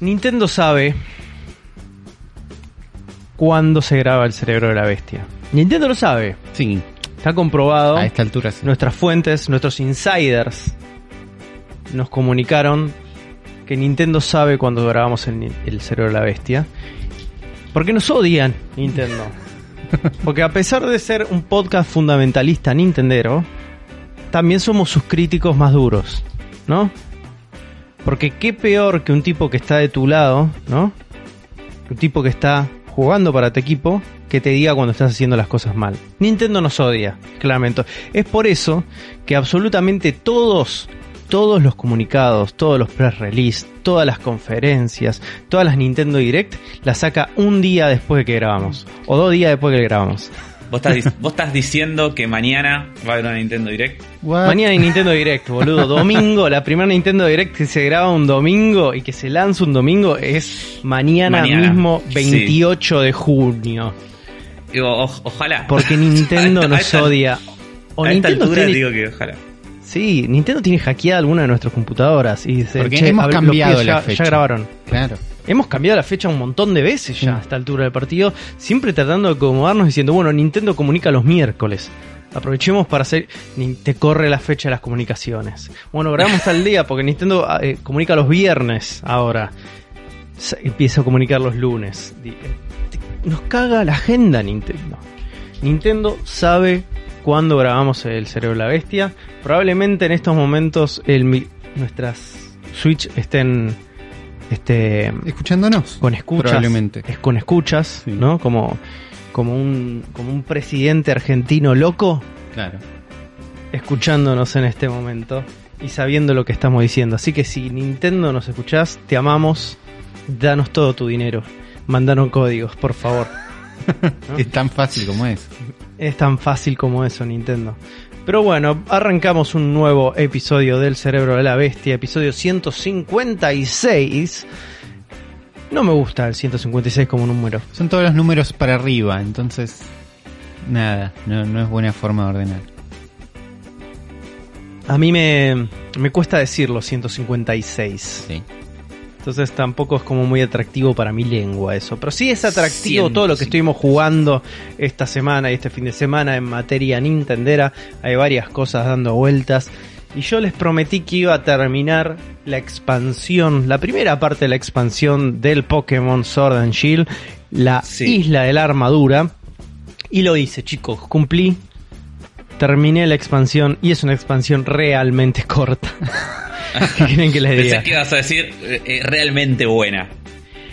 Nintendo sabe cuándo se graba el cerebro de la bestia. Nintendo lo sabe. Sí, Está comprobado. a esta altura sí. Nuestras fuentes, nuestros insiders nos comunicaron que Nintendo sabe cuando grabamos el, el cerebro de la bestia. Porque nos odian Nintendo. Porque a pesar de ser un podcast fundamentalista nintendero, también somos sus críticos más duros, ¿no? Porque qué peor que un tipo que está de tu lado, ¿no? Un tipo que está jugando para tu equipo que te diga cuando estás haciendo las cosas mal. Nintendo nos odia, claramente. Es por eso que absolutamente todos, todos los comunicados, todos los press release, todas las conferencias, todas las Nintendo Direct, las saca un día después de que grabamos. O dos días después de que grabamos. ¿Vos estás, dic- vos estás diciendo que mañana va a haber una Nintendo Direct. What? Mañana hay Nintendo Direct, boludo. Domingo, la primera Nintendo Direct que se graba un domingo y que se lanza un domingo es mañana, Mañana, mismo, sí. 28 de junio. Digo, o- ojalá. Porque Nintendo esta- nos esta- odia. O a esta Nintendo altura tiene- digo que ojalá. Sí, Nintendo tiene hackeada alguna de nuestras computadoras y dice, Porque "Che, hemos cambiado la ya, fecha. ya grabaron. Claro. Hemos cambiado la fecha un montón de veces ya a esta altura del partido, siempre tratando de acomodarnos diciendo, bueno, Nintendo comunica los miércoles. Aprovechemos para hacer. Te corre la fecha de las comunicaciones. Bueno, grabamos tal día porque Nintendo eh, comunica los viernes ahora. Empieza a comunicar los lunes. Eh, Nos caga la agenda Nintendo. Nintendo sabe cuándo grabamos el cerebro de la bestia. Probablemente en estos momentos el, nuestras Switch estén este, Escuchándonos. con escuchas. Probablemente. Es con escuchas, Sí. ¿no? Como, como, un, como un presidente argentino loco Claro. escuchándonos en este momento y sabiendo lo que estamos diciendo. Así que si Nintendo nos escuchás, te amamos, danos todo tu dinero. Mandanos códigos, por favor. ¿No? Es tan fácil como es. Es tan fácil como eso, Nintendo. Pero bueno, arrancamos un nuevo episodio del Cerebro de la Bestia, episodio 156. No me gusta el 156 como número. Son todos los números para arriba, entonces. Nada, no, no es buena forma de ordenar. A mí me, me cuesta decirlo 156. Sí. Entonces tampoco es como muy atractivo para mi lengua eso. Pero sí es atractivo todo lo que estuvimos jugando esta semana y este fin de semana en materia Nintendera. Hay varias cosas dando vueltas. Y yo les prometí que iba a terminar la expansión, la primera parte de la expansión del Pokémon Sword and Shield, la Sí. isla de la armadura. Y lo hice, chicos, cumplí. Terminé la expansión y es una expansión realmente corta. ¿Qué quieren que les diga? Pensé que ibas a decir eh, eh, realmente buena.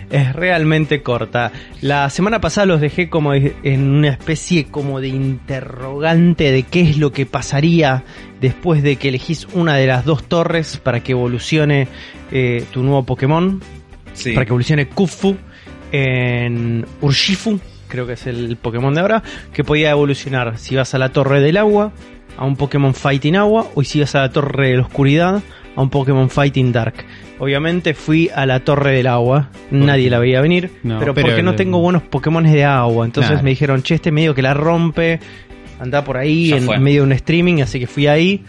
Es realmente corta. La semana pasada los dejé como en una especie como de interrogante de qué es lo que pasaría después de que elegís una de las dos torres para que evolucione eh, tu nuevo Pokémon. Sí. Para que evolucione Kufu en Urshifu, creo que es el Pokémon de ahora, que podía evolucionar si vas a la torre del agua, a un Pokémon Fighting Agua, o si vas a la torre de la oscuridad, a un Pokémon Fighting Dark. Obviamente fui a la torre del agua, nadie la veía venir, No, pero, pero porque no tengo buenos Pokémones de agua, entonces me dijeron, che, este medio que la rompe, anda por ahí Ya en fue. medio de un streaming, así que fui ahí.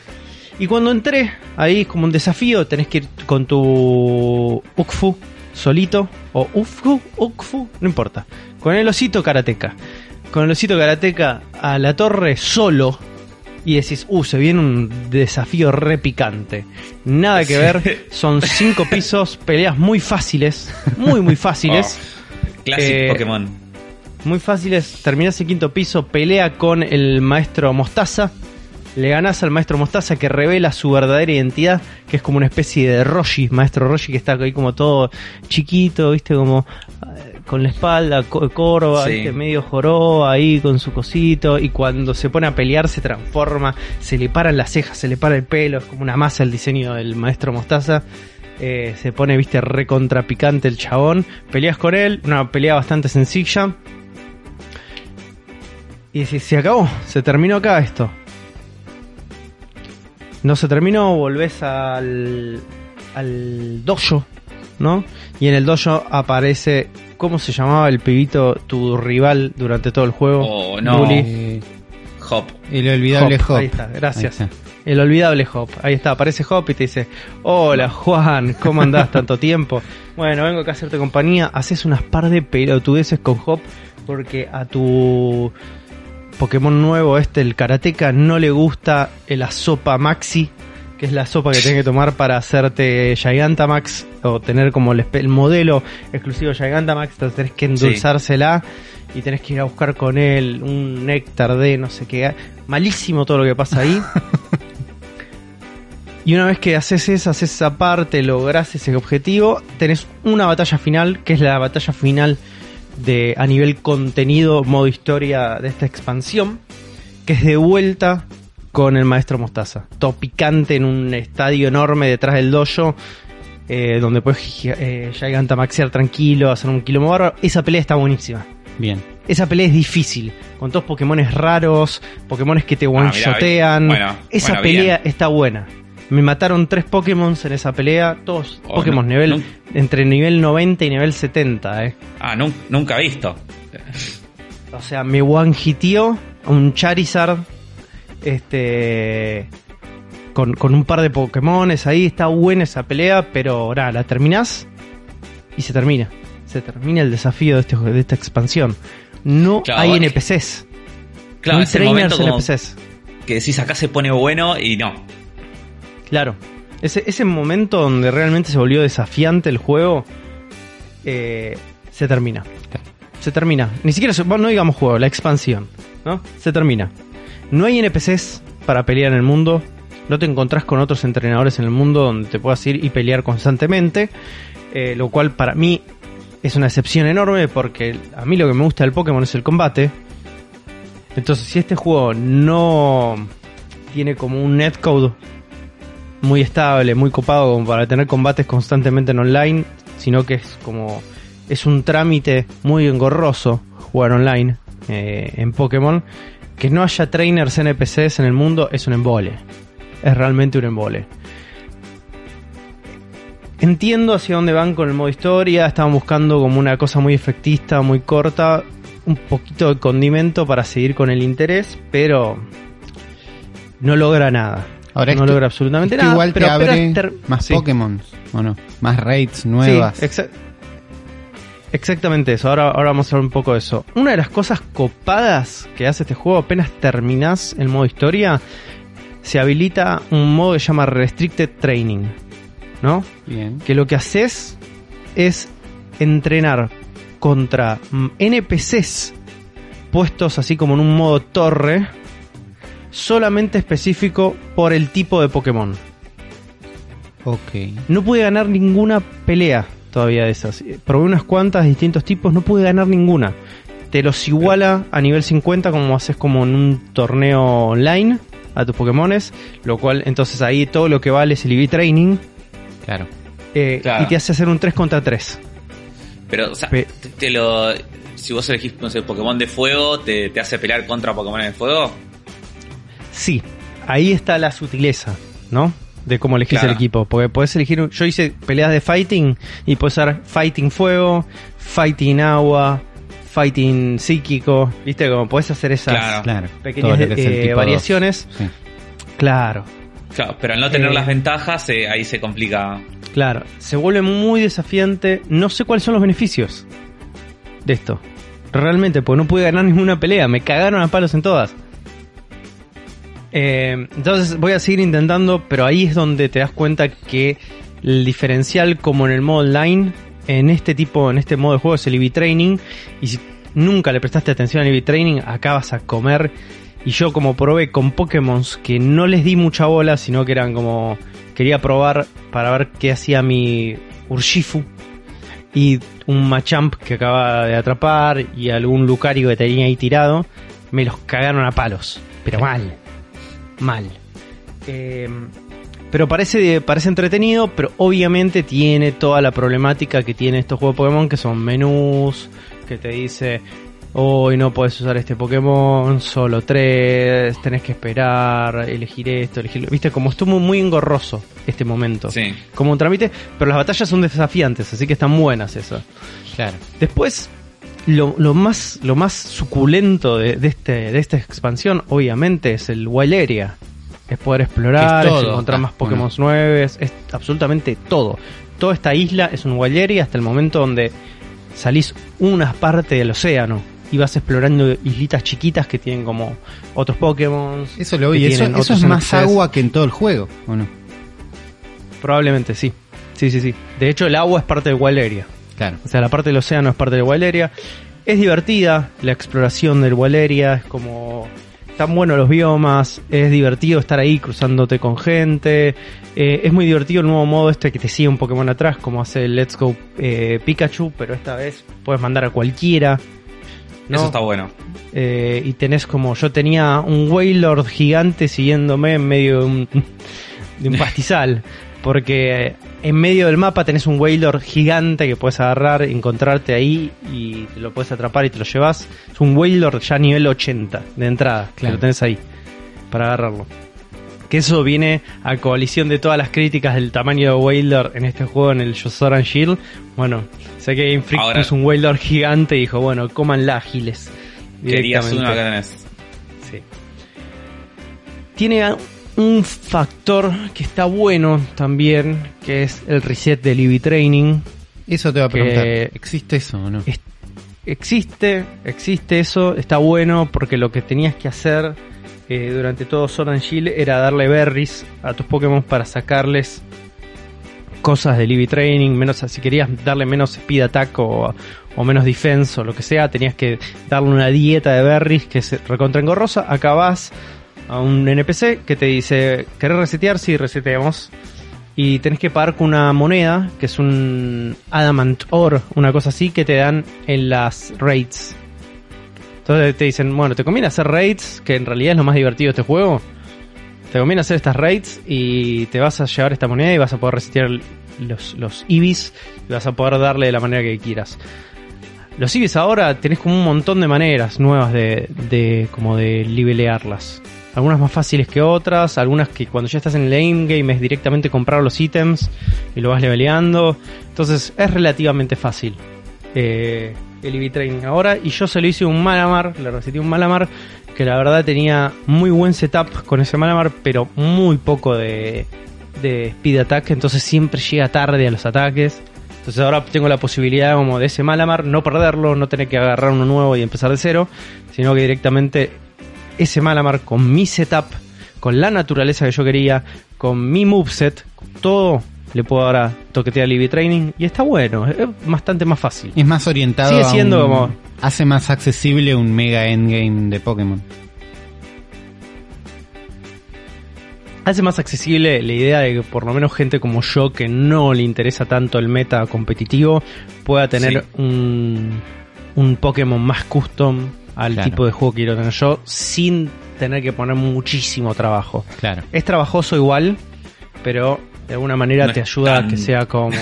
Y cuando entré, ahí es como un desafío, tenés que ir con tu Ukfu solito, o Ufku, Ukfu, no importa, con el osito karateca. Con el osito karateca a la torre solo y decís, uh, se viene un desafío re picante. Nada que ver, son cinco pisos, peleas muy fáciles, muy, muy fáciles. Classic Eh, Pokémon. Muy fáciles, terminás el quinto piso, pelea con el maestro Mostaza. Le ganás al maestro Mostaza que revela su verdadera identidad, que es como una especie de Roshi, maestro Roshi que está ahí como todo chiquito, viste, como con la espalda, co- corva, Sí. viste, medio joroba ahí con su cosito, y cuando se pone a pelear se transforma, se le paran las cejas, se le para el pelo, es como una masa el diseño del maestro Mostaza. Eh, se pone, viste, recontra picante el chabón. Peleas con él, una pelea bastante sencilla. Y si se acabó, se terminó acá esto. No se terminó, volvés al, al dojo, ¿no? Y en el dojo aparece, ¿cómo se llamaba el pibito, tu rival durante todo el juego? Oh, no. Bully. Eh, Hop. el olvidable Hop, Hop. ahí está, gracias. Ahí está. El olvidable Hop. Ahí está, aparece Hop y te dice, hola Juan, ¿cómo andás tanto tiempo? Bueno, vengo acá a hacerte compañía. Haces unas par de pelotudeces con Hop porque a tu Pokémon nuevo, este, el Karateka, no le gusta la sopa Maxi, que es la sopa que tienes que tomar para hacerte Gigantamax o tener como el modelo exclusivo Gigantamax, entonces tenés que endulzársela y tenés que ir a buscar con él un néctar de no sé qué. Malísimo todo lo que pasa ahí. y una vez que haces esa, haces esa parte, lográs ese objetivo, tenés una batalla final, que es la batalla final de a nivel contenido, modo historia de esta expansión, que es de vuelta con el maestro Mostaza. Todo picante en un estadio enorme detrás del dojo, eh, donde puedes eh, gigantamaxear tranquilo, hacer un quilombo bárbaro. Esa pelea está buenísima. Bien. Esa pelea es difícil, con todos Pokémones raros, Pokémones que te Ah, one-shotean. bueno, esa bueno, pelea bien. está buena. Me mataron tres Pokémon en esa pelea, todos Oh, Pokémon no, nivel no. entre nivel 90 y nivel 70, eh. Ah, nun- nunca visto. O sea, me one-hitió un Charizard. Este. Con, con un par de Pokémones ahí. Está buena esa pelea, pero nada, la terminás y se termina. Se termina el desafío de, este, de esta expansión. No Claro, hay NPCs. Claro, no hay es el momento NPCs. que decís acá se pone bueno y no. Claro. Ese, ese momento donde realmente se volvió desafiante el juego. eh, se termina. Se termina. Ni siquiera, bueno, no digamos juego, la expansión. ¿No? Se termina. No hay NPCs para pelear en el mundo. No te encontrás con otros entrenadores en el mundo donde te puedas ir y pelear constantemente. eh, lo cual para mí es una excepción enorme porque a mí lo que me gusta del Pokémon es el combate. Entonces, si este juego no tiene como un netcode muy estable, muy copado para tener combates constantemente en online, sino que es como es un trámite muy engorroso jugar online eh, en Pokémon. Que no haya trainers NPCs en el mundo es un embole. Es realmente un embole. Entiendo hacia dónde van con el modo historia. Estaban buscando como una cosa muy efectista, muy corta. Un poquito de condimento para seguir con el interés, pero no logra nada. Ahora no logra absolutamente nada. igual pero te abre más Sí. Pokémon, ¿o no? Más raids nuevas. Sí, exactamente eso. Ahora, ahora vamos a hablar un poco de eso. Una de las cosas copadas que hace este juego, apenas terminás el modo historia, se habilita un modo que se llama Restricted Training. ¿No? Bien. Que lo que haces es entrenar contra mm, NPCs puestos así como en un modo torre, solamente específico por el tipo de Pokémon. Ok. No pude ganar ninguna pelea todavía de esas. Probé unas cuantas de distintos tipos, no pude ganar ninguna. Te los iguala a nivel 50 como haces como en un torneo online a tus Pokémones, lo cual entonces ahí todo lo que vale es el EV Training Claro. eh, Claro. y te hace hacer un 3 contra 3. Pero, o sea, Pe- te, te lo. Si vos elegís, no sé, Pokémon de fuego, te, te hace pelear contra Pokémon de fuego. Sí, ahí está la sutileza, ¿no? De cómo elegís Claro. el equipo. Porque podés elegir. un- Yo hice peleas de fighting y puedes usar fighting fuego, fighting agua, fighting psíquico. ¿Viste? Como podés hacer esas Claro. Claro. pequeñas eh, variaciones. Sí. Claro, Claro, pero al no tener Eh. las ventajas, eh, ahí se complica. claro. Se vuelve muy desafiante. No sé cuáles son los beneficios de esto. Realmente, porque no pude ganar ninguna pelea. Me cagaron a palos en todas. Eh, entonces voy a seguir intentando, pero ahí es donde te das cuenta que el diferencial, como en el modo online, en este tipo, en este modo de juego es el EV Training. Y si nunca le prestaste atención al EV Training, acá vas a comer. Y yo como probé con Pokémon que no les di mucha bola, sino que eran como... Quería probar para ver qué hacía mi Urshifu. Y un Machamp que acaba de atrapar y algún Lucario que tenía ahí tirado. Me los cagaron a palos. Pero mal. Mal. Eh, pero parece, parece entretenido, pero obviamente tiene toda la problemática que tiene estos juegos de Pokémon, que son menús, que te dice, hoy no puedes usar este Pokémon, solo tres, tenés que esperar, elegir esto, elegirlo. Viste, como estuvo muy engorroso este momento. Sí. Como un trámite, pero las batallas son desafiantes, así que están buenas esas. Claro. Después, lo, lo más, lo más suculento de, de este, de esta expansión, obviamente, es el Wild Area. Es poder explorar, Es encontrar ah, más Pokémon nuevos, es absolutamente todo. Toda esta isla es un wild area hasta el momento donde salís una parte del océano y vas explorando islitas chiquitas que tienen como otros Pokémon. Eso lo vi. Eso, eso es más NPCs. agua que en todo el juego, ¿o no? Probablemente sí. Sí, sí, sí. De hecho, el agua es parte del wild area. Claro. O sea, la parte del océano es parte del wild area. Es divertida la exploración del wild area, es como... Están buenos los biomas, es divertido estar ahí cruzándote con gente. eh, es muy divertido el nuevo modo este que te sigue un Pokémon atrás, como hace el Let's Go eh, Pikachu, pero esta vez puedes mandar a cualquiera. ¿no? Eso está bueno. Eh, y tenés como yo tenía un Wailord gigante siguiéndome en medio de un, de un pastizal. Porque en medio del mapa tenés un Wailord gigante que puedes agarrar, encontrarte ahí y te lo puedes atrapar y te lo llevas. Es un Wailord ya nivel 80 de entrada, que Claro. lo tenés ahí para agarrarlo. Que eso viene a coalición de todas las críticas del tamaño de Wailord en este juego en el Josoran Shield. Bueno, sé que Game Freak Ahora- puso un Wailord gigante y dijo, bueno, comanla ágiles. Querías directamente. uno acá tenés. Sí. Tiene a- un factor que está bueno también, que es el reset del EV Training. Eso te va a preguntar. ¿Existe eso o no? Es- Existe, existe eso, está bueno porque lo que tenías que hacer eh, durante todo Sword and Shield era darle berries a tus Pokémon para sacarles cosas del EV Training, menos si querías darle menos speed attack o, o menos defense o lo que sea, tenías que darle una dieta de berries que es recontra engorrosa. Acá vas a un NPC que te dice, ¿querés resetear? Sí, reseteamos. Y tenés que pagar con una moneda, que es un Adamant Ore, una cosa así, que te dan en las raids. Entonces te dicen, bueno, ¿te conviene hacer raids? Que en realidad es lo más divertido de este juego. Te conviene hacer estas raids y te vas a llevar esta moneda y vas a poder resetear los, los Ibis y vas a poder darle de la manera que quieras. Los Ibis ahora tenés como un montón de maneras nuevas de, de como de nivelearlas. Algunas más fáciles que otras, algunas que cuando ya estás en el endgame es directamente comprar los ítems y lo vas leveleando. Entonces es relativamente fácil eh, el EV Training ahora. Y yo se lo hice un Malamar, le recetí un Malamar que la verdad tenía muy buen setup con ese Malamar, pero muy poco de, de speed attack, entonces siempre llega tarde a los ataques. Entonces ahora tengo la posibilidad como de ese Malamar no perderlo, no tener que agarrar uno nuevo y empezar de cero, sino que directamente ese Malamar con mi setup, con la naturaleza que yo quería, con mi moveset, todo le puedo ahora toquetear al EV Training y está bueno, es bastante más fácil. Es más orientado Sigue a siendo un- como- Hace más accesible un mega endgame de Pokémon. hace más accesible la idea de que por lo menos gente como yo que no le interesa tanto el meta competitivo pueda tener Sí. un, un Pokémon más custom al Claro. tipo de juego que quiero tener yo sin tener que poner muchísimo trabajo. Claro. Es trabajoso igual, pero de alguna manera No te ayuda a que sea como...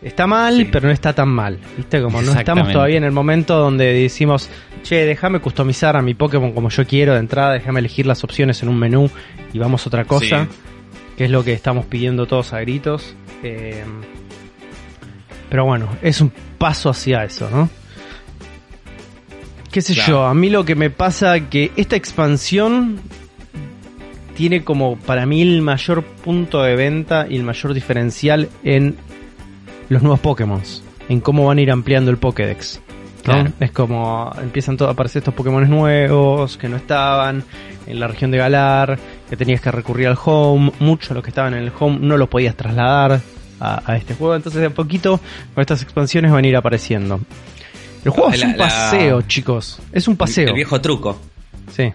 Está mal, Sí. pero no está tan mal. ¿Viste? Como no estamos todavía en el momento donde decimos, che, déjame customizar a mi Pokémon como yo quiero de entrada, déjame elegir las opciones en un menú y vamos a otra cosa. Sí. Que es lo que estamos pidiendo todos a gritos. Eh, pero bueno, es un paso hacia eso, ¿no? Qué sé Claro. yo, a mí lo que me pasa que esta expansión tiene como para mí el mayor punto de venta y el mayor diferencial en los nuevos Pokémon, en cómo van a ir ampliando el Pokédex. ¿no? Claro. Es como empiezan todo a aparecer estos Pokémon nuevos que no estaban en la región de Galar, que tenías que recurrir al home, muchos de los que estaban en el home no los podías trasladar a, a este juego, entonces de a poquito con estas expansiones van a ir apareciendo. El juego es un la- paseo, chicos, es un paseo. El viejo truco. Sí.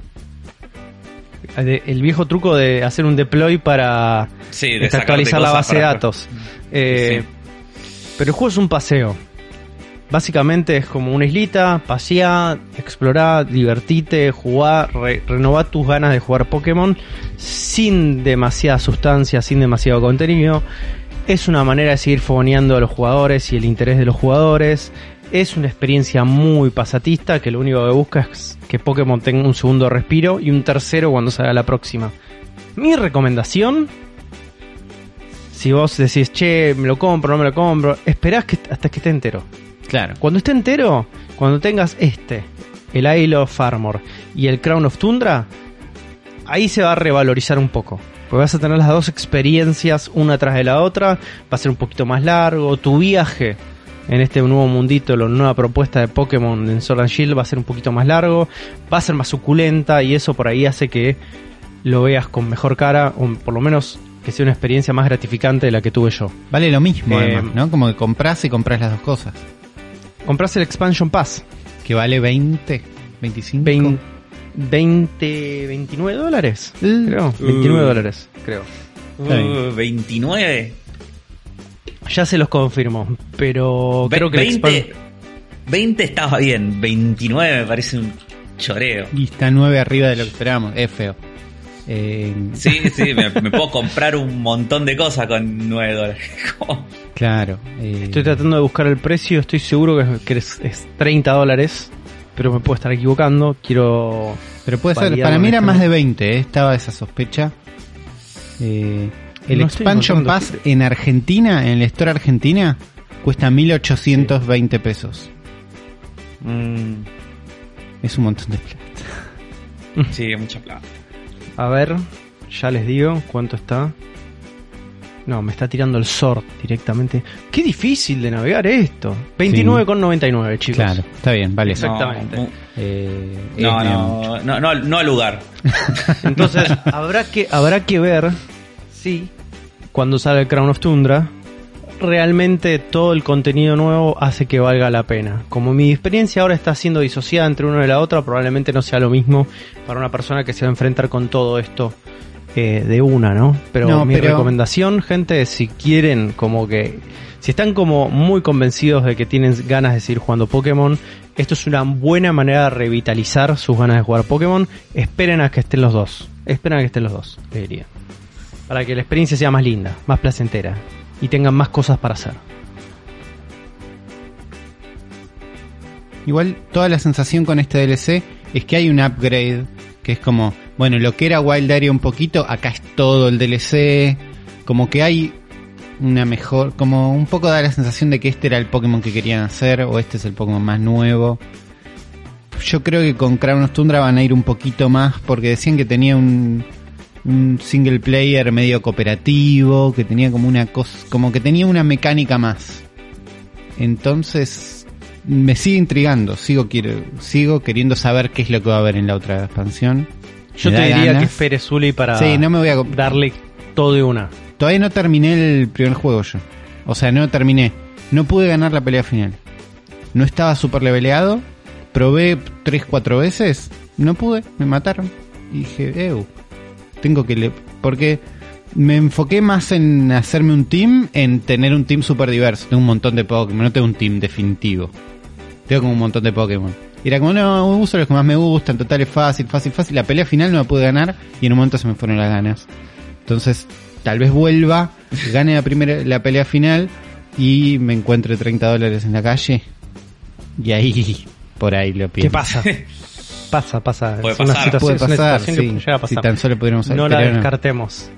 El viejo truco de hacer un deploy para Sí, de actualizar la base de datos. Eh, Sí. Pero el juego es un paseo. Básicamente es como una islita, paseá, explorá, divertite, jugá, re- renová tus ganas de jugar Pokémon sin demasiada sustancia, sin demasiado contenido. Es una manera de seguir fogoneando a los jugadores y el interés de los jugadores. Es una experiencia muy pasatista que lo único que busca es que Pokémon tenga un segundo respiro y un tercero cuando salga la próxima. Mi recomendación si vos decís, che, me lo compro, no me lo compro, esperás que, hasta que esté entero. Claro. Cuando esté entero, cuando tengas este, el Isle of Armor y el Crown of Tundra, ahí se va a revalorizar un poco. Porque vas a tener las dos experiencias una tras de la otra, va a ser un poquito más largo, tu viaje en este nuevo mundito, la nueva propuesta de Pokémon en Sword and Shield va a ser un poquito más largo, va a ser más suculenta y eso por ahí hace que lo veas con mejor cara, o por lo menos que sea una experiencia más gratificante de la que tuve yo. Vale lo mismo, Eh, además, ¿no? Como que compras y compras las dos cosas. Compras el Expansion Pass, Que vale 20, 25. 20, 20 29 dólares, Uh. creo, 29 dólares, creo. Uh, 29. Ya se los confirmo, pero Ve- creo que el 20, Expan- 20 estaba bien, 29 me parece un choreo. Y está 9 arriba de lo que esperábamos. Es feo. Eh, Sí, sí, me, me puedo comprar un montón de cosas con 9 dólares. Claro. eh, Estoy tratando de buscar el precio, estoy seguro que, es, que es, es 30 dólares, pero me puedo estar equivocando. Quiero. Pero puede ser, para mí era más de honestamente. 20, eh, estaba esa sospecha. Eh, el No Expansion Pass en Argentina, en el Store Argentina, cuesta 1820 pesos. Mm, Es un montón de plata. sí, mucha plata. A ver, ya les digo cuánto está. No, me está tirando el sort directamente. Qué difícil de navegar esto. 29,99 chicos. Claro, está bien, vale. Exactamente. No, Eh, no, no, no, no al lugar. Entonces, habrá que, habrá que ver si cuando salga el Crown of Tundra, realmente todo el contenido nuevo hace que valga la pena. Como mi experiencia ahora está siendo disociada entre una y la otra, probablemente no sea lo mismo para una persona que se va a enfrentar con todo esto eh, de una, ¿no? Pero No, mi pero- recomendación, gente, si quieren como que... Si están como muy convencidos de que tienen ganas de seguir jugando Pokémon, esto es una buena manera de revitalizar sus ganas de jugar Pokémon. Esperen a que estén los dos. Esperen a que estén los dos, le diría. Para que la experiencia sea más linda, más placentera y tengan más cosas para hacer. Igual toda la sensación con este DLC es que hay un upgrade que es como, bueno, lo que era Wild Area un poquito, acá es todo el DLC, como que hay una mejor, como un poco da la sensación de que este era el Pokémon que querían hacer o este es el Pokémon más nuevo. Yo creo que con Crown Tundra van a ir un poquito más porque decían que tenía un, un single player medio cooperativo, que tenía como una cosa, como que tenía una mecánica más. Entonces, me sigue intrigando, sigo quiero, sigo queriendo saber qué es lo que va a haber en la otra expansión. Yo te diría ganas. que esperes Zully para Sí, no me voy a darle todo de una. Todavía no terminé el primer juego yo. O sea, no terminé. No pude ganar la pelea final. No estaba super leveleado. Probé 3-4 veces. No pude. Me mataron. Y dije, Ew. Tengo que... Le Porque me enfoqué más en hacerme un team, en tener un team super diverso. Tengo un montón de Pokémon. No tengo un team definitivo. Tengo como un montón de Pokémon. Y era como, no, uso los que más me gustan. Total es fácil, fácil, fácil. La pelea final no la pude ganar. Y en un momento se me fueron las ganas. Entonces, tal vez vuelva, gane la primera, la pelea final y me encuentre 30 dólares en la calle. Y ahí, por ahí lo pienso. ¿Qué pasa? pasa, pasa. Puede es una pasar. situación, Puede es una pasar, situación que sí. puede llegar a pasar. Si tan solo pudiéramos no la descartemos.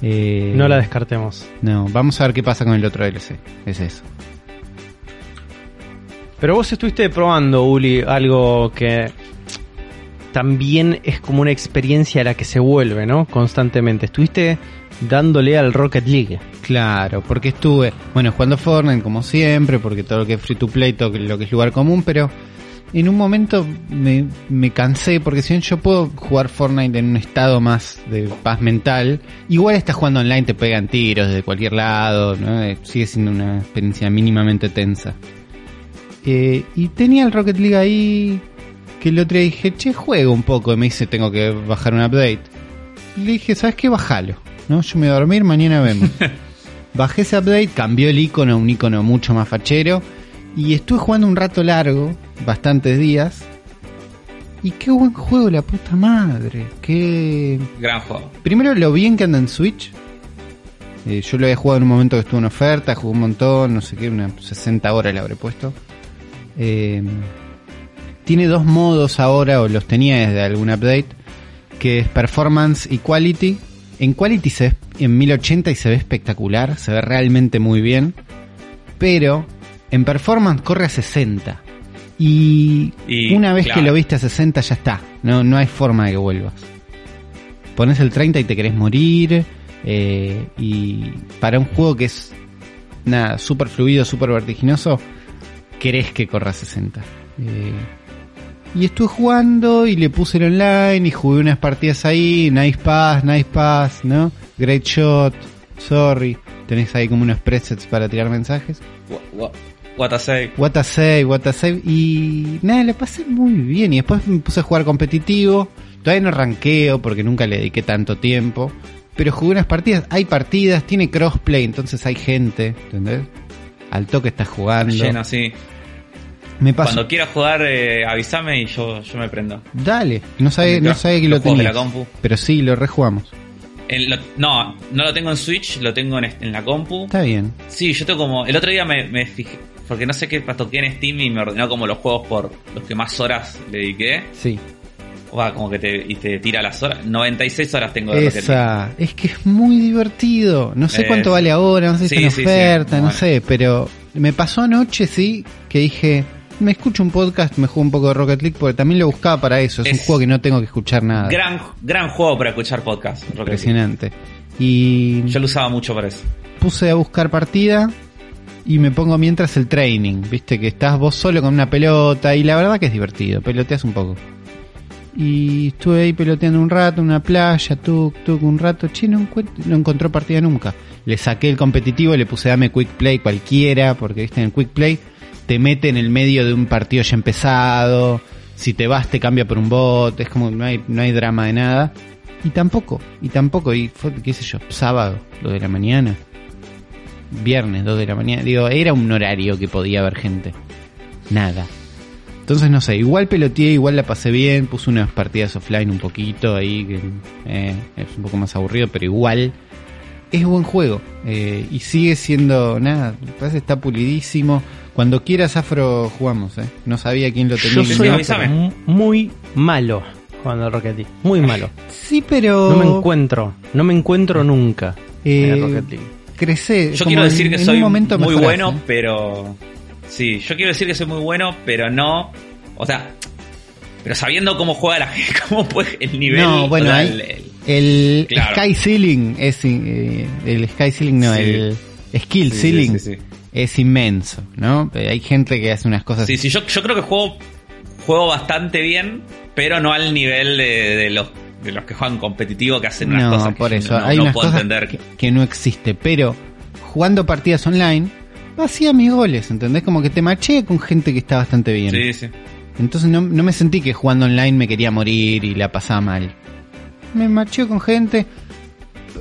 Eh, No la descartemos. No, vamos a ver qué pasa con el otro DLC. Es eso. Pero vos estuviste probando, Uli, algo que también es como una experiencia a la que se vuelve, ¿no? Constantemente. Estuviste dándole al Rocket League. Claro, porque estuve, bueno, jugando Fortnite como siempre, porque todo lo que es free to play, todo lo que es lugar común, pero en un momento me, me cansé, porque si bien yo puedo jugar Fortnite en un estado más de paz mental, igual estás jugando online, te pegan tiros desde cualquier lado, ¿no? Eh, sigue siendo una experiencia mínimamente tensa. Eh, y tenía el Rocket League ahí, que el otro día dije, che, juego un poco, y me dice, tengo que bajar un update. Y le dije, ¿sabes qué? Bájalo. ¿no? Yo me voy a dormir, mañana vemos. Bajé ese update, cambió el icono a un icono mucho más fachero. Y estuve jugando un rato largo, bastantes días. Y qué buen juego, la puta madre. Qué. Gran juego. Primero lo bien que anda en Switch. Eh, yo lo había jugado en un momento que estuvo en oferta, jugué un montón, no sé qué, unas 60 horas le habré puesto. Eh, tiene dos modos ahora, o los tenía desde algún update, que es Performance y Quality. En Quality se ve en 1080 y se ve espectacular, se ve realmente muy bien. Pero en Performance corre a 60. Y, Y, una vez claro. que lo viste a 60 ya está, no, no hay forma de que vuelvas. pones el 30 y te querés morir. eh, y para un juego que es nada, súper fluido, súper vertiginoso, querés que corra 60. Eh, y estuve jugando y le puse el online y jugué unas partidas ahí, nice pass, nice pass, ¿no? Great shot, sorry. Tenés ahí como unos presets para tirar mensajes. What a save. What a save, what a save. Y nada, le pasé muy bien. Y después me puse a jugar competitivo. Todavía no ranqueo porque nunca le dediqué tanto tiempo. Pero jugué unas partidas. Hay partidas, tiene crossplay, entonces hay gente. ¿Entendés? Al toque estás jugando. Lleno, sí. Me pasó. Cuando quieras jugar, eh, avísame y yo, yo me prendo. Dale. No sabía, no sabía que lo de tenía. la compu. Pero sí, lo rejugamos. En lo- no, no lo tengo en Switch, lo tengo en, en la compu. Está bien. Sí, yo tengo como. El otro día me, me fijé. Porque no sé qué toqué en Steam y me ordenó como los juegos por los que más horas le dediqué. Sí. Sea, como que te, y te tira las horas. 96 horas tengo de Rocket League. Esa. Es que es muy divertido. No sé Es- cuánto vale ahora, no sé si Sí, está en sí, sí. oferta, no Bueno. sé. Pero me pasó anoche, sí, que dije. Me escucho un podcast, me juego un poco de Rocket League porque también lo buscaba para eso. Es, un juego que no tengo que escuchar nada. Gran, gran juego para escuchar podcast. Rocket League. Impresionante. Y Yo lo usaba mucho para eso. puse a buscar partida y me pongo mientras el training, viste que estás vos solo con una pelota y la verdad que es divertido, peloteas un poco. Y estuve ahí peloteando un rato una playa, tuk, tuk, un rato, che, no, no encontró partida nunca. Le saqué el competitivo, le puse dame quick play cualquiera, porque viste en el quick play te mete en el medio de un partido ya empezado, si te vas te cambia por un bot, es como no hay, no hay drama de nada. Y tampoco, y tampoco, y fue, qué sé yo, sábado, 2 de la mañana, viernes, 2 de la mañana, digo, era un horario que podía haber gente. Nada. Entonces no sé, igual peloteé, igual la pasé bien, puse unas partidas offline un poquito ahí, que eh, es un poco más aburrido, pero igual es buen juego. eh, y sigue siendo, nada, parece que está pulidísimo. Cuando quieras Afro jugamos, eh. No sabía quién lo tenía. Yo soy no, muy malo jugando al Rocket League. Muy malo. Sí, pero... No me encuentro. No me encuentro nunca en el Eh, Rocket League. Crece. Yo como quiero en- decir que en un soy momento muy mejorás, bueno, eh. pero. Sí, yo quiero decir que soy muy bueno, pero no. O sea, pero sabiendo cómo juega la gente, cómo puede el nivel. No, bueno, o sea, ahí- el- el- El Claro. Sky Ceiling es. eh, el Sky Ceiling, no, Sí. el Skill Sí, Ceiling sí, es inmenso, ¿no? Eh, Hay gente que hace unas cosas. Sí, sí, yo, yo creo que juego, juego bastante bien, pero no al nivel de, de los de los que juegan competitivo que hacen unas no, cosas que por eso. no, hay no unas puedo cosas entender. que, que no existe. Pero jugando partidas online, hacía mis goles, ¿entendés? Como que te maché con gente que está bastante bien. Sí, sí. Entonces no, no me sentí que jugando online me quería morir y la pasaba mal. Me marcheo con gente.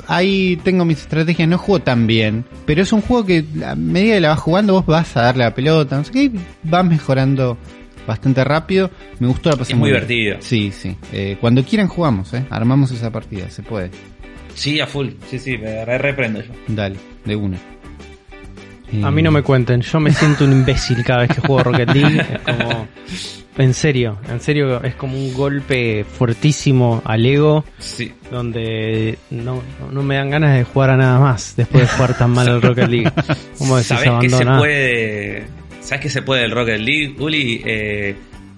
Ahí tengo mis estrategias, no juego tan bien. Pero es un juego que a medida que la vas jugando vos vas a darle la pelota, no sé qué, y vas mejorando bastante rápido. Me gustó la pasé Es muy bien. divertido. Sí, sí. Eh, cuando quieran jugamos, ¿eh? Armamos esa partida, se puede. Sí, a full. Sí, sí, me re- reprendo yo. Dale, de una. A mí no me cuenten. Yo me siento un imbécil cada vez que juego Rocket League. Es como. En serio, en serio, es como un golpe fuertísimo al ego. Sí. Donde no, no- me dan ganas de jugar a nada más después de jugar tan mal al Rocket League. ¿Cómo decís ¿Sabés que se puede? ¿Sabes que se puede el Rocket League, Uli? Eh,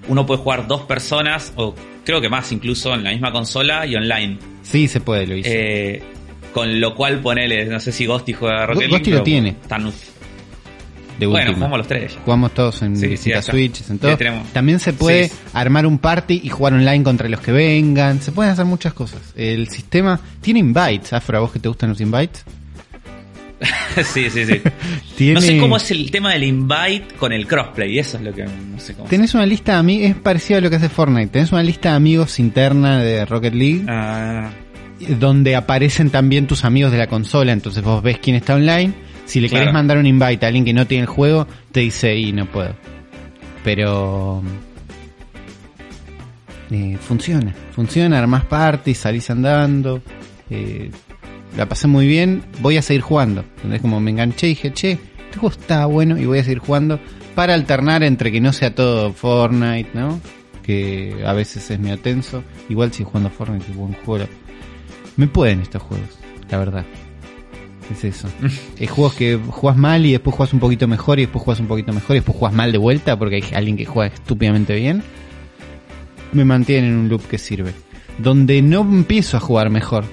uno puede jugar dos personas, o creo que más incluso, en la misma consola y online. Sí, se puede, hice. Eh, con lo cual ponele, no sé si Ghosty juega Rocket League. Ghosty lo tiene. tan- de bueno, jugamos los tres. ya. Jugamos todos en Sí, switches, en todo. También se puede Sí. armar un party y jugar online contra los que vengan. Se pueden hacer muchas cosas. El sistema tiene invites, Afro, a vos que te gustan los invites. sí, sí, sí. Tiene... No sé cómo es el tema del invite con el crossplay, eso es lo que no sé cómo. Tenés una lista de amigos, es parecido a lo que hace Fortnite. Tenés una lista de amigos interna de Rocket League Ah, donde aparecen también tus amigos de la consola. Entonces vos ves quién está online. Si le Claro. querés mandar un invite a alguien que no tiene el juego, te dice, y no puedo. Pero... eh, funciona, funciona, armás parties, salís andando. eh, la pasé muy bien, voy a seguir jugando. Entonces como me enganché y dije, che, este juego está bueno y voy a seguir jugando para alternar entre que no sea todo Fortnite, ¿no? Que a veces es medio tenso. Igual si jugando Fortnite es buen juego. Me pueden estos juegos, la verdad. Es eso. Es juegos que jugás mal y después jugás un poquito mejor y después jugás un poquito mejor y después jugás mal de vuelta porque hay alguien que juega estúpidamente bien. Me mantiene en un loop que sirve. Donde no empiezo a jugar mejor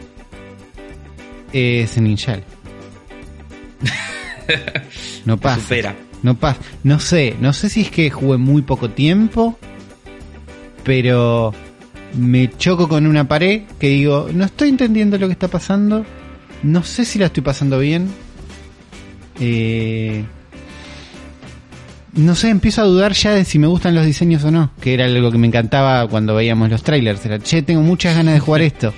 es en Ninjal. No pasa. Supera. No pasa. No sé, no sé si es que jugué muy poco tiempo, pero me choco con una pared que digo, no estoy entendiendo lo que está pasando, no sé si la estoy pasando bien. Eh, no sé, empiezo a dudar ya de si me gustan los diseños o no, que era algo que me encantaba cuando veíamos los trailers. Era, che, tengo muchas ganas de jugar esto.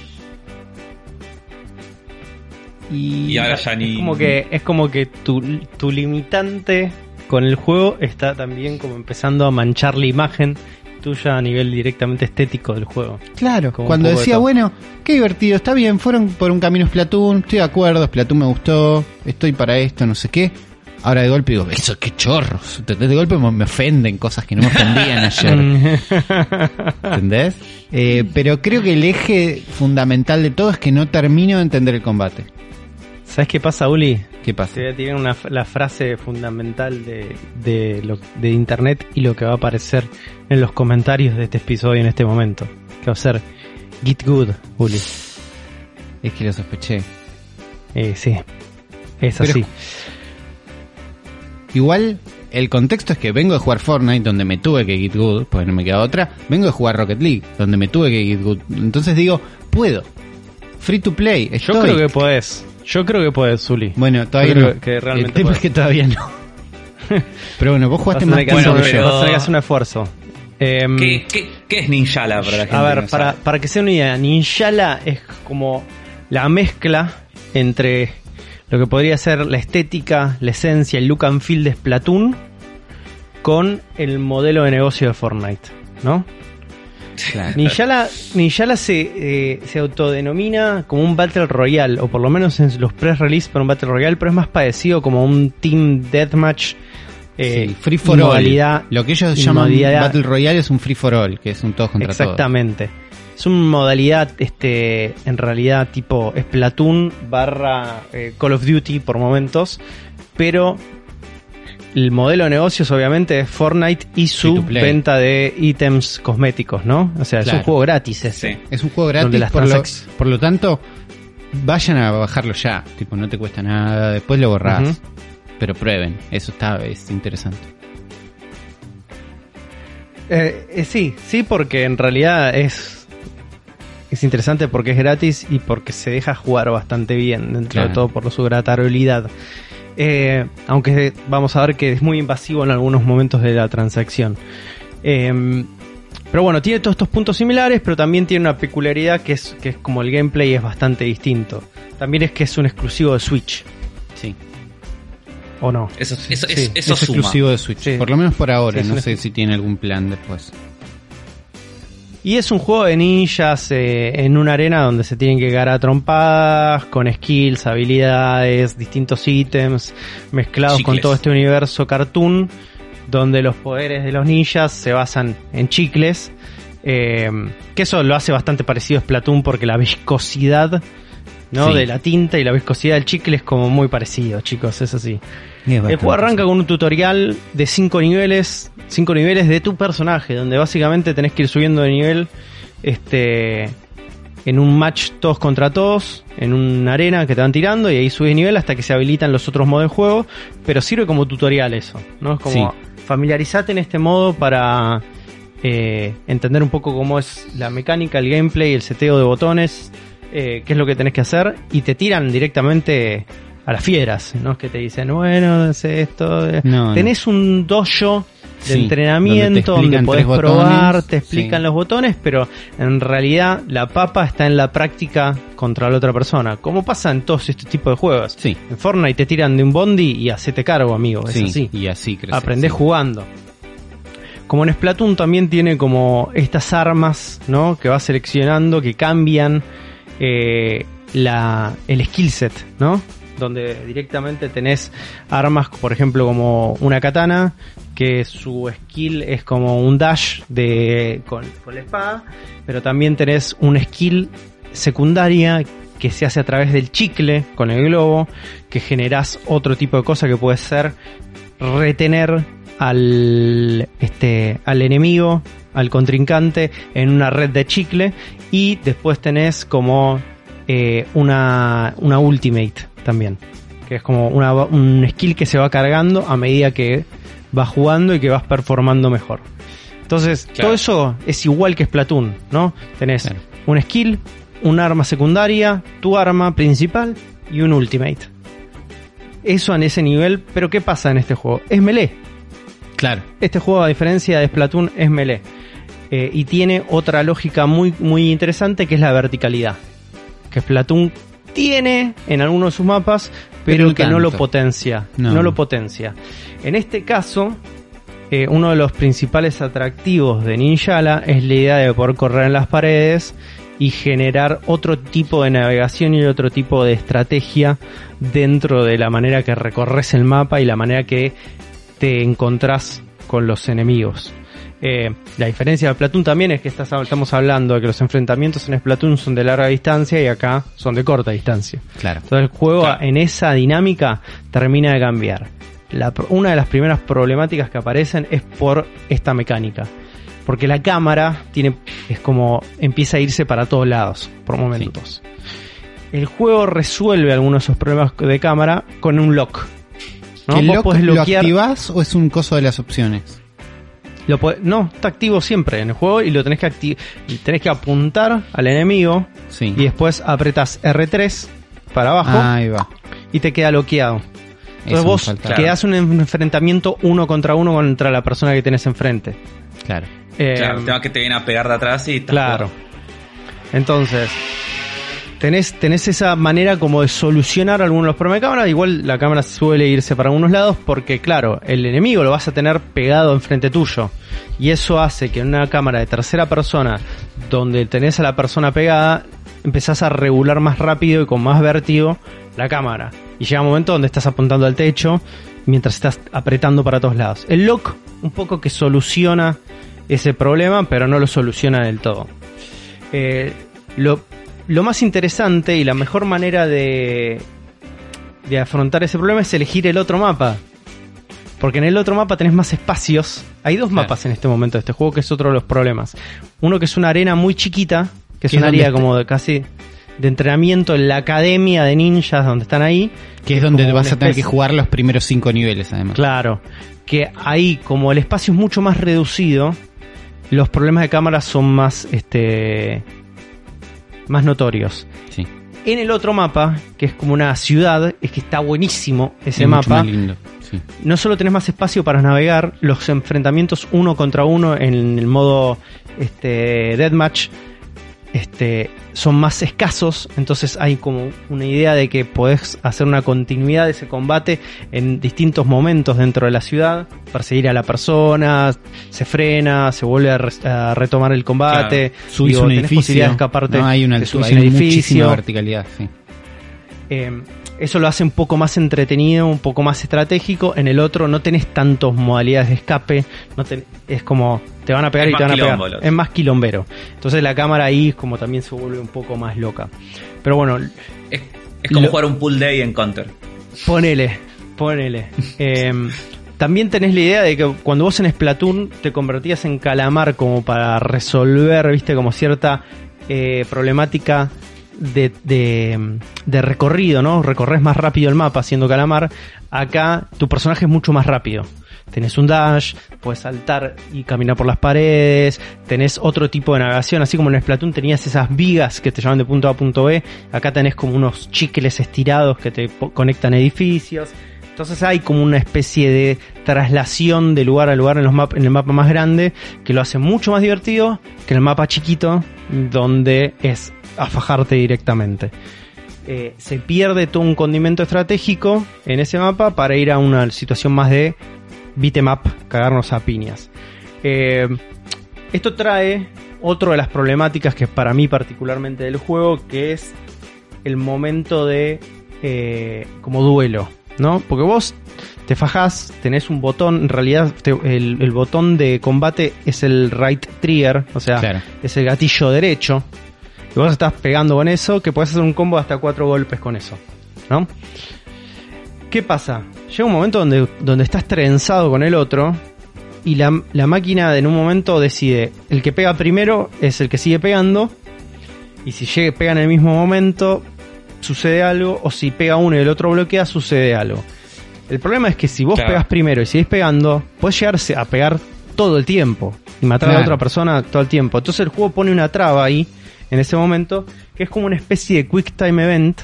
Y, Y ahora ya ni. Es como que, es como que tu, tu limitante con el juego está también como empezando a manchar la imagen tuya a nivel directamente estético del juego. Claro, Como cuando de decía, bueno, qué divertido, está bien, fueron por un camino Splatoon, estoy de acuerdo, Splatoon me gustó, estoy para esto, no sé qué. Ahora de golpe digo, eso qué chorros. De golpe me me ofenden cosas que no me ofendían ayer. ¿Entendés? Eh, pero creo que el eje fundamental de todo es que no termino de entender el combate. ¿Sabes qué pasa, Uli? ¿Qué pasa? Te voy a tirar una, la frase fundamental de, de, lo- de internet y lo que va a aparecer en los comentarios de este episodio en este momento. Que va a ser Get Good, Uli. Es que lo sospeché. Eh, sí, es Pero- así. Igual, el contexto es que vengo de jugar Fortnite, donde me tuve que get good, porque no me queda otra. Vengo de jugar Rocket League, donde me tuve que get good. Entonces digo, puedo. Free to play. Yo creo que podés. Yo creo que podés, Uli. Bueno, todavía no. que realmente el tema puedo. es que todavía no. Pero bueno, vos jugaste más que, Bueno, hacer, que yo. pero- vas a tener que hacer un esfuerzo. Em, ¿Qué, qué, qué es Ninjala para la gente? A que ver, no para, para que sea una idea, Ninjala es como la mezcla entre lo que podría ser la estética, la esencia, el look and feel de Splatoon con el modelo de negocio de Fortnite, ¿no? Claro. Ninjala, Ninjala se, eh, se autodenomina como un Battle Royale, o por lo menos en los press release para un Battle Royale, pero es más parecido como un Team Deathmatch. eh, Sí, free for all. Lo que ellos llaman Battle Royale es un free for all, que es un todos contra Exactamente. Es una modalidad, este, en realidad tipo Splatoon barra eh, Call of Duty por momentos, pero el modelo de negocios obviamente es Fortnite y su venta de ítems cosméticos, ¿no? O sea, es un juego gratis ese. Sí. Es un juego gratis, las por lo, por lo tanto, vayan a bajarlo ya. Tipo, no te cuesta nada, después lo borrás. Pero prueben, eso está es interesante. Eh, eh, sí, sí, porque en realidad es es interesante porque es gratis y porque se deja jugar bastante bien, dentro Claro. de todo por su gratabilidad. Eh, aunque vamos a ver que es muy invasivo en algunos momentos de la transacción. Eh, pero bueno, tiene todos estos puntos similares, pero también tiene una peculiaridad que es, que es como el gameplay es bastante distinto. También es que es un exclusivo de Switch, Sí, ¿o no? Eso, eso, Sí, es- eso es suma. exclusivo de Switch. Sí. Por lo menos por ahora, Sí, no sé si tiene algún plan después. Y es un juego de ninjas eh, en una arena donde se tienen que llegar a trompadas, con skills, habilidades, distintos ítems, mezclados con todo este universo cartoon, donde los poderes de los ninjas se basan en chicles. eh, que eso lo hace bastante parecido a Splatoon porque la viscosidad ¿no? Sí. de la tinta y la viscosidad del chicle es como muy parecido, chicos, es así. El juego arranca con un tutorial de 5 niveles, 5 niveles de tu personaje, donde básicamente tenés que ir subiendo de nivel este en un match todos contra todos, en una arena que te van tirando y ahí subes nivel hasta que se habilitan los otros modos de juego, pero sirve como tutorial eso, ¿no? Es como familiarizate en este modo para eh, entender un poco cómo es la mecánica, el gameplay, el seteo de botones, eh, qué es lo que tenés que hacer y te tiran directamente a las fieras, ¿no? Es que te dicen, bueno, es esto. no. Tenés un dojo de Sí, entrenamiento donde tres probar, botones, te explican sí. los botones, pero en realidad la papa está en la práctica contra la otra persona. Como pasa en todos estos tipos de juegos. Sí, En Fortnite te tiran de un bondi y hacete cargo, amigo. Es sí, así. y así creces. Aprendés jugando. Como en Splatoon también tiene como estas armas, ¿no? Que vas seleccionando, que cambian eh, la, el skill set, ¿no? Donde directamente tenés armas, por ejemplo, como una katana, que su skill es como un dash de, con, la espada, pero también tenés un skill secundaria que se hace a través del chicle con el globo, que generás otro tipo de cosa que puede ser retener al, este, al enemigo, al contrincante, en una red de chicle. Y después tenés como eh, una, una ultimate también. Que es como una, un skill que se va cargando a medida que vas jugando y que vas performando mejor. Entonces, Claro. todo eso es igual que Splatoon, ¿no? Tenés Claro. un skill, un arma secundaria, tu arma principal y un ultimate. Eso en ese nivel, pero ¿qué pasa en este juego? Es melee. Claro. Este juego, a diferencia de Splatoon, es melee. Eh, y tiene otra lógica muy, muy interesante que es la verticalidad. Que Splatoon tiene en algunos de sus mapas, pero, que no lo potencia. No. No. lo potencia. En este caso, eh, uno de los principales atractivos de Ninjala es la idea de poder correr en las paredes y generar otro tipo de navegación y otro tipo de estrategia dentro de la manera que recorres el mapa y la manera que te encontrás con los enemigos. Eh, la diferencia de Splatoon también es que estás- estamos hablando de que los enfrentamientos en Splatoon son de larga distancia y acá son de corta distancia. Claro. Entonces el juego Claro. en esa dinámica termina de cambiar. La pro- una de las primeras problemáticas que aparecen es por esta mecánica. Porque la cámara tiene, es como empieza a irse para todos lados por momentos. El juego resuelve algunos de esos problemas de cámara con un lock. ¿no? ¿Que el lock podés lo activás o es un coso de las opciones? Lo no, está activo siempre en el juego y lo tenés que tenés que apuntar al enemigo Sí. y después apretas R3 para abajo Ahí va. y te queda bloqueado. Entonces vos quedás un enfrentamiento uno contra uno contra la persona que tenés enfrente. Claro. Eh, Claro, el tema que te viene a pegar de atrás y estás claro. Entonces, tenés, tenés esa manera como de solucionar algunos problemas de cámara. Igual la cámara suele irse para unos lados porque, claro, el enemigo lo vas a tener pegado enfrente tuyo. Y eso hace que en una cámara de tercera persona, donde tenés a la persona pegada, empezás a regular más rápido y con más vértigo la cámara. Y llega un momento donde estás apuntando al techo mientras estás apretando para todos lados. El lock un poco que soluciona ese problema, pero no lo soluciona del todo. Eh, lo, lo más interesante y la mejor manera de, de afrontar ese problema es elegir el otro mapa. Porque en el otro mapa tenés más espacios. Hay dos Claro. mapas en este momento de este juego, que es otro de los problemas. Uno que es una arena muy chiquita, que es Que es un donde área como de casi de entrenamiento en la academia de ninjas donde están ahí. Que es donde vas una a tener que jugar los primeros cinco niveles, además. Claro, que ahí como el espacio es mucho más reducido, los problemas de cámara son más este más notorios. Sí. En el otro mapa, que es como una ciudad, es que está buenísimo ese Es mucho mapa. más lindo. Sí. No solo tenés más espacio para navegar, los enfrentamientos uno contra uno en el modo este, deathmatch este, son más escasos, entonces hay como una idea de que podés hacer una continuidad de ese combate en distintos momentos dentro de la ciudad, perseguir a la persona, se frena, se vuelve a, re- a retomar el combate, Subís digo, un tenés edificio. posibilidad de escaparte, No, hay una altura, subís hay un muchísima edificio, verticalidad, sí. eh, eso lo hace un poco más entretenido, un poco más estratégico. En el otro no tenés tantas modalidades de escape. No ten- es como te van a pegar Es y te van a pegar. Es más quilombero. Entonces la cámara ahí es como también se vuelve un poco más loca. Pero bueno, Es, es como Lo- jugar un pool day en Counter. ponele, ponele. Eh, también tenés la idea de que cuando vos en Splatoon te convertías en calamar como para resolver, viste, como cierta eh, problemática de, de, de recorrido, ¿no? Recorres más rápido el mapa siendo calamar. Acá tu personaje es mucho más rápido. Tenés un dash, puedes saltar y caminar por las paredes, tenés otro tipo de navegación, así como en Splatoon tenías esas vigas que te llevan de punto A a punto B, acá tenés como unos chicles estirados que te conectan edificios. Entonces hay como una especie de traslación de lugar a lugar en, los map- en el mapa más grande que lo hace mucho más divertido que el mapa chiquito donde es a fajarte directamente. Eh, se pierde todo un condimento estratégico en ese mapa para ir a una situación más de beat'em up, cagarnos a piñas. Eh, esto trae otra de las problemáticas que para mí particularmente del juego, que es el momento de eh, como duelo, ¿no? Porque vos te fajás, tenés un botón, en realidad te- el, el botón de combate es el right trigger, o sea, Claro. es el gatillo derecho. Y vos estás pegando con eso, que puedes hacer un combo de hasta cuatro golpes con eso, ¿no? ¿Qué pasa? Llega un momento donde, donde estás trenzado con el otro y la, la máquina en un momento decide, el que pega primero es el que sigue pegando, y si llega, pega en el mismo momento, sucede algo, o si pega uno y el otro bloquea, sucede algo. El problema es que si vos Claro. pegas primero y sigues pegando, puedes llegarse a pegar todo el tiempo y matar a otra persona todo el tiempo. Entonces el juego pone una traba ahí, en ese momento, que es como una especie de quick time event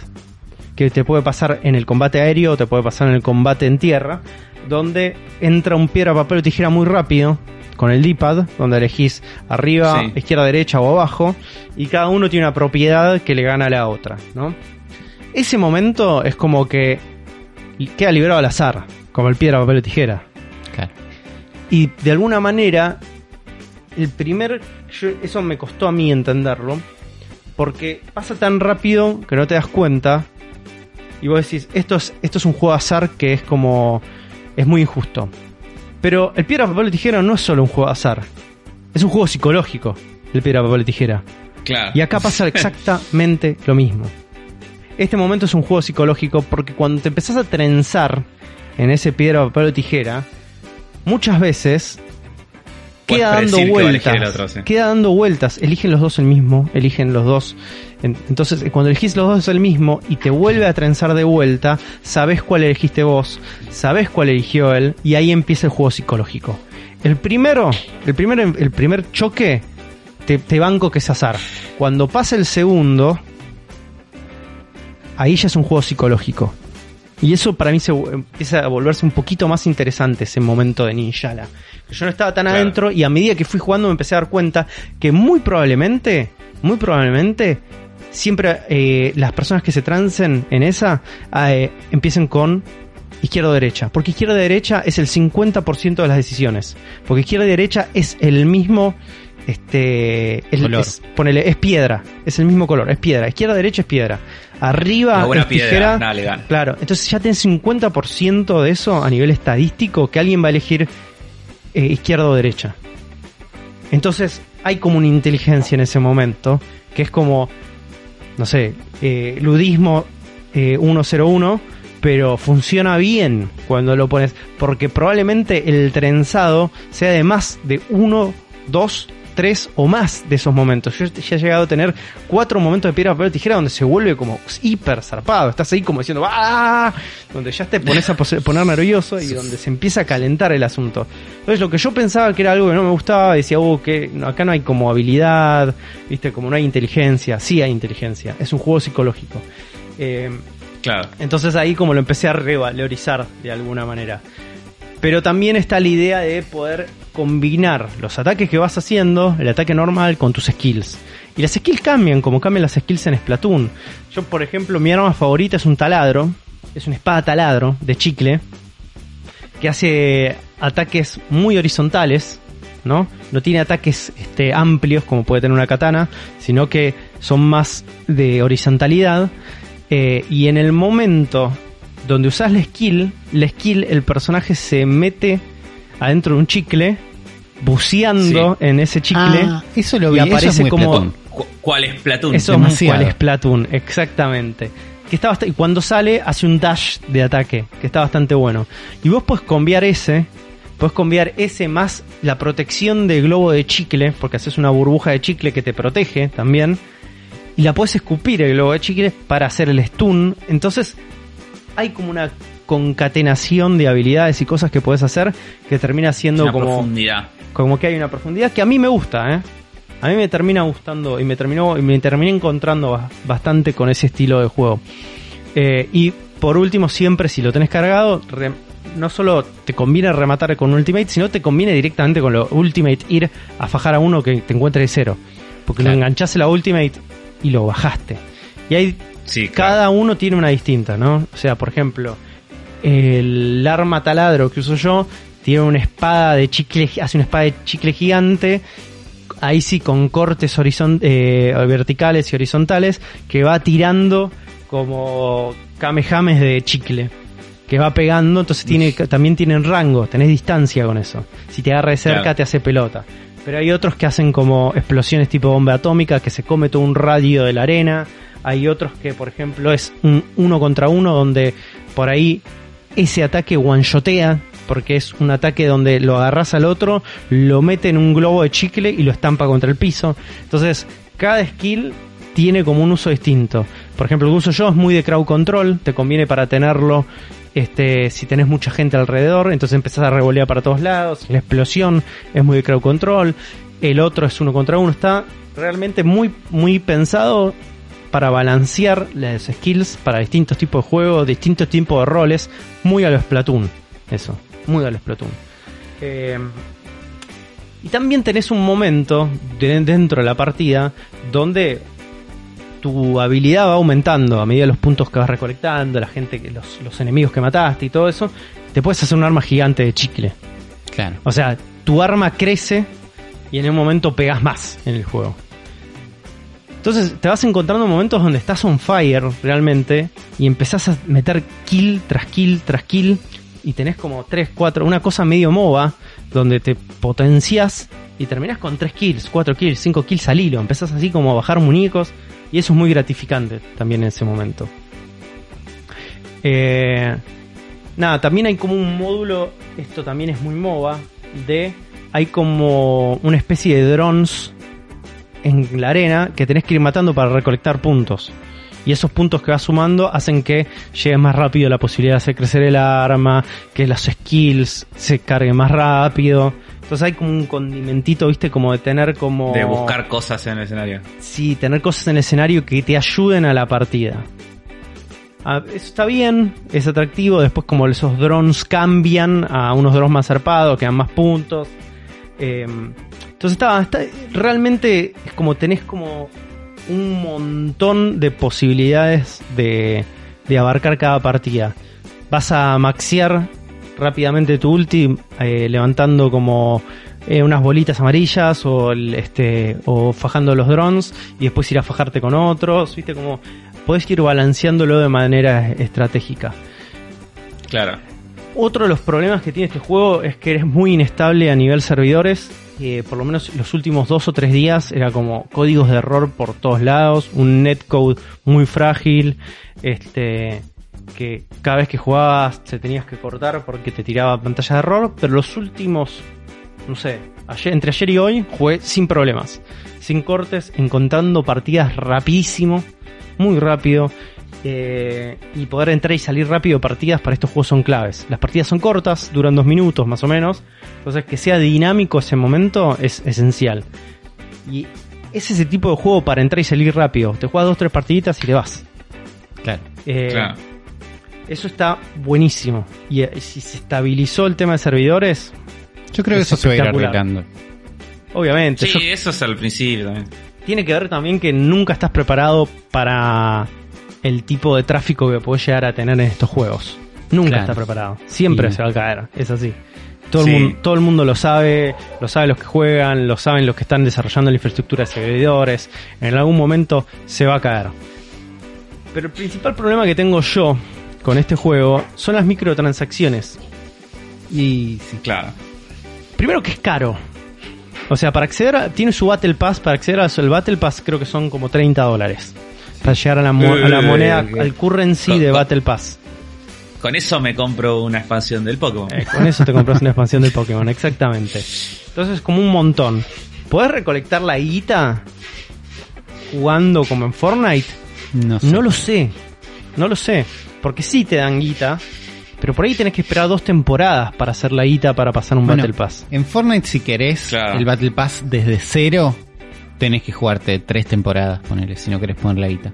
que te puede pasar en el combate aéreo o te puede pasar en el combate en tierra, donde entra un piedra, papel o tijera muy rápido con el D-pad, donde elegís arriba, Sí. izquierda, derecha o abajo, y cada uno tiene una propiedad que le gana a la otra, ¿no? Ese momento es como que queda librado al azar, como el piedra, papel o tijera. Claro. Y de alguna manera, el primer. yo- eso me costó a mí entenderlo. Porque pasa tan rápido que no te das cuenta. Y vos decís, esto es, esto es un juego de azar que es como. Es muy injusto. Pero el piedra, papel o tijera no es solo un juego de azar. Es un juego psicológico, el piedra, papel o tijera. Claro. Y acá pasa exactamente lo mismo. Este momento es un juego psicológico porque cuando te empezás a trenzar en ese piedra, papel o tijera, muchas veces queda dando que vueltas. otro, sí. Queda dando vueltas. Eligen los dos el mismo, eligen los dos. En- Entonces, eh, cuando elegís los dos el mismo y te vuelve a trenzar de vuelta, sabes cuál elegiste vos, sabes cuál eligió él, y ahí empieza el juego psicológico. El primero, el primer, el primer choque, te, te banco que es azar. Cuando pasa el segundo, ahí ya es un juego psicológico. Y eso para mí se empieza a volverse un poquito más interesante ese momento de Ninjala. Yo no estaba tan Claro. adentro y a medida que fui jugando me empecé a dar cuenta que muy probablemente, muy probablemente, siempre eh, las personas que se trancen en esa eh, empiecen con izquierda o derecha. Porque izquierda o derecha es el 50% de las decisiones. Porque izquierda y derecha es el mismo. Este. Color. es, ponele, es piedra. Es el mismo color. Es piedra. Izquierda derecha es piedra. Arriba es piedra, tijera. nada le gana. Claro, entonces ya tenés 50% de eso a nivel estadístico que alguien va a elegir eh, izquierda o derecha. Entonces hay como una inteligencia en ese momento que es como, no sé, eh, ludismo eh, 101, pero funciona bien cuando lo pones, porque probablemente el trenzado sea de más de uno, dos, tres o más de esos momentos. Yo ya he llegado a tener cuatro momentos de piedra, papel, tijera donde se vuelve como hiper zarpado. Estás ahí como diciendo ¡Ah! Donde ya te pones a poner nervioso y donde se empieza a calentar el asunto. Entonces lo que yo pensaba que era algo que no me gustaba, decía, uh, que no, acá no hay como habilidad, viste, como no hay inteligencia. Sí hay inteligencia, es un juego psicológico. Eh, Claro. entonces ahí como lo empecé a revalorizar de alguna manera. Pero también está la idea de poder combinar los ataques que vas haciendo, el ataque normal, con tus skills. Y las skills cambian, como cambian las skills en Splatoon. Yo, por ejemplo, mi arma favorita es un taladro. Es una espada taladro de chicle. Que hace ataques muy horizontales. ¿no? No tiene ataques este, amplios como puede tener una katana, sino que son más de horizontalidad. Eh, y en el momento donde usas la skill, la skill, el personaje se mete adentro de un chicle, buceando en ese chicle. Ah, eso lo y vi. eso aparece es muy como- Platón. Cu- ¿Cuál es Platoon? Eso es demasiado. cual es Platoon, exactamente. Que está bast- y cuando sale hace un dash de ataque, que está bastante bueno. Y vos podés cambiar ese, podés cambiar ese más la protección del globo de chicle, porque haces una burbuja de chicle que te protege también. Y la podés escupir el globo de chicle para hacer el stun. Entonces hay como una concatenación de habilidades y cosas que podés hacer que termina siendo Una como profundidad. como que hay una profundidad que a mí me gusta, ¿eh? A mí me termina gustando y me terminó y me terminé encontrando ba- bastante con ese estilo de juego. Eh, y por último, siempre si lo tenés cargado, re- no solo te conviene rematar con Ultimate, sino te conviene directamente con lo Ultimate ir a fajar a uno que te encuentre de cero. Porque Claro. lo enganchaste la Ultimate y lo bajaste. Y hay Sí, cada uno tiene una distinta, ¿no? O sea, por ejemplo, el arma taladro que uso yo tiene una espada de chicle, hace una espada de chicle gigante, ahí sí con cortes horizon- eh, verticales y horizontales, que va tirando como kamehames de chicle. Que va pegando, entonces tiene, también tienen rango, tenés distancia con eso. Si te agarra de cerca Claro. te hace pelota. Pero hay otros que hacen como explosiones tipo bomba atómica, que se come todo un radio de la arena. Hay otros que, por ejemplo, es un uno contra uno, donde por ahí ese ataque one-shotea porque es un ataque donde lo agarras al otro, lo mete en un globo de chicle y lo estampa contra el piso. Entonces, cada skill tiene como un uso distinto. Por ejemplo, el que uso yo es muy de crowd control, te conviene para tenerlo este, si tenés mucha gente alrededor, entonces empezás a revolear para todos lados. La explosión es muy de crowd control. El otro es uno contra uno. Está realmente muy, muy pensado para balancear las skills para distintos tipos de juegos, distintos tipos de roles. Muy a los Splatoon. Eso, muy a los Splatoon. Eh, y también tenés un momento de- dentro de la partida donde tu habilidad va aumentando a medida de los puntos que vas recolectando, la gente, que los, los enemigos que mataste y todo eso. Te puedes hacer un arma gigante de chicle. Claro. O sea, tu arma crece y en un momento pegas más en el juego. Entonces te vas encontrando momentos donde estás on fire realmente y empezás a meter kill tras kill tras kill y tenés como 3, 4, una cosa medio MOBA donde te potencias y terminás con 3 kills, 4 kills, 5 kills al hilo. Empezás así como a bajar muñecos y eso es muy gratificante también en ese momento. Eh, nada, también hay como un módulo, esto también es muy MOBA, de hay como una especie de drones en la arena que tenés que ir matando para recolectar puntos. Y esos puntos que vas sumando hacen que llegue más rápido la posibilidad de hacer crecer el arma, que los skills se carguen más rápido. Entonces hay como un condimentito, viste, como de tener como... De buscar cosas en el escenario. Sí, tener cosas en el escenario que te ayuden a la partida. Ah, eso está bien, es atractivo. Después, como esos drones cambian a unos drones más zarpados, que dan más puntos. Eh, entonces, está, está- realmente es como tenés como un montón de posibilidades de, de abarcar cada partida. Vas a maxear rápidamente tu ulti eh, levantando como eh, unas bolitas amarillas o el, este o fajando los drones y después ir a fajarte con otros, viste como podés ir balanceándolo de manera estratégica. Claro. Otro de los problemas que tiene este juego es que eres muy inestable a nivel servidores. Eh, por lo menos los últimos dos o tres días era como códigos de error por todos lados, un netcode muy frágil, este que cada vez que jugabas te tenías que cortar porque te tiraba pantalla de error, pero los últimos, no sé, ayer, entre ayer y hoy jugué sin problemas, sin cortes, encontrando partidas rapidísimo, muy rápido. eh, y poder entrar y salir rápido partidas para estos juegos son claves. Las partidas son cortas, duran dos minutos más o menos. Entonces que sea dinámico ese momento es esencial. Y es ese tipo de juego para entrar y salir rápido. Te juegas dos tres partiditas y te vas. Claro. Eh, Claro. Eso está buenísimo. Y eh, si se estabilizó el tema de servidores, Yo creo que Es eso se va a ir arreglando. obviamente. Sí, yo- eso es al principio también. tiene que ver también que nunca estás preparado para el tipo de tráfico que puedes llegar a tener en estos juegos. Nunca Claro. estás preparado. Siempre Y- se va a caer. Es así. Todo, Sí. el mundo, todo el mundo lo sabe, lo saben los que juegan, lo saben los que están desarrollando la infraestructura de servidores. En algún momento se va a caer. Pero el principal problema que tengo yo con este juego son las microtransacciones. Y sí. Claro. Primero que es caro. O sea, para acceder a, tiene su Battle Pass, para acceder al Battle Pass creo que son como 30 dólares. Para llegar a la, mo- a la Eh, moneda, al currency de Battle Pass. Con eso me compro una expansión del Pokémon. Eh, con eso te compras una expansión del Pokémon, exactamente. Entonces, como un montón. ¿Podés recolectar la guita jugando como en Fortnite? No sé. No lo sé. No lo sé. Porque sí te dan guita. Pero por ahí tenés que esperar dos temporadas para hacer la guita para pasar un Bueno, Battle Pass. En Fortnite, si querés Claro. el Battle Pass desde cero, tenés que jugarte tres temporadas, ponele, si no querés poner la guita.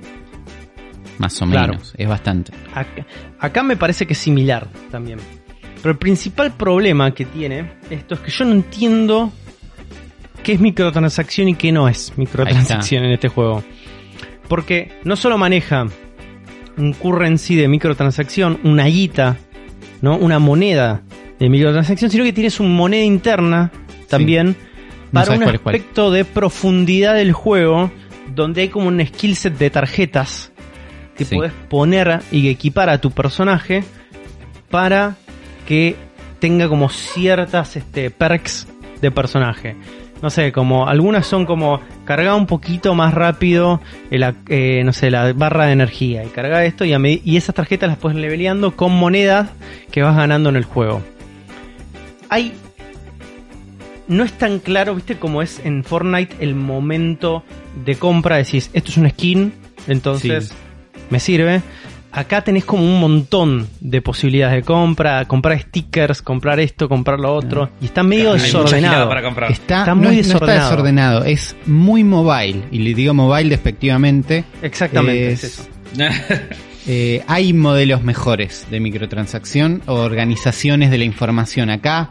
Más o Claro. menos, es bastante. Acá, acá me parece que es similar también. Pero el principal problema que tiene esto es que yo no entiendo qué es microtransacción y qué no es microtransacción en este juego. Porque no solo maneja un currency de microtransacción, una guita, ¿no? Una moneda de microtransacción, sino que tienes una moneda interna también No para un cuál es cuál. aspecto de profundidad del juego donde hay como un skill set de tarjetas que Sí. puedes poner y equipar a tu personaje para que tenga como ciertas este, perks de personaje. No sé, como algunas son como cargar un poquito más rápido el, eh, no sé, la barra de energía y cargar esto y, a y esas tarjetas las puedes leveleando con monedas que vas ganando en el juego. hay. No es tan claro, viste, como es en Fortnite el momento de compra. Decís, esto es una skin, entonces Sí. Me sirve. Acá tenés como un montón de posibilidades de compra, comprar stickers, comprar esto, comprar lo otro. Y está medio Hay desordenado. para comprar. Está, Está no muy es- no está desordenado. desordenado, es muy mobile. Y le digo mobile despectivamente. Exactamente, es, Es- eso. Eh, hay modelos mejores de microtransacción o organizaciones de la información. Acá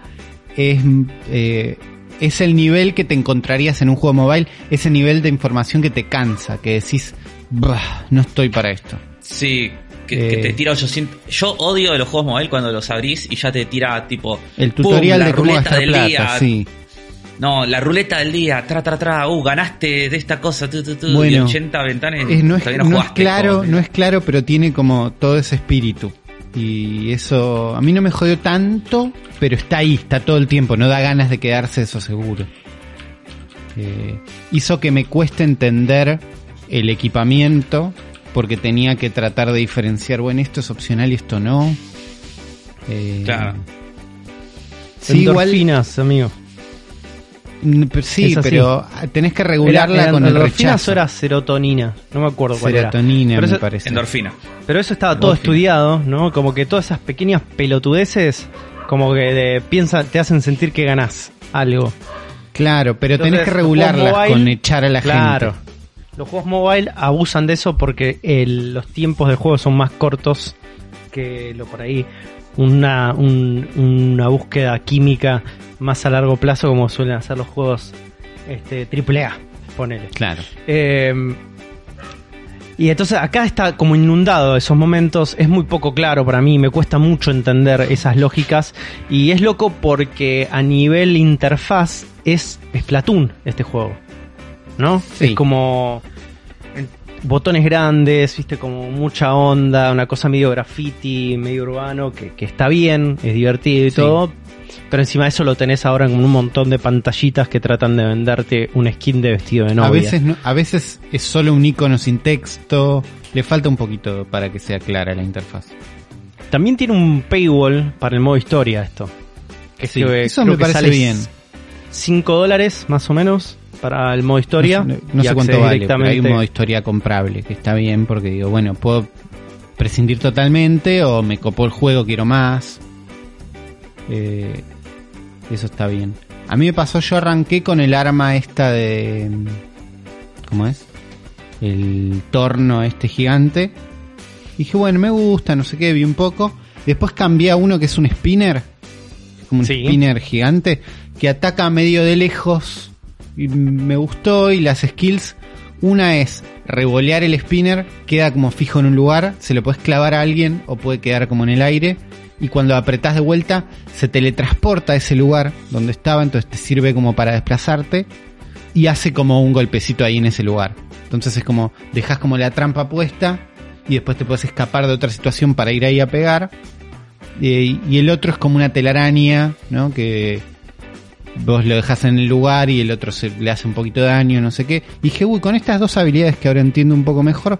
es, eh, es el nivel que te encontrarías en un juego mobile, ese nivel de información que te cansa, que decís, "Bah, no estoy para esto. Sí, que, que Eh. te tira 800. Yo odio de los juegos mobile cuando los abrís y ya te tira tipo. El pum, tutorial la de cómo gastar del plata, día. sí. No, la ruleta del día, tra, tra, tra, uh, ganaste de esta cosa, tu, tu, tu, Bueno, y 80 ventanas. Es- no, es, no claro, no es claro, pero tiene como todo ese espíritu. Y eso a mí no me jodió tanto, pero está ahí, está todo el tiempo, no da ganas de quedarse eso seguro. Eh, hizo que me cueste entender el equipamiento, porque tenía que tratar de diferenciar, bueno, esto es opcional y esto no. Eh, Claro. Sí, igual, Endorfinas, amigo. mm, sí, pero tenés que regularla Era- con el endorfinas rechazo. o era serotonina, no me acuerdo cuál era. Serotonina, Pero me eso- parece. Endorfina. Pero eso estaba todo Endorfina. estudiado, ¿no? Como que todas esas pequeñas pelotudeces, como que de- piensa, te hacen sentir que ganás algo. Claro, pero tenés que regularlas mobile, con echar a la claro. gente. Los juegos mobile abusan de eso porque el- los tiempos de juego son más cortos que lo por ahí. Una, un- una búsqueda química más a largo plazo como suelen hacer los juegos este, AAA, ponele. Claro. Eh, y entonces acá está como inundado esos momentos, es muy poco claro para mí, me cuesta mucho entender esas lógicas y es loco porque a nivel interfaz es Splatoon este juego, ¿no? Sí. Es como botones grandes, viste, como mucha onda, una cosa medio graffiti, medio urbano, que, que está bien, es divertido y Sí. todo, pero encima de eso lo tenés ahora en un montón de pantallitas que tratan de venderte un skin de vestido de novia. A veces, no- a veces es solo un icono sin texto. Le falta un poquito para que sea clara la interfaz. También tiene un paywall para el modo historia esto. Que Sí, creo- eso creo me que parece sale bien. 5 dólares más o menos para el modo historia. No, sé- no y sé cuánto vale, pero hay un modo historia comprable que está bien porque digo, bueno, puedo prescindir totalmente o me copó el juego, quiero más. Eh, eso está bien. A mí me pasó, yo arranqué con el arma esta de... ¿Cómo es? El torno este gigante. Dije, bueno, me gusta, no sé qué, vi un poco. Después cambié a uno que es un spinner. Como un Sí. spinner gigante. Que ataca medio de lejos. Me gustó. Y las skills. Una es revolear el spinner. Queda como fijo en un lugar. Se lo puedes clavar a alguien. O puede quedar como en el aire. Y cuando apretás de vuelta. Se teletransporta a ese lugar donde estaba. Entonces te sirve como para desplazarte. Y hace como un golpecito ahí en ese lugar. Entonces es como. Dejas como la trampa puesta y después te puedes escapar de otra situación para ir ahí a pegar. Eh, y el otro es como una telaraña, ¿no? Que vos lo dejas en el lugar y el otro se, le hace un poquito de daño, no sé qué. Y dije, uy, con estas dos habilidades que ahora entiendo un poco mejor,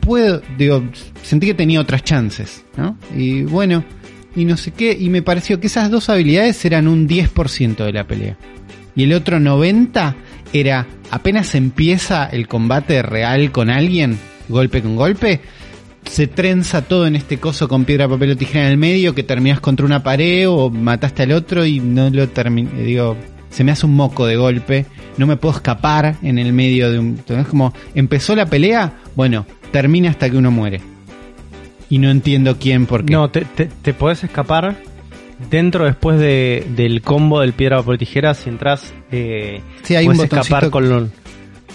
puedo, digo, sentí que tenía otras chances, ¿no? Y bueno, y no sé qué, y me pareció que esas dos habilidades eran un 10% de la pelea. Y el otro 90% era apenas empieza el combate real con alguien, golpe con golpe, se trenza todo en este coso con piedra, papel o tijera en el medio, que terminas contra una pared o mataste al otro y no lo terminé, digo, se me hace un moco de golpe, no me puedo escapar en el medio de un... Es como, empezó la pelea, bueno, termina hasta que uno muere. Y no entiendo quién, por qué. No, te, te, te podés escapar dentro después de, del combo del piedra papel tijera si entras eh, Sí, hay un escapar con, lo-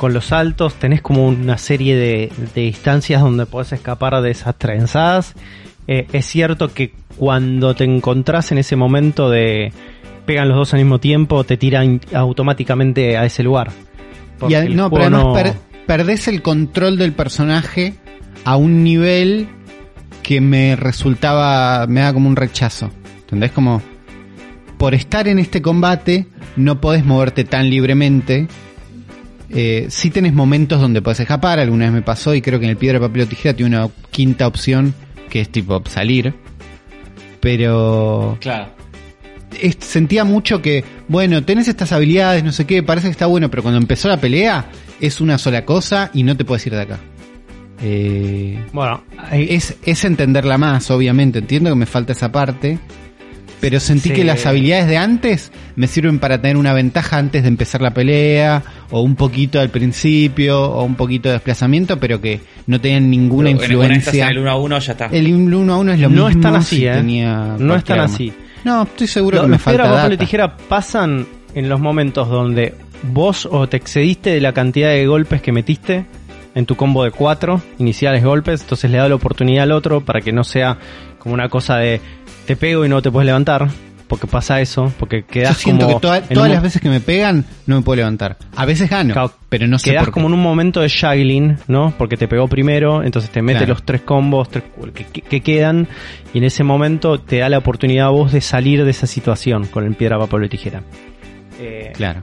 con los saltos tenés como una serie de, de instancias donde podés escapar de esas trenzadas Eh, es cierto que cuando te encontrás en ese momento de pegan los dos al mismo tiempo te tiran automáticamente a ese lugar Y a- no, pero no- per- perdés el control del personaje a un nivel que me resultaba, me da como un rechazo. ¿Entendés? Como, por estar en este combate, no podés moverte tan libremente. Eh, sí tenés momentos donde podés escapar, alguna vez me pasó y creo que en el piedra, papel o tijera tiene una quinta opción que es tipo salir. Pero Claro. es- sentía mucho que, bueno, tenés estas habilidades, no sé qué, parece que está bueno, pero cuando empezó la pelea es una sola cosa y no te puedes ir de acá. Eh, Bueno, ahí- es, es entenderla más, obviamente. Entiendo que me falta esa parte. Pero sentí Sí. que las habilidades de antes me sirven para tener una ventaja antes de empezar la pelea, o un poquito al principio, o un poquito de desplazamiento, pero que no tenían ninguna Pero, influencia. en el 1 a 1 ya está. El 1 a 1 es lo No mismo. están así, si ¿eh? tenía No están arma. así. No, estoy seguro Lo- que me falta papel y tijera pasan en los momentos donde vos o te excediste de la cantidad de golpes que metiste en tu combo de cuatro iniciales golpes, entonces le da la oportunidad al otro para que no sea como una cosa de te pego y no te puedes levantar, porque pasa eso, porque Yo quedas siento como que toda- todas un- las veces que me pegan no me puedo levantar. A veces gano, Claro, pero no sé por qué. como en un momento de juggling, ¿no? Porque te pegó primero, entonces te mete Claro. los tres combos tres, que, que- que quedan y en ese momento te da la oportunidad a vos de salir de esa situación con el piedra, papel o tijera. Eh, Claro.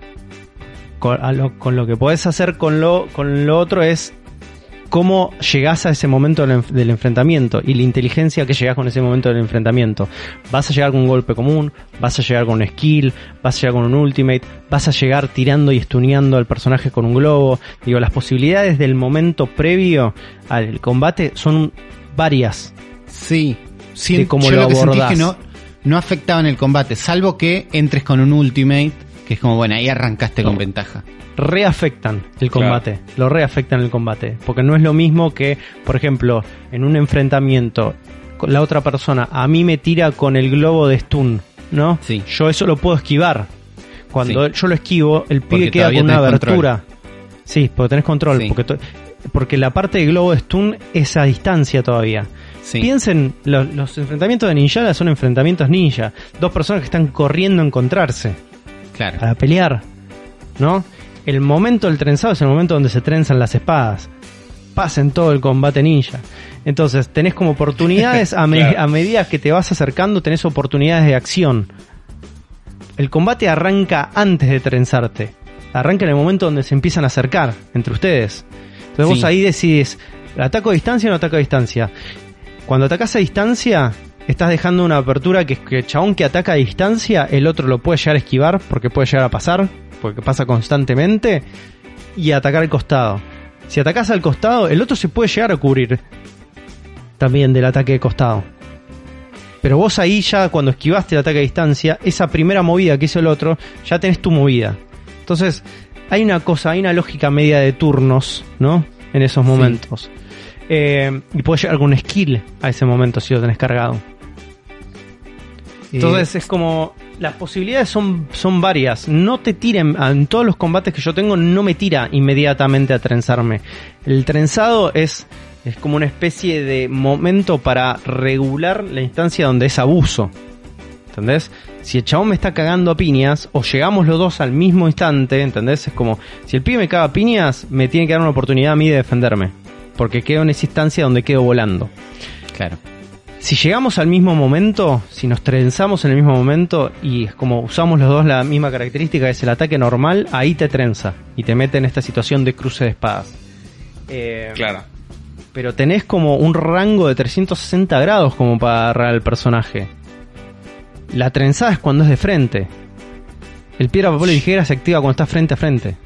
con, a lo, con lo que podés hacer con lo, con lo otro es cómo llegás a ese momento del, enf- del enfrentamiento y la inteligencia que llegás con ese momento del enfrentamiento. Vas a llegar con un golpe común, vas a llegar con un skill, vas a llegar con un ultimate, vas a llegar tirando y estuneando al personaje con un globo. Digo, las posibilidades del momento previo al combate son varias. Sí, sí de cómo yo lo lo, que sentí que no, no afectaban el combate, salvo que entres con un ultimate, que es como, bueno, ahí arrancaste con No. ventaja. reafectan el Claro. combate, lo reafectan el combate, porque no es lo mismo que, por ejemplo, en un enfrentamiento con la otra persona a mí me tira con el globo de stun, ¿no? Sí. Yo eso lo puedo esquivar. Cuando Sí. yo lo esquivo, el pibe Porque queda con una control. abertura. Sí, porque tenés control, Sí. porque porque la parte de globo de stun es a distancia todavía. Sí. Piensen, lo- los, enfrentamientos de ninjada son enfrentamientos ninja, dos personas que están corriendo a encontrarse Claro. para pelear, ¿no? El momento del trenzado es el momento donde se trenzan las espadas. Pasa en todo el combate ninja. Entonces, tenés como oportunidades a, me- Claro. a medida que te vas acercando, tenés oportunidades de acción. El combate arranca antes de trenzarte. Arranca en el momento donde se empiezan a acercar entre ustedes. Entonces vos ahí decides, ¿ataco a distancia o no ataco a distancia? Cuando atacas a distancia, estás dejando una apertura que, que el chabón que ataca a distancia, el otro lo puede llegar a esquivar porque puede llegar a pasar, porque pasa constantemente, y atacar al costado. Si atacas al costado, el otro se puede llegar a cubrir también del ataque de costado. Pero vos ahí ya cuando esquivaste el ataque a distancia, esa primera movida que hizo el otro, ya tenés tu movida. Entonces, hay una cosa, hay una lógica media de turnos, ¿no? En esos Sí. momentos. Eh, y puedes llegar con un skill a ese momento si lo tenés cargado. Entonces es como las posibilidades son, son varias. No te tiren, en todos los combates que yo tengo no me tira inmediatamente a trenzarme. El trenzado es, es como una especie de momento para regular la instancia donde es abuso. ¿Entendés? Si el chabón me está cagando a piñas, o llegamos los dos al mismo instante, ¿entendés? Es como, si el pibe me caga a piñas, me tiene que dar una oportunidad a mí de defenderme. Porque quedo en esa instancia donde quedo volando. Claro. Si llegamos al mismo momento, si nos trenzamos en el mismo momento y es como usamos los dos la misma característica, que es el ataque normal, ahí te trenza y te mete en esta situación de cruce de espadas. Eh, Claro. Pero tenés como un rango de 360 grados como para agarrar al personaje. La trenzada es cuando es de frente. El piedra, papel y tijera se activa cuando está frente a frente.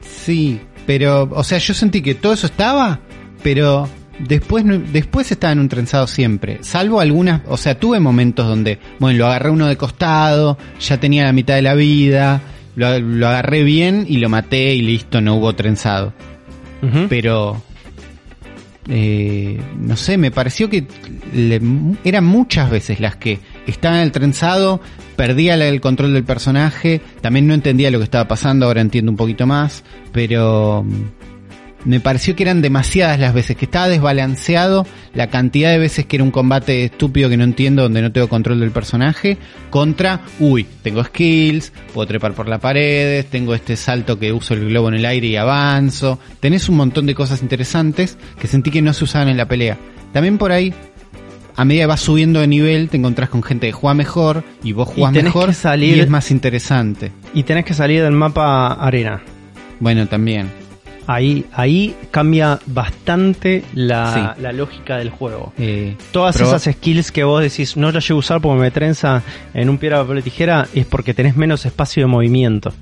Sí, pero, o sea, yo sentí que todo eso estaba, pero después, después estaba en un trenzado siempre. Salvo algunas, o sea, tuve momentos donde, bueno, lo agarré uno de costado, ya tenía la mitad de la vida, lo, lo agarré bien y lo maté y listo, no hubo trenzado. Pero, eh, no sé, me pareció que le- eran muchas veces las que estaba en el trenzado, perdía el control del personaje, también no entendía lo que estaba pasando, ahora entiendo un poquito más, pero me pareció que eran demasiadas las veces, que estaba desbalanceado la cantidad de veces que era un combate estúpido que no entiendo, donde no tengo control del personaje, contra, uy, tengo skills, puedo trepar por las paredes, tengo este salto que uso el globo en el aire y avanzo, tenés un montón de cosas interesantes que sentí que no se usaban en la pelea. También por ahí, a medida que vas subiendo de nivel, te encontrás con gente que juega mejor y vos jugás tenés mejor que salir- y es más interesante. Y tenés que salir del mapa arena. Bueno, también. Ahí, ahí cambia bastante la, Sí. la lógica del juego. Eh, Todas esas skills que vos decís, no las llevo a usar porque me trenza en un piedra, papel tijera, es porque tenés menos espacio de movimiento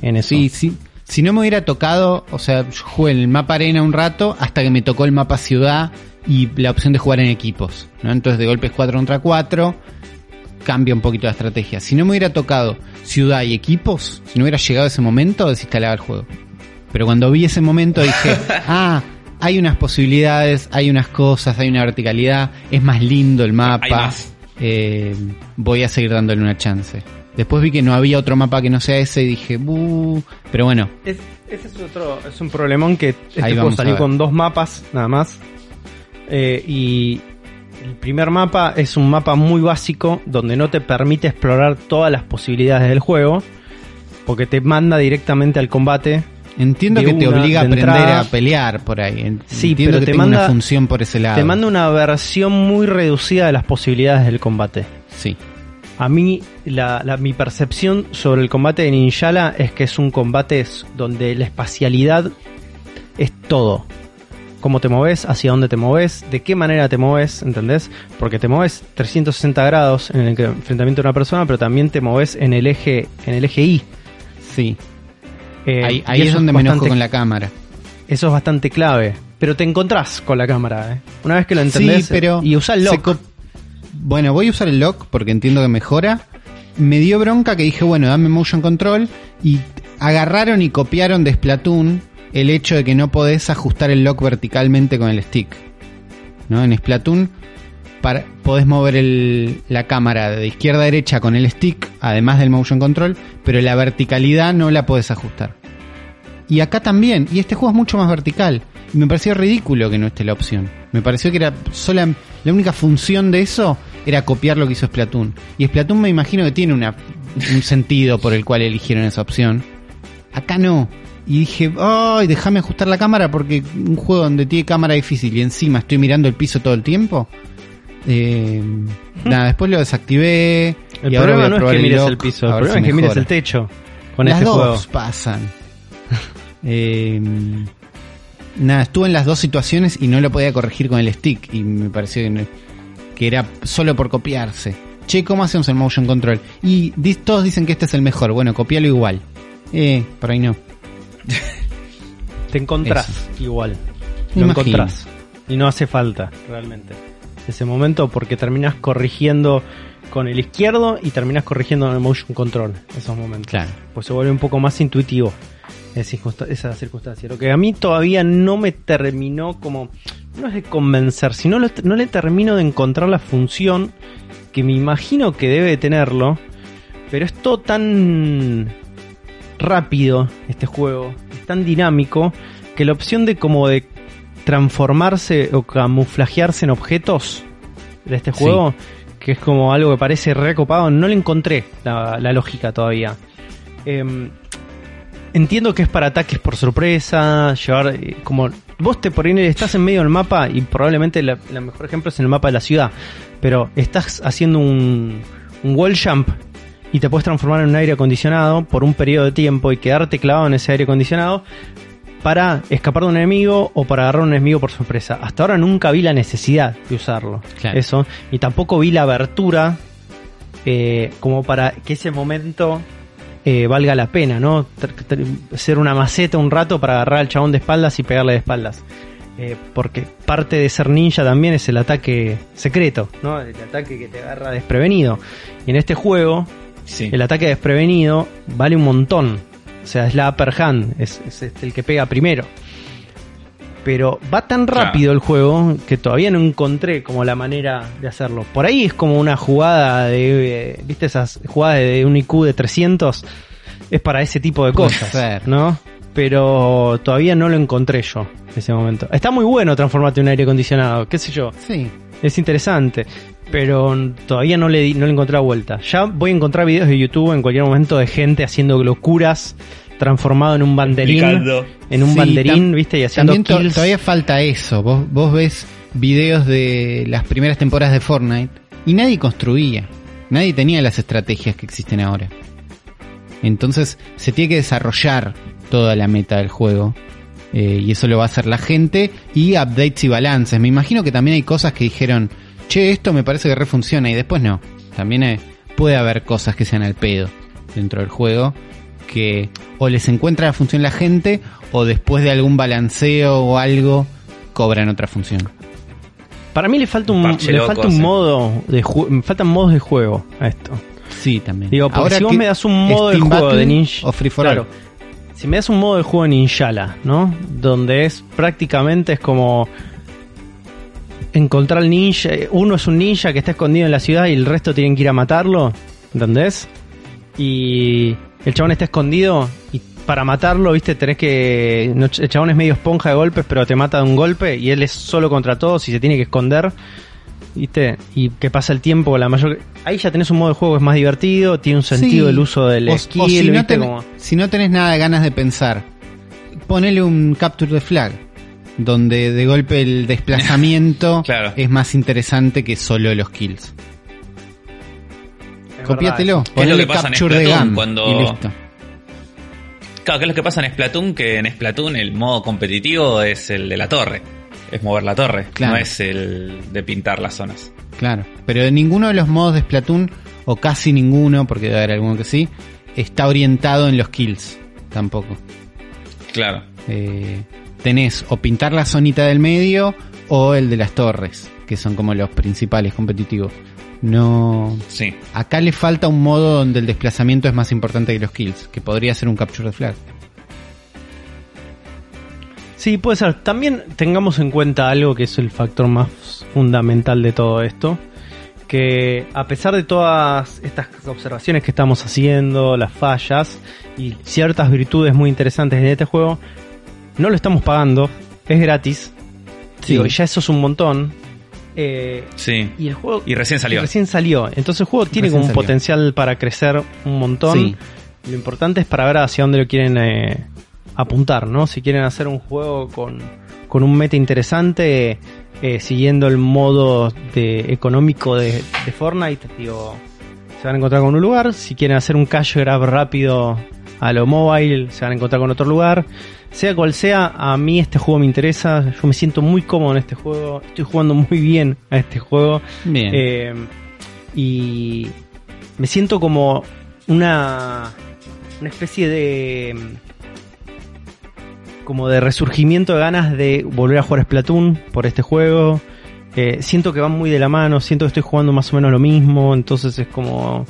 en eso. Sí, sí. Si no me hubiera tocado, o sea, yo jugué el mapa arena un rato hasta que me tocó el mapa ciudad y la opción de jugar en equipos, ¿no? Entonces de golpe es 4 contra 4, cambia un poquito la estrategia. Si no me hubiera tocado ciudad y equipos, si no hubiera llegado ese momento, desinstalaba el juego. Pero cuando vi ese momento dije, ah, hay unas posibilidades, hay unas cosas, hay una verticalidad, es más lindo el mapa. Eh, voy a seguir dándole una chance. Después vi que no había otro mapa que no sea ese y dije, "Buh", pero bueno, Es- ese es otro, es un problemón que este Ahí juego salió con dos mapas nada más. Eh, y el primer mapa es un mapa muy básico donde no te permite explorar todas las posibilidades del juego. Porque te manda directamente al combate. Entiendo que te obliga a de aprender entrada. a pelear por ahí. Sí, entiendo pero que te manda- una función por ese lado. Te manda una versión muy reducida de las posibilidades del combate. Sí, A mí, la, la- mi percepción sobre el combate de Ninjala es que es un combate donde la espacialidad es todo. Cómo te moves, hacia dónde te moves, de qué manera te moves, ¿entendés? Porque te moves 360 grados en el enfrentamiento de una persona, pero también te moves en el eje, en el eje Y. sí. Eh, ahí es donde me enojo bastante- con la cámara. Eso es bastante clave. Pero te encontrás con la cámara, ¿eh? Una vez que lo entendés sí, pero y usá el lock. Bueno, voy a usar el lock porque entiendo que mejora. Me dio bronca que dije, bueno, dame motion control y agarraron y copiaron de Splatoon el hecho de que no podés ajustar el lock verticalmente con el stick. ¿No? En Splatoon para, podés mover el- la cámara de izquierda a derecha con el stick, además del motion control, pero la verticalidad no la podés ajustar. Y acá también, y este juego es mucho más vertical. Y me pareció ridículo que no esté la opción. Me pareció que era sola, la única función de eso era copiar lo que hizo Splatoon. Y Splatoon me imagino que tiene una, un sentido por el cual eligieron esa opción. Acá no. Y dije, ay, déjame ajustar la cámara porque un juego donde tiene cámara difícil y encima estoy mirando el piso todo el tiempo. Eh, nada, después lo desactivé. El y ahora voy problema a no es que mires el piso, el problema si es que mires el techo con las este dos juego. pasan. Eh, nada, estuve en las dos situaciones y no lo podía corregir con el stick. Y me pareció que, no- que era solo por copiarse. Che, ¿cómo hacemos el motion control? Y di- todos dicen que este es el mejor. Bueno, copialo igual. Eh, por ahí no. Te encontrás igual. Lo encontrás. Y no hace falta, realmente. Ese momento porque terminás corrigiendo con el izquierdo y terminás corrigiendo en el motion control. Esos momentos. Claro. Pues se vuelve un poco más intuitivo esa circunsta- esa circunstancia. Lo que a mí todavía no me terminó como... No es de convencer, sino lo- no le termino de encontrar la función que me imagino que debe tenerlo. Pero es todo tan rápido este juego, es tan dinámico que la opción de como de transformarse o camuflajearse en objetos de este Sí. juego, que es como algo que parece recopado, no le encontré la, la lógica todavía. Em, entiendo que es para ataques por sorpresa, llevar eh, como vos te por ahí estás en medio del mapa y probablemente la, la mejor ejemplo es en el mapa de la ciudad, pero estás haciendo un, un wall jump y te puedes transformar en un aire acondicionado por un periodo de tiempo y quedarte clavado en ese aire acondicionado para escapar de un enemigo o para agarrar a un enemigo por sorpresa. Hasta ahora nunca vi la necesidad de usarlo. Claro. Eso. Y tampoco vi la abertura eh, como para que ese momento eh, valga la pena, ¿no? Ser una maceta un rato para agarrar al chabón de espaldas y pegarle de espaldas. Eh, porque parte de ser ninja también es el ataque secreto, ¿no? El ataque que te agarra desprevenido. Y en este juego, Sí. el ataque desprevenido vale un montón. O sea, es la upper hand, es, es este el que pega primero. Pero va tan Claro. rápido el juego que todavía no encontré como la manera de hacerlo. Por ahí es como una jugada de... eh, ¿Viste esas jugadas de un IQ de 300? Es para ese tipo de cosas, ser. ¿no? Pero todavía no lo encontré yo en ese momento. Está muy bueno transformarte en un aire acondicionado, qué sé yo. Sí. Es interesante, pero todavía no le, di- no le encontré la vuelta. Ya voy a encontrar videos de YouTube en cualquier momento de gente haciendo locuras transformado en un banderín. Explicando. En un Sí, banderín, ¿viste? Y haciendo También kills. todavía falta eso. Vos, vos ves videos de las primeras temporadas de Fortnite y nadie construía. Nadie tenía las estrategias que existen ahora. Entonces se tiene que desarrollar toda la meta del juego. Eh, y eso lo va a hacer la gente. Y updates y balances. Me imagino que también hay cosas que dijeron, che, esto me parece que refunciona y después no. También eh, puede haber cosas que sean al pedo dentro del juego. Que o les encuentra la función la gente o después de algún balanceo o algo cobran otra función. Para mí le falta un, Parche le loco, falta un sí. modo de me faltan modos de juego a esto. Sí, también. Digo, porque Ahora si vos me das un modo de juego Battle de Ninja. o Free for claro, All. Si me das un modo de juego en Ninjala, ¿no? Donde es prácticamente es como encontrar al ninja. Uno es un ninja que está escondido en la ciudad y el resto tienen que ir a matarlo. ¿Entendés? Y el chabón está escondido y para matarlo, viste, tenés que. el chabón es medio esponja de golpes, pero te mata de un golpe y él es solo contra todos y se tiene que esconder. ¿Viste? Y que pasa el tiempo, la mayor. Ahí ya tenés un modo de juego que es más divertido, tiene un sentido Sí. el uso del O- si, no ten- Como- si no tenés nada de ganas de pensar, ponele un capture de flag, donde de golpe el desplazamiento Claro. es más interesante que solo los kills. es Copiátelo, es lo que pasa en Splatoon cuando-. Claro, ¿qué es lo que pasa en Splatoon? Que en Splatoon el modo competitivo es el de la torre. Es mover la torre, Claro. no es el de pintar las zonas. Claro, pero de ninguno de los modos de Splatoon, o casi ninguno, porque debe haber alguno que sí, está orientado en los kills, tampoco. Claro. Eh, tenés o pintar la zonita del medio o el de las torres, que son como los principales competitivos. No. Sí. Acá le falta un modo donde el desplazamiento es más importante que los kills, que podría ser un capture de flag. Sí, puede ser. También tengamos en cuenta algo que es el factor más fundamental de todo esto. Que a pesar de todas estas observaciones que estamos haciendo, las fallas y ciertas virtudes muy interesantes en este juego, no lo estamos pagando, es gratis. Sí. Digo, ya eso es un montón. Eh, Sí. y el juego Y recién salió. recién salió. Entonces el juego tiene Recién como un salió. potencial para crecer un montón. Sí. Lo importante es para ver hacia dónde lo quieren eh, apuntar, ¿no? Si quieren hacer un juego con, con un meta interesante, eh, siguiendo el modo de, económico de, de Fortnite, digo, se van a encontrar con un lugar. Si quieren hacer un cash grab rápido a lo mobile, se van a encontrar con otro lugar. Sea cual sea, a mí este juego me interesa. Yo me siento muy cómodo en este juego. Estoy jugando muy bien a este juego. Bien. Eh, y me siento como una, una especie de como de resurgimiento de ganas de volver a jugar Splatoon por este juego. Eh, siento que van muy de la mano, siento que estoy jugando más o menos lo mismo, entonces es como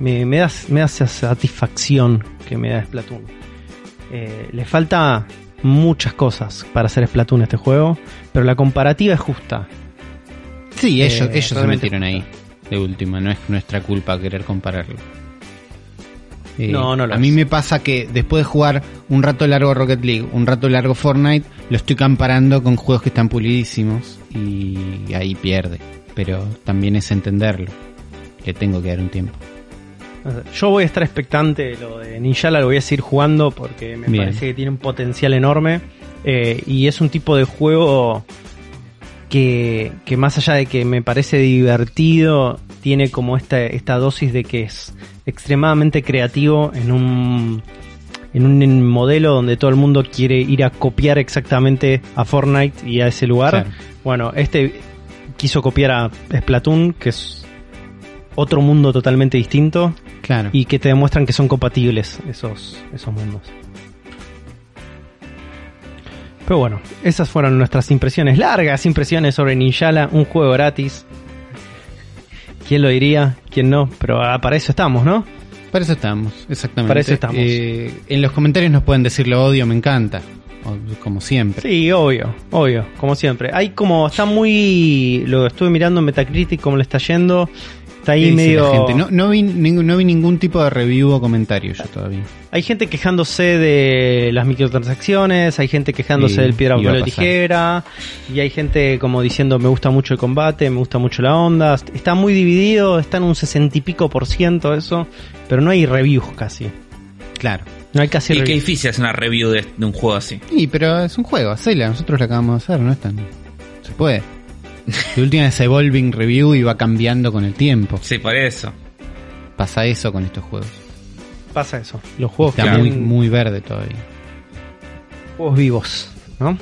me, me da, me da esa satisfacción que me da Splatoon. Eh, le falta muchas cosas para hacer Splatoon este juego, pero la comparativa es justa. sí, ellos, eh, ellos se metieron ahí. De última, no es nuestra culpa querer compararlo. Eh, No, no lo A es. mí me pasa que después de jugar un rato largo Rocket League, un rato largo Fortnite, lo estoy comparando con juegos que están pulidísimos y ahí pierde. Pero también es entenderlo. Le tengo que dar un tiempo. Yo voy a estar expectante de lo de Ninjala, lo voy a seguir jugando porque me Bien. parece que tiene un potencial enorme eh, y es un tipo de juego que, que más allá de que me parece divertido, tiene como esta, esta dosis de que es extremadamente creativo en un, en un modelo donde todo el mundo quiere ir a copiar exactamente a Fortnite y a ese lugar. Claro. Bueno, este quiso copiar a Splatoon, que es otro mundo totalmente distinto Claro. y que te demuestran que son compatibles esos, esos mundos. Pero bueno, esas fueron nuestras impresiones, largas impresiones sobre Ninjala, un juego gratis. ¿Quién lo diría? ¿Quién no? Pero ah, para eso estamos, ¿no? Para eso estamos, exactamente. Para eso estamos. Eh, en los comentarios nos pueden decir lo odio, me encanta. Como siempre. Sí, obvio, obvio, como siempre. Hay como, está muy, lo estuve mirando en Metacritic, cómo le está yendo. Está ¿Qué ahí medio... la gente? No, no, vi, ningún- no vi ningún tipo de review o comentario yo todavía. Hay gente quejándose de las microtransacciones, hay gente quejándose Sí, del piedra, papel tijera, y hay gente como diciendo me gusta mucho el combate, me gusta mucho la onda. Está muy dividido, está en un sesenta y pico por ciento eso, pero no hay reviews casi. Claro. No hay casi Y qué difícil hacer una review de, de un juego así. Sí, pero es un juego, hacela, nosotros lo acabamos de hacer, no es tan... Se puede. La última es Evolving Review y va cambiando con el tiempo. Sí, por eso. Pasa eso con estos juegos. Pasa eso. Los juegos Está que muy, verde todavía. juegos vivos. ¿no?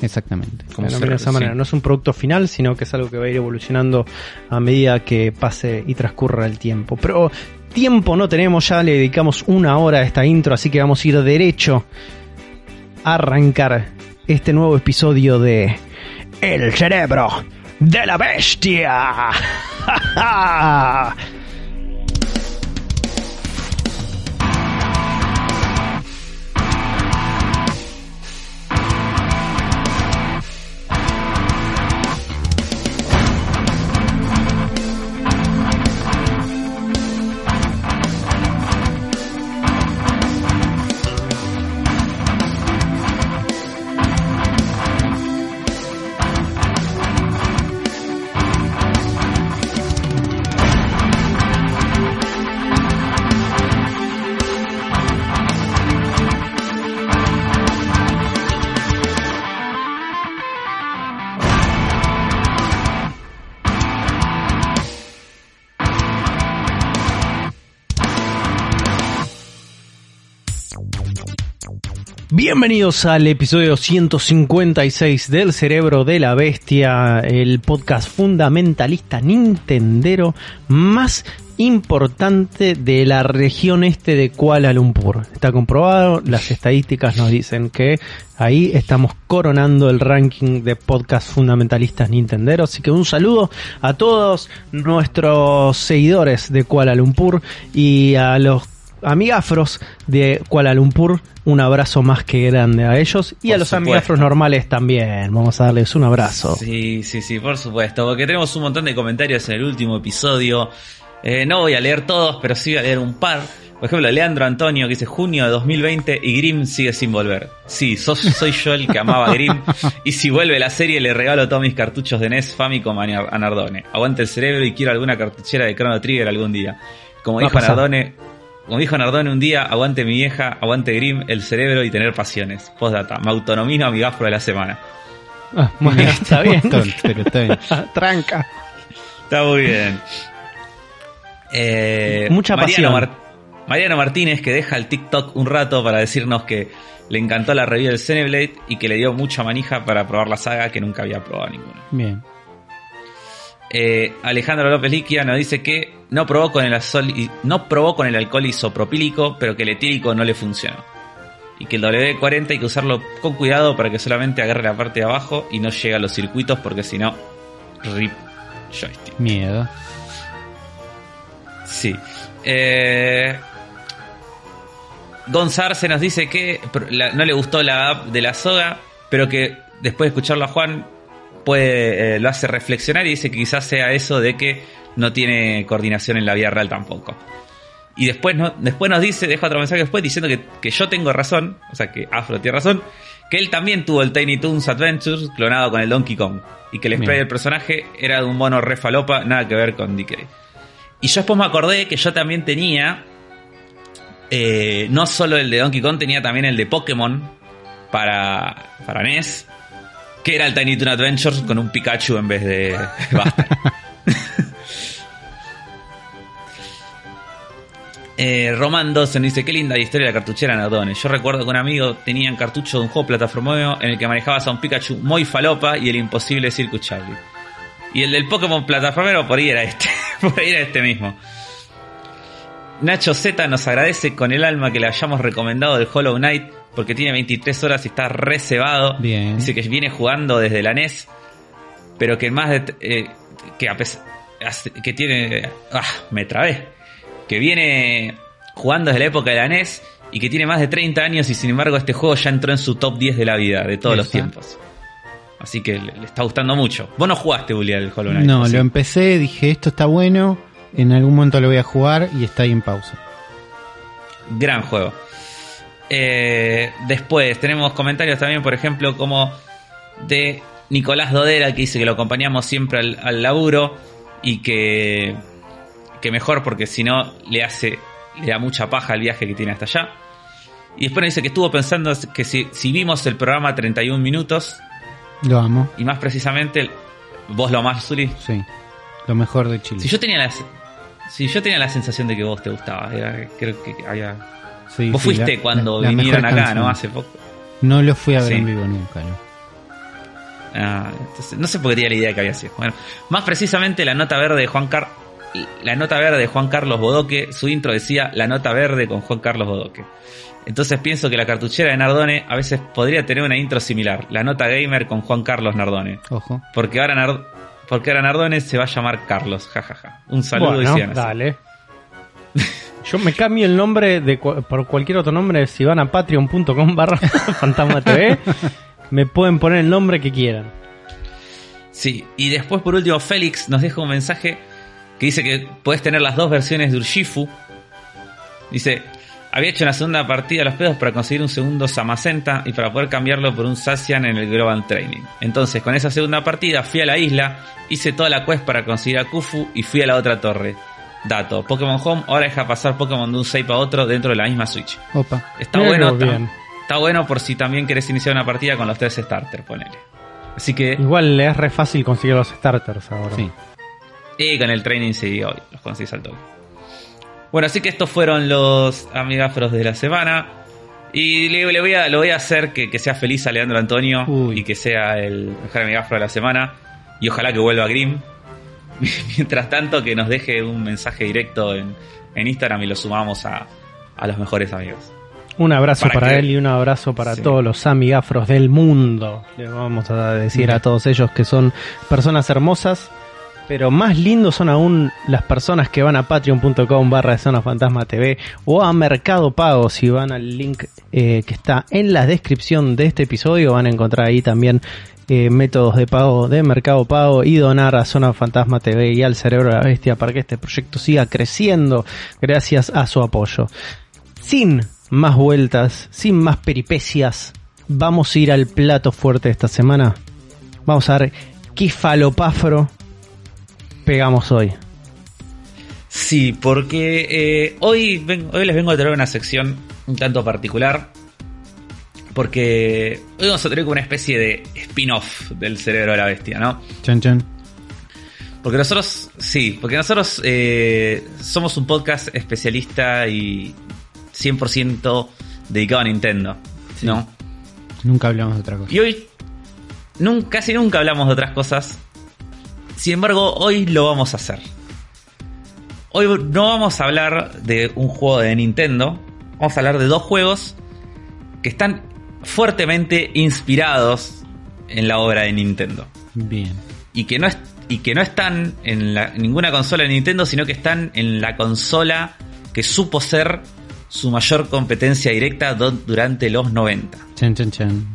Exactamente. Como de esa manera. sí. No es un producto final, sino que es algo que va a ir evolucionando a medida que pase y transcurra el tiempo. Pero tiempo no tenemos, ya le dedicamos una hora a esta intro, así que vamos a ir derecho a arrancar este nuevo episodio de El cerebro de la bestia. Bienvenidos al episodio 156 del Cerebro de la Bestia, el podcast fundamentalista nintendero más importante de la región este de Kuala Lumpur. Está comprobado, las estadísticas nos dicen que ahí estamos coronando el ranking de podcast fundamentalistas nintenderos. Así que un saludo a todos nuestros seguidores de Kuala Lumpur y a los amigafros de Kuala Lumpur, un abrazo más que grande a ellos y Por a los supuesto. amigafros normales también. Vamos a darles un abrazo. Sí, sí, sí, por supuesto, porque tenemos un montón de comentarios en el último episodio. Eh, no voy a leer todos, pero sí voy a leer un par. Por ejemplo, Leandro Antonio que dice junio de 2020 y Grimm sigue sin volver. Sí, sos- soy yo el que amaba a Grimm. Y si vuelve la serie le regalo todos mis cartuchos de NES Famicom a Nar- a Nardone. Aguante el cerebro y quiero alguna cartuchera de Chrono Trigger algún día. Como Va dijo. Nardone, como dijo Nardone un día, aguante mi vieja, aguante Grimm, el cerebro y tener pasiones. Postdata, me autonomino a mi gafro de la semana. Ah, bueno, está bien. Pero está bien. Tranca. Está muy bien. Eh, Mucha Mariano, pasión. Mariano Martínez que deja el TikTok un rato para decirnos que le encantó la review del Xenoblade y que le dio mucha manija para probar la saga que nunca había probado ninguna. Bien. Eh, Alejandro López Liquia nos dice que no probó con el azol y- no probó con el alcohol isopropílico, pero que el etílico no le funcionó. Y que el W40 hay que usarlo con cuidado para que solamente agarre la parte de abajo y no llegue a los circuitos porque si no, rip joystick. Miedo. Sí. Eh, Gonzar se nos dice que la- no le gustó la app de la soga, pero que después de escucharlo a Juan puede, eh, lo hace reflexionar y dice que quizás sea eso de que no tiene coordinación en la vida real tampoco. Y después, no, después nos dice, deja otro mensaje después diciendo que, que yo tengo razón, o sea que Afro tiene razón, que él también tuvo el Tiny Toons Adventures clonado con el Donkey Kong. Y que el spray del personaje era de un mono re falopa, nada que ver con DK. Y yo después me acordé que yo también tenía. eh, no solo el de Donkey Kong, tenía también el de Pokémon para, para NES. Que era el Tiny Toon Adventures con un Pikachu en vez de Buster. Eh, Román Dawson dice, qué linda la historia de la cartuchera Nardone. Yo recuerdo que un amigo tenía un cartucho de un juego plataformeo en el que manejabas a un Pikachu muy falopa y el imposible Circus Charlie. Y el del Pokémon plataformero por ahí era este. por ahí era este mismo. Nacho Z nos agradece con el alma que le hayamos recomendado el Hollow Knight porque tiene 23 horas y está reservado. Bien. Dice que viene jugando desde la NES, pero que más de... eh, que a pesar... que tiene... Ah, me trabé. Que viene jugando desde la época de la NES y que tiene más de 30 años y sin embargo este juego ya entró en su top 10 de la vida, de todos los tiempos. Así que le, está gustando mucho. Vos no jugaste, Uli, al Hollow Knight. No, lo empecé, dije esto está bueno, en algún momento lo voy a jugar y está ahí en pausa. Gran juego. Eh, después tenemos comentarios también, por ejemplo, como de Nicolás Dodera, que dice que lo acompañamos siempre al, al laburo y que, que mejor porque si no le hace le da mucha paja el viaje que tiene hasta allá. Y después nos dice que estuvo pensando que si, si vimos el programa 31 minutos, Lo amo, y más precisamente, vos lo más, Zuli. sí. Lo mejor de Chile. Si yo tenía la, si yo tenía la sensación de que vos te gustaba, era- creo que había Sí, Vos sí, fuiste la- cuando la- vinieron acá, canción. ¿no? Hace poco. No lo fui a ver Sí. en vivo nunca, ¿no? Ah, entonces, no sé por qué tenía la idea que había sido. Bueno, más precisamente la nota verde de Juan Car la nota verde de Juan Carlos Bodoque, su intro decía la nota verde con Juan Carlos Bodoque. Entonces pienso que la cartuchera de Nardone a veces podría tener una intro similar, la nota gamer con Juan Carlos Nardone. Ojo. Porque ahora, Nard- porque ahora Nardone se va a llamar Carlos, jajaja. Un saludo y bueno, sigan así. Yo me cambio el nombre de por cualquier otro nombre. Si van a patreon.com barra fantasma TV, me pueden poner el nombre que quieran. Sí, y después por último Félix nos deja un mensaje que dice que puedes tener las dos versiones de Urshifu. Dice, había hecho una segunda partida a los pedos para conseguir un segundo Samacenta y para poder cambiarlo por un Sacian en el Global Training. Entonces con esa segunda partida fui a la isla, hice toda la quest para conseguir a Kufu y fui a la otra torre. Dato, Pokémon Home ahora deja pasar Pokémon de un save a otro dentro de la misma Switch. Opa. Está Mira bueno, está, bien. está bueno por si también querés iniciar una partida con los tres starters, ponele. Así que... Igual le es re fácil conseguir los starters ahora. Sí. Y con el training sí, hoy los conseguís al toque. Bueno, así que estos fueron los amigáforos de la semana. Y le, le voy a, lo voy a hacer que, que sea feliz a Leandro Antonio Uy. y que sea el mejor amigáforo de la semana. Y ojalá que vuelva a Grim. Mientras tanto, que nos deje un mensaje directo en, en Instagram y lo sumamos a, a los mejores amigos. Un abrazo Para él y un abrazo para Sí. todos los amigafros del mundo. Le vamos a decir a todos ellos que son personas hermosas. Pero más lindos son aún las personas que van a patreon.com barra zona fantasma TV o a Mercado Pago. Si van al link eh, que está en la descripción de este episodio van a encontrar ahí también eh, métodos de pago de Mercado Pago y donar a Zona Fantasma TV y al Cerebro de la Bestia para que este proyecto siga creciendo gracias a su apoyo. Sin más vueltas, sin más peripecias, vamos a ir al plato fuerte de esta semana. Vamos a ver qué falopafro pegamos hoy. Sí, porque eh, hoy, ven- hoy les vengo a traer una sección un tanto particular. Porque hoy vamos a tener como una especie de spin-off del cerebro de la bestia, ¿no? Chan chan. Porque nosotros, sí, porque nosotros eh, somos un podcast especialista y 100% dedicado a Nintendo, ¿no? Nunca hablamos de otra cosa. Y hoy casi nunca hablamos de otras cosas. Sin embargo, hoy lo vamos a hacer. Hoy no vamos a hablar de un juego de Nintendo. Vamos a hablar de dos juegos que están fuertemente inspirados en la obra de Nintendo. Bien. Y que no, es- y que no están en, la- ninguna consola de Nintendo, sino que están en la consola que supo ser su mayor competencia directa do- durante los 90. Chan chan chan.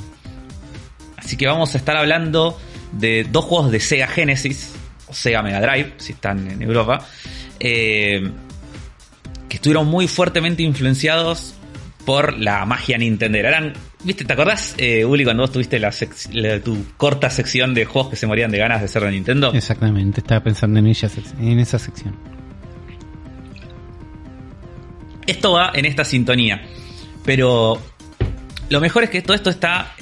Así que vamos a estar hablando de dos juegos de Sega Genesis, Sega Mega Drive, si están en Europa, eh, que estuvieron muy fuertemente influenciados por la magia Nintendo. Eran, ¿viste? ¿Te acordás, eh, Uli, cuando vos tuviste la tu corta sección de juegos que se morían de ganas de ser de Nintendo? Exactamente, estaba pensando en, ella, en esa sección. Esto va en esta sintonía. Pero lo mejor es que todo esto está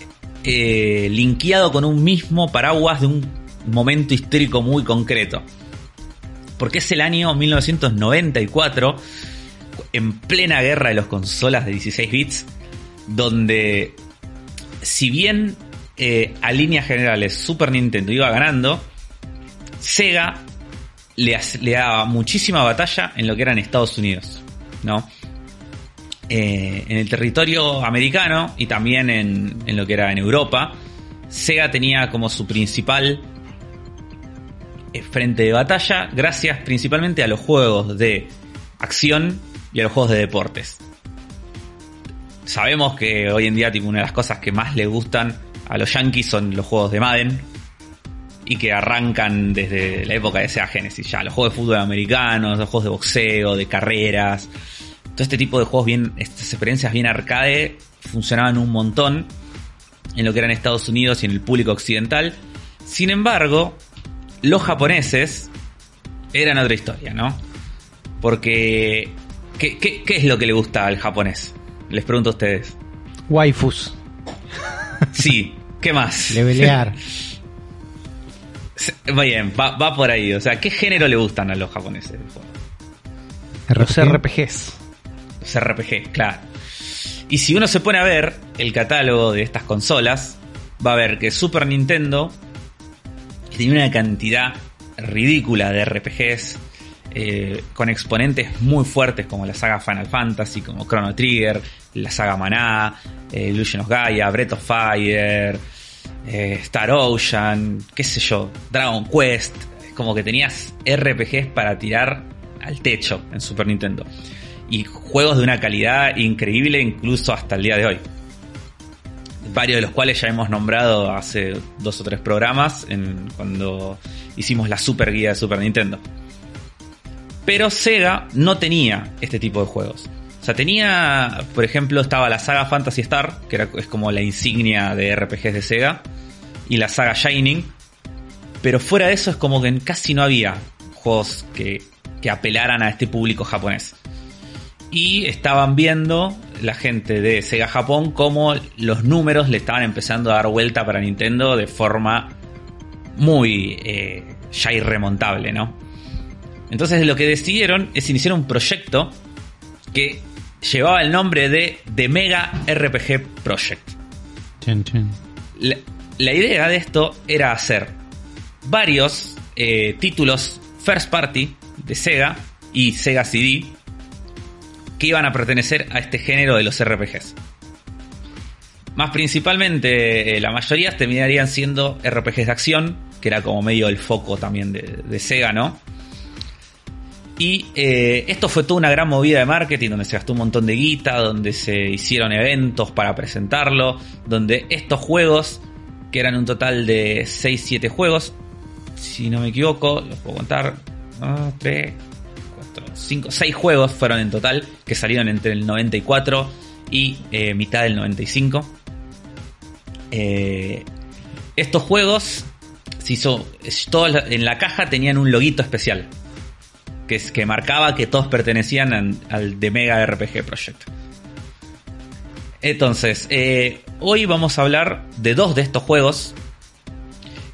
eh, linkeado con un mismo paraguas de un momento histórico muy concreto. Porque es el año 1994, en plena guerra de las consolas de 16 bits, donde si bien eh, a líneas generales Super Nintendo iba ganando, Sega le, daba muchísima batalla en lo que era en Estados Unidos, ¿no? Eh, en el territorio americano y también en, lo que era en Europa, Sega tenía como su principal frente de batalla gracias principalmente a los juegos de acción y a los juegos de deportes. Sabemos que hoy en día tipo, una de las cosas que más le gustan a los yankees son los juegos de Madden y que arrancan desde la época de Sega Genesis ya, los juegos de fútbol americanos, los juegos de boxeo, de carreras, todo este tipo de juegos bien, estas experiencias bien arcade funcionaban un montón en lo que era en Estados Unidos y en el público occidental. Sin embargo, los japoneses eran otra historia, ¿no? Porque, ¿qué, qué, qué es lo que le gusta al japonés? Les pregunto a ustedes. Waifus. Sí, ¿qué más? Levelear. Muy bien, va, va por ahí. O sea, ¿qué género le gustan a los japoneses? Los RPG. RPGs. Los RPG, claro. Y si uno se pone a ver el catálogo de estas consolas, va a ver que Super Nintendo tenía una cantidad ridícula de RPGs eh, con exponentes muy fuertes como la saga Final Fantasy, como Chrono Trigger, la saga Maná, eh, Illusion of Gaia, Breath of Fire, eh, Star Ocean, qué sé yo, Dragon Quest. Como que tenías RPGs para tirar al techo en Super Nintendo. Y juegos de una calidad increíble incluso hasta el día de hoy. Varios de los cuales ya hemos nombrado hace dos o tres programas cuando hicimos la super guía de Super Nintendo. Pero Sega no tenía este tipo de juegos. O sea, tenía, por ejemplo, estaba la saga Fantasy Star, que es como la insignia de RPGs de Sega, y la saga Shining. Pero fuera de eso es como que casi no había juegos que, que apelaran a este público japonés. Y estaban viendo la gente de Sega Japón cómo los números le estaban empezando a dar vuelta para Nintendo de forma muy eh, ya irremontable, ¿no? Entonces lo que decidieron es iniciar un proyecto que llevaba el nombre de The Mega RPG Project. Chin, chin. La, la idea de esto era hacer varios eh, títulos first party de Sega y Sega CD que iban a pertenecer a este género de los RPGs. Más principalmente, eh, la mayoría terminarían siendo RPGs de acción, que era como medio el foco también de, Sega, ¿no? Y eh, esto fue toda una gran movida de marketing donde se gastó un montón de guita, donde se hicieron eventos para presentarlo, donde estos juegos, que eran un total de 6-7 juegos, si no me equivoco, los puedo contar, 3, 4, 5, 6 juegos fueron en total, que salieron entre el 94 y eh, mitad del 95. Eh, estos juegos, se hizo, en la caja tenían un loguito especial que, es, que marcaba que todos pertenecían an- al de Mega RPG Project. Entonces, eh, hoy vamos a hablar de dos de estos juegos,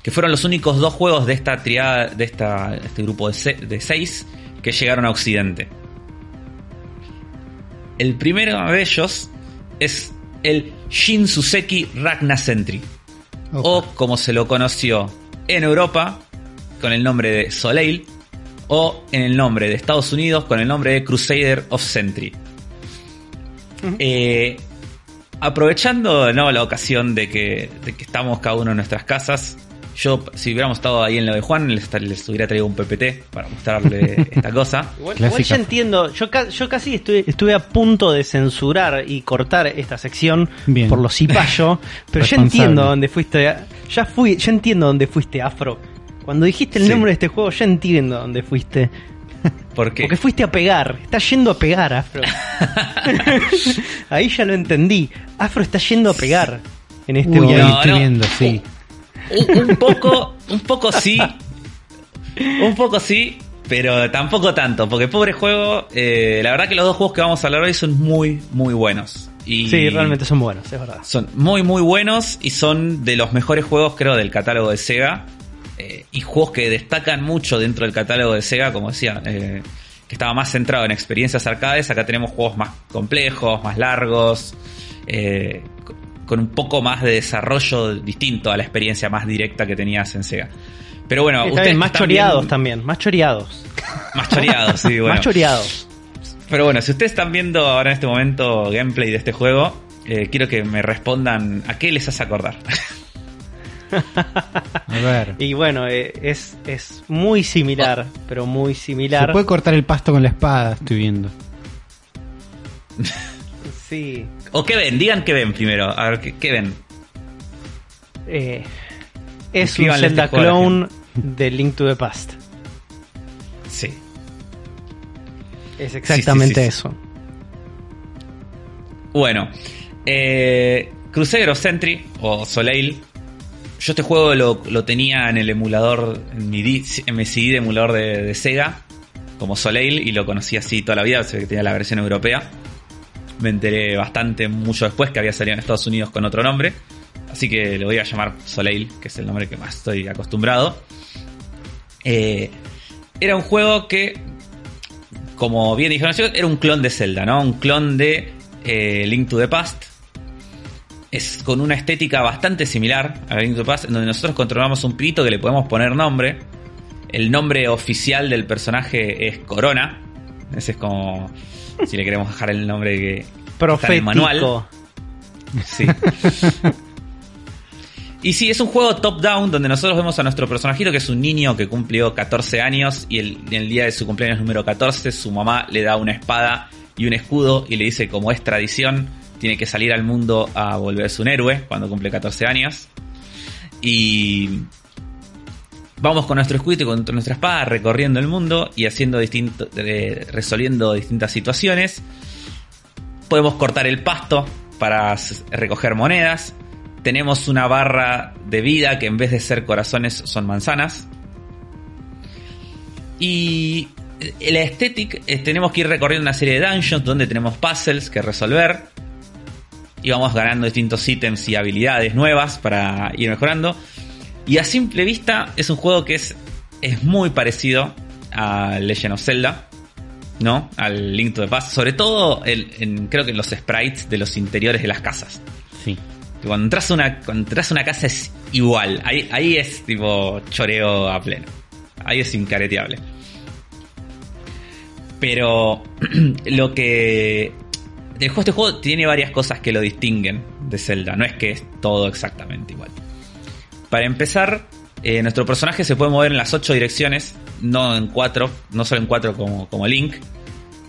que fueron los únicos dos juegos de esta triada, de esta, este grupo de, se- de seis que llegaron a Occidente. El primero de ellos es el Shin Suseki Ragna Sentry, Opa. o como se lo conoció en Europa con el nombre de Soleil, o en el nombre de Estados Unidos con el nombre de Crusader of Sentry. Eh, aprovechando ¿no? la ocasión de que, de que estamos cada uno en nuestras casas, yo, si hubiéramos estado ahí en lo de Juan, les, les hubiera traído un PPT para mostrarle esta cosa. Igual, igual ya entiendo, yo, ca- yo casi estuve, estuve a punto de censurar y cortar esta sección Bien. por los cipayos, pero ya entiendo dónde fuiste, a- ya fui, ya entiendo dónde fuiste afro. Cuando dijiste el Sí. nombre de este juego, ya entiendo dónde fuiste. Porque Porque fuiste a pegar, estás yendo a pegar, Afro. Ahí ya lo entendí. Afro está yendo a pegar en este Uy, momento. No, estoy no. viendo, sí. Un, un poco, un poco sí, un poco sí, pero tampoco tanto, porque pobre juego, eh, la verdad que los dos juegos que vamos a hablar hoy son muy, muy buenos. Y Sí, realmente son buenos, es verdad. Son muy, muy buenos y son de los mejores juegos, creo, del catálogo de Sega. eh, y juegos que destacan mucho dentro del catálogo de Sega, como decía, eh, que estaba más centrado en experiencias arcades. Acá tenemos juegos más complejos, más largos, con un poco más de desarrollo distinto a la experiencia más directa que tenías en Sega. Pero bueno, Está ustedes bien, más están choreados viendo- también, más choreados. Más choreados, sí, bueno. Más choreados. Pero bueno, si ustedes están viendo ahora en este momento gameplay de este juego, eh, quiero que me respondan a qué les hace acordar. A ver. Y bueno, eh, es, es muy similar, pero muy Se similar. puede cortar el pasto con la espada, estoy viendo. Sí. ¿O qué ven? Digan qué ven primero. A ver, ¿qué, qué ven? Eh, es un Zelda este clone de Link to the Past. Sí. Es exactamente sí, sí, sí. eso. Bueno, eh, Crusader Sentry o Soleil. Yo este juego lo, lo tenía en el emulador, en mi, en mi CD de emulador de, de Sega, como Soleil, y lo conocí así toda la vida, se que tenía la versión europea. Me enteré bastante mucho después que había salido en Estados Unidos con otro nombre, así que le voy a llamar Soleil, que es el nombre que más estoy acostumbrado. Eh, era un juego que como bien dijeron era un clon de Zelda, ¿no? Un clon de eh, Link to the Past. Es con una estética bastante similar a Link to the Past, en donde nosotros controlamos un pito que le podemos poner nombre. El nombre oficial del personaje es Corona. Ese es como si le queremos dejar el nombre que está en el Profético. manual. Sí. Y sí, es un juego top-down donde nosotros vemos a nuestro personajito que es un niño que cumplió 14 años y el, en el día de su cumpleaños número 14 su mamá le da una espada y un escudo y le dice como es tradición tiene que salir al mundo a volverse un héroe cuando cumple 14 años. Y vamos con nuestro escudo y con nuestra espada recorriendo el mundo y haciendo distinto, resolviendo distintas situaciones. Podemos cortar el pasto para recoger monedas. Tenemos una barra de vida que en vez de ser corazones son manzanas. Y la estética, eh, tenemos que ir recorriendo una serie de dungeons donde tenemos puzzles que resolver. Y vamos ganando distintos ítems y habilidades nuevas para ir mejorando. Y a simple vista es un juego que es, es muy parecido a Legend of Zelda. ¿No? Al Link to the Past. Sobre todo el- en, creo que en los sprites de los interiores de las casas. Sí. Cuando entras a una, cuando entras a una casa es igual. Ahí, ahí es tipo choreo a pleno. Ahí es incareteable. Pero lo que. El juego, este juego tiene varias cosas que lo distinguen de Zelda. No es que es todo exactamente igual. Para empezar, eh, nuestro personaje se puede mover en las ocho direcciones, no en cuatro, no solo en cuatro como, como Link,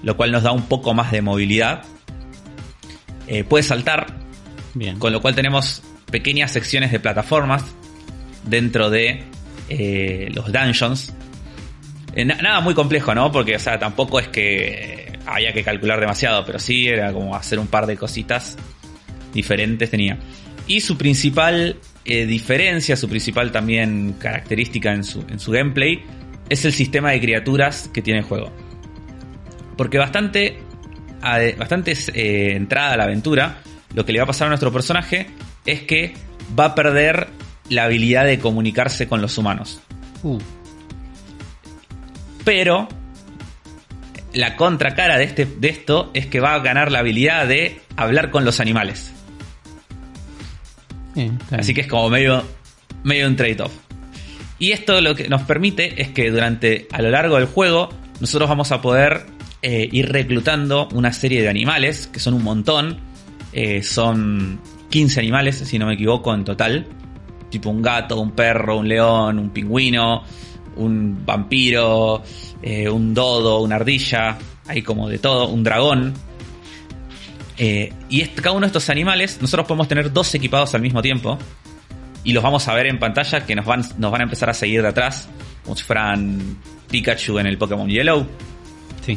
lo cual nos da un poco más de movilidad. Eh, puede saltar, Bien. con lo cual tenemos pequeñas secciones de plataformas dentro de eh, los dungeons. Na- nada muy complejo, ¿no? Porque, o sea, tampoco es que había que calcular demasiado, pero sí era como hacer un par de cositas diferentes tenía. Y su principal eh, diferencia, su principal también característica en su, en su gameplay, es el sistema de criaturas que tiene el juego. Porque bastante, bastante eh, entrada a la aventura, lo que le va a pasar a nuestro personaje es que va a perder la habilidad de comunicarse con los humanos. Uh, Pero la contracara de, este, de esto es que va a ganar la habilidad de hablar con los animales. Así que es como medio, medio un trade-off. Y esto lo que nos permite es que durante, a lo largo del juego, nosotros vamos a poder eh, ir reclutando una serie de animales, que son un montón. Eh, son 15 animales, si no me equivoco, en total. Tipo un gato, un perro, un león, un pingüino, un vampiro, eh, un dodo, una ardilla, hay como de todo, un dragón. Eh, y este- cada uno de estos animales, nosotros podemos tener dos equipados al mismo tiempo. Y los vamos a ver en pantalla que nos van, nos van a empezar a seguir de atrás. Como si fueran Pikachu en el Pokémon Yellow. Sí.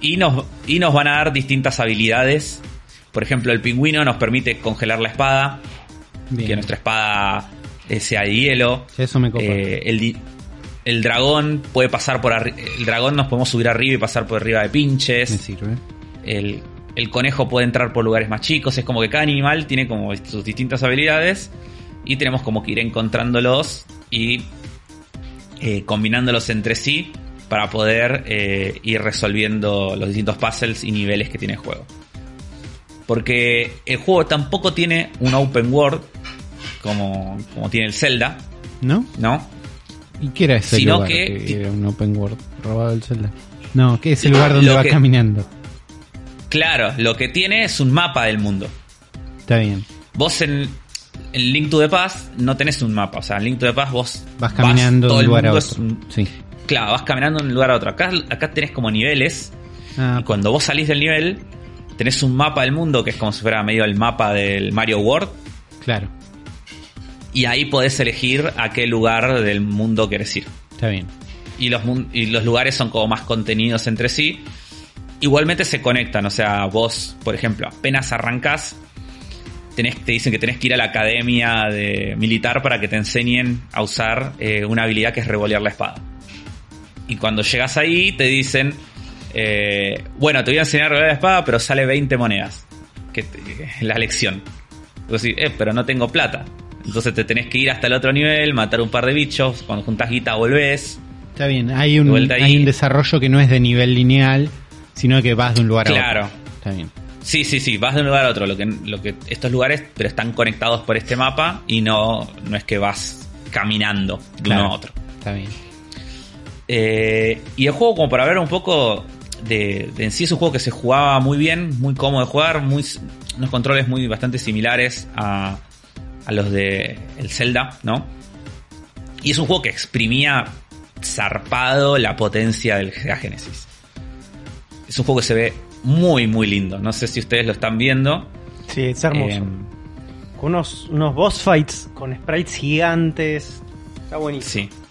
Y nos, y nos van a dar distintas habilidades. Por ejemplo, el pingüino nos permite congelar la espada. Bien. Que nuestra espada eh, sea de hielo. Eso me copa. Eh, el, el dragón puede pasar por arriba. El dragón nos podemos subir arriba y pasar por arriba de pinches. me sirve. El, el conejo puede entrar por lugares más chicos. Es como que cada animal tiene como sus distintas habilidades. Y tenemos como que ir encontrándolos y eh, combinándolos entre sí para poder eh, ir resolviendo los distintos puzzles y niveles que tiene el juego. Porque el juego tampoco tiene un open world como, como tiene el Zelda, ¿No? ¿no? ¿Y qué era ese Sino lugar que- que, era un open world robado del Zelda? No, que es el lugar donde va que- caminando. Claro, lo que tiene es un mapa del mundo. Está bien. Vos en, en Link to the Past no tenés un mapa. O sea, en Link to the Past vos Vas caminando todo de un el lugar a otro. un- Sí. claro, vas caminando de un lugar a otro. Acá, acá tenés como niveles. Ah, Y cuando vos salís del nivel, tenés un mapa del mundo que es como si fuera medio el mapa del Mario World. claro. Y ahí podés elegir a qué lugar del mundo querés ir. Está bien. y los, y los lugares son como más contenidos entre sí. Igualmente se conectan, o sea, vos, por ejemplo, apenas arrancás, tenés, te dicen que tenés que ir a la academia de militar para que te enseñen a usar eh, una habilidad que es revolear la espada. Y cuando llegas ahí te dicen, eh, bueno, te voy a enseñar a revolear la espada, pero sale 20 monedas, que te- es la lección. Eh, pero no tengo plata. Entonces te tenés que ir hasta el otro nivel, matar un par de bichos, cuando juntas guita volvés. Está bien. Hay un, hay un desarrollo que no es de nivel lineal, sino que vas de un lugar a Claro. otro. Está bien. Sí, sí, sí, vas de un lugar a otro. Lo que, lo que estos lugares, pero están conectados por este mapa y no, no es que vas caminando de Claro. uno a otro. Está bien. Eh, y el juego, como para hablar un poco de, de en sí, es un juego que se jugaba muy bien, muy cómodo de jugar, muy, unos controles muy bastante similares a, a los de el Zelda, ¿no? Y es un juego que exprimía zarpado la potencia del Genesis. Es un juego que se ve muy, muy lindo. No sé si ustedes lo están viendo. Sí, es hermoso. Eh, con unos, unos boss fights con sprites gigantes. Está buenísimo. Sí.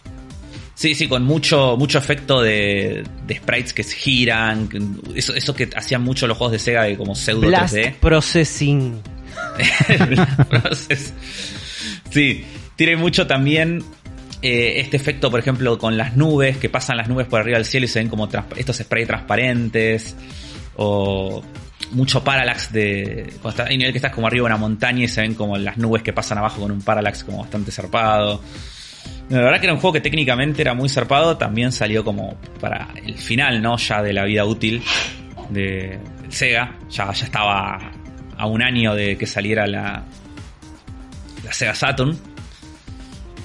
Sí, sí, con mucho, mucho efecto de, de sprites que se giran. Eso, eso que hacían mucho los juegos de Sega de como pseudo Blast 3D. Processing. Blast Process. Sí, tiene mucho también eh, este efecto, por ejemplo, con las nubes, que pasan las nubes por arriba del cielo y se ven como estos sprays transparentes. O mucho parallax de. Cuando hay nivel que estás como arriba de una montaña y se ven como las nubes que pasan abajo con un parallax como bastante zarpado. La verdad que era un juego que técnicamente era muy zarpado, también salió como para el final, ¿no? Ya de la vida útil de Sega. Ya, ya estaba a un año de que saliera la Sega Saturn.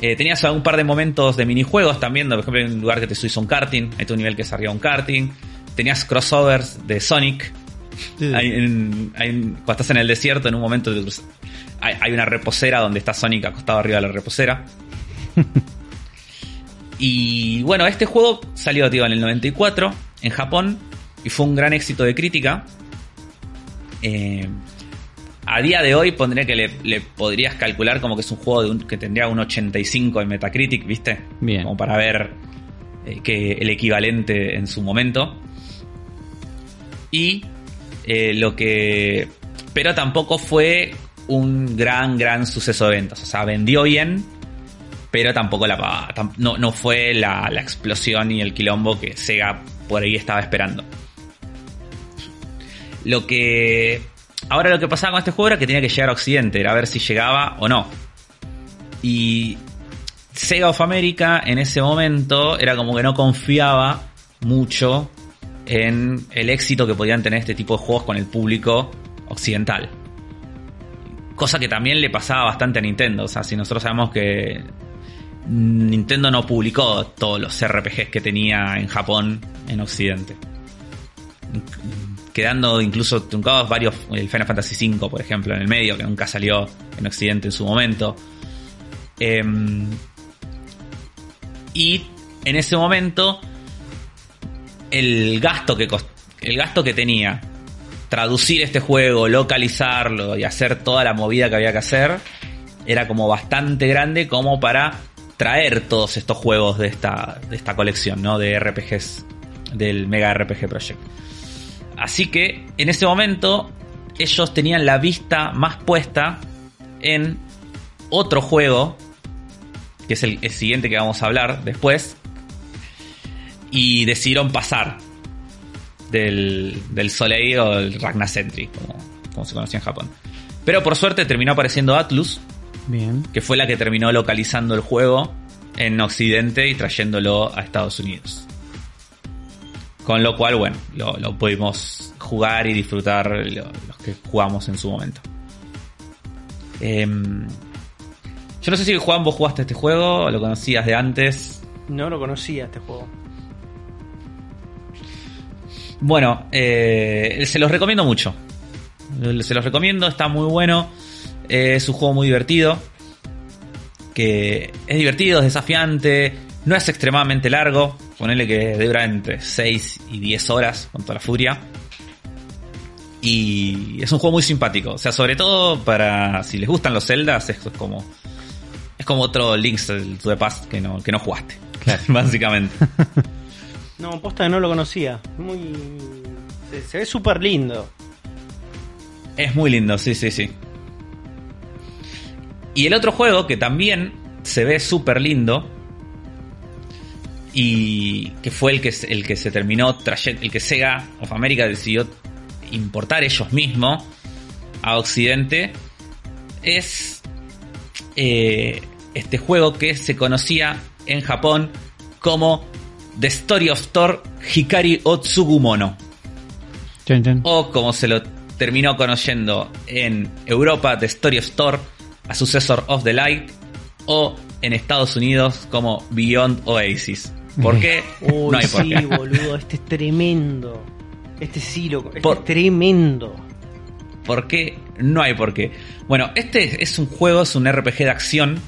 Eh, tenías un par de momentos de minijuegos también, por ejemplo, en un lugar que te subís a un karting, hay un nivel que es arriba un karting. Tenías crossovers de Sonic. Hay cuando estás en el desierto, en un momento hay una reposera donde está Sonic acostado arriba de la reposera. y bueno, este juego salió tío, en el 94 en Japón y fue un gran éxito de crítica. Eh, a día de hoy pondría que le, le podrías calcular como que es un juego de un- que tendría un 85 en Metacritic, ¿viste? Bien. Como para ver eh, que el equivalente en su momento. Y eh, lo que... Pero tampoco fue un gran, gran suceso de ventas. O sea, vendió bien, pero tampoco la no, no fue la, la explosión y el quilombo que Sega por ahí estaba esperando. Lo que. Ahora lo que pasaba con este juego era que tenía que llegar a Occidente, era ver si llegaba o no. Y Sega of America en ese momento era como que no confiaba mucho en el éxito que podían tener este tipo de juegos con el público occidental. Cosa que también le pasaba bastante a Nintendo. O sea, si nosotros sabemos que Nintendo no publicó todos los RPGs que tenía en Japón en Occidente. Quedando incluso truncados varios, el Final Fantasy V, por ejemplo, en el medio, que nunca salió en Occidente en su momento. Em, y en ese momento, el gasto que, el gasto que tenía traducir este juego, localizarlo y hacer toda la movida que había que hacer, era como bastante grande como para traer todos estos juegos de esta, de esta colección, ¿no? De RPGs del Mega RPG Project. Así que en ese momento ellos tenían la vista más puesta en otro juego, que es el, el siguiente que vamos a hablar después, y decidieron pasar del, del Soleil o el Ragnar Sentry, como, como se conocía en Japón. Pero por suerte terminó apareciendo Atlus, Bien. que fue la que terminó localizando el juego en Occidente y trayéndolo a Estados Unidos. Con lo cual, bueno, lo, lo pudimos jugar y disfrutar lo- los que jugamos en su momento. Em, yo no sé si Juan vos jugaste este juego, o lo conocías de antes. No lo conocía este juego. Bueno, eh, se los recomiendo mucho. Se los recomiendo, está muy bueno. Eh, es un juego muy divertido. Que es divertido, es desafiante. No es extremadamente largo. Ponele que dura entre 6 y 10 horas con toda la furia. Y es un juego muy simpático. O sea, sobre todo para si les gustan los Zeldas, esto es como. Es como otro Link's to the Past que no, que no jugaste. Básicamente. No, posta que no lo conocía. Muy. Se, se ve súper lindo. Es muy lindo, sí, sí, sí. Y el otro juego que también se ve súper lindo y que fue el que, se- el que se terminó trayendo, el que Sega of America decidió importar ellos mismos a Occidente, es eh, este juego que se conocía en Japón como The Story of Thor Hikari Otsugumono. O como se lo terminó conociendo en Europa The Story of Thor, a Successor of the Light, o en Estados Unidos como Beyond Oasis. ¿Por qué? Uy, no hay por sí, qué. boludo, este es tremendo. Este sí, loco, este Por- es tremendo. ¿Por qué? No hay por qué. Bueno, este es un juego, es un RPG de acción.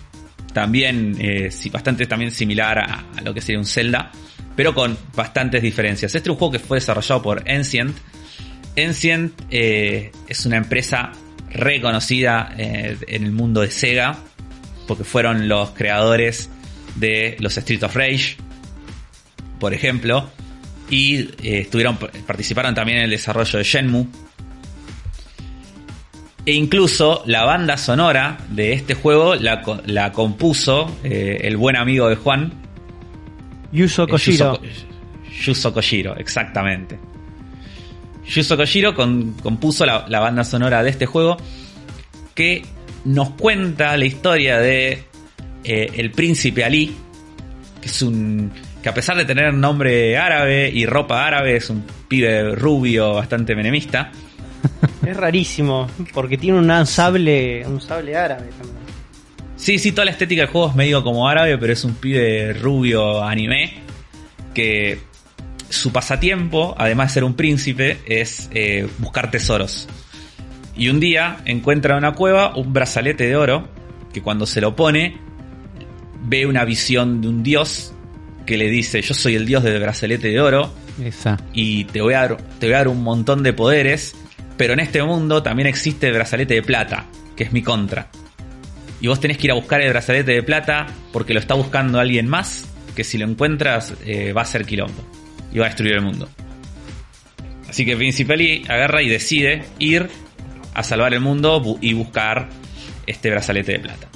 También, eh, bastante también similar a, a lo que sería un Zelda. Pero con bastantes diferencias. Este es un juego que fue desarrollado por Ancient. Ancient eh, es una empresa reconocida eh, en el mundo de Sega. Porque fueron los creadores de los Street of Rage. Por ejemplo. Y eh, estuvieron, participaron también en el desarrollo de Shenmue. E incluso la banda sonora de este juego la, co- la compuso eh, el buen amigo de Juan, Yuzo eh, Koshiro. Yuzo, Ko- Yuzo Koshiro, exactamente. Yuzo Koshiro con- compuso la, la banda sonora de este juego que nos cuenta la historia de eh, el príncipe Ali, que es un que a pesar de tener nombre árabe y ropa árabe es un pibe rubio bastante menemista. Es rarísimo, porque tiene un sable, un sable árabe también. Sí, sí, toda la estética del juego es medio como árabe, pero es un pibe rubio anime que su pasatiempo, además de ser un príncipe, es eh, buscar tesoros. Y un día encuentra en una cueva un brazalete de oro que cuando se lo pone ve una visión de un dios que le dice yo soy el dios del brazalete de oro Esa. y te voy a dar, te voy a dar un montón de poderes, pero en este mundo también existe el brazalete de plata, que es mi contra. Y vos tenés que ir a buscar el brazalete de plata porque lo está buscando alguien más, que si lo encuentras eh, va a ser quilombo y va a destruir el mundo. Así que Principali agarra y decide ir a salvar el mundo y buscar este brazalete de plata.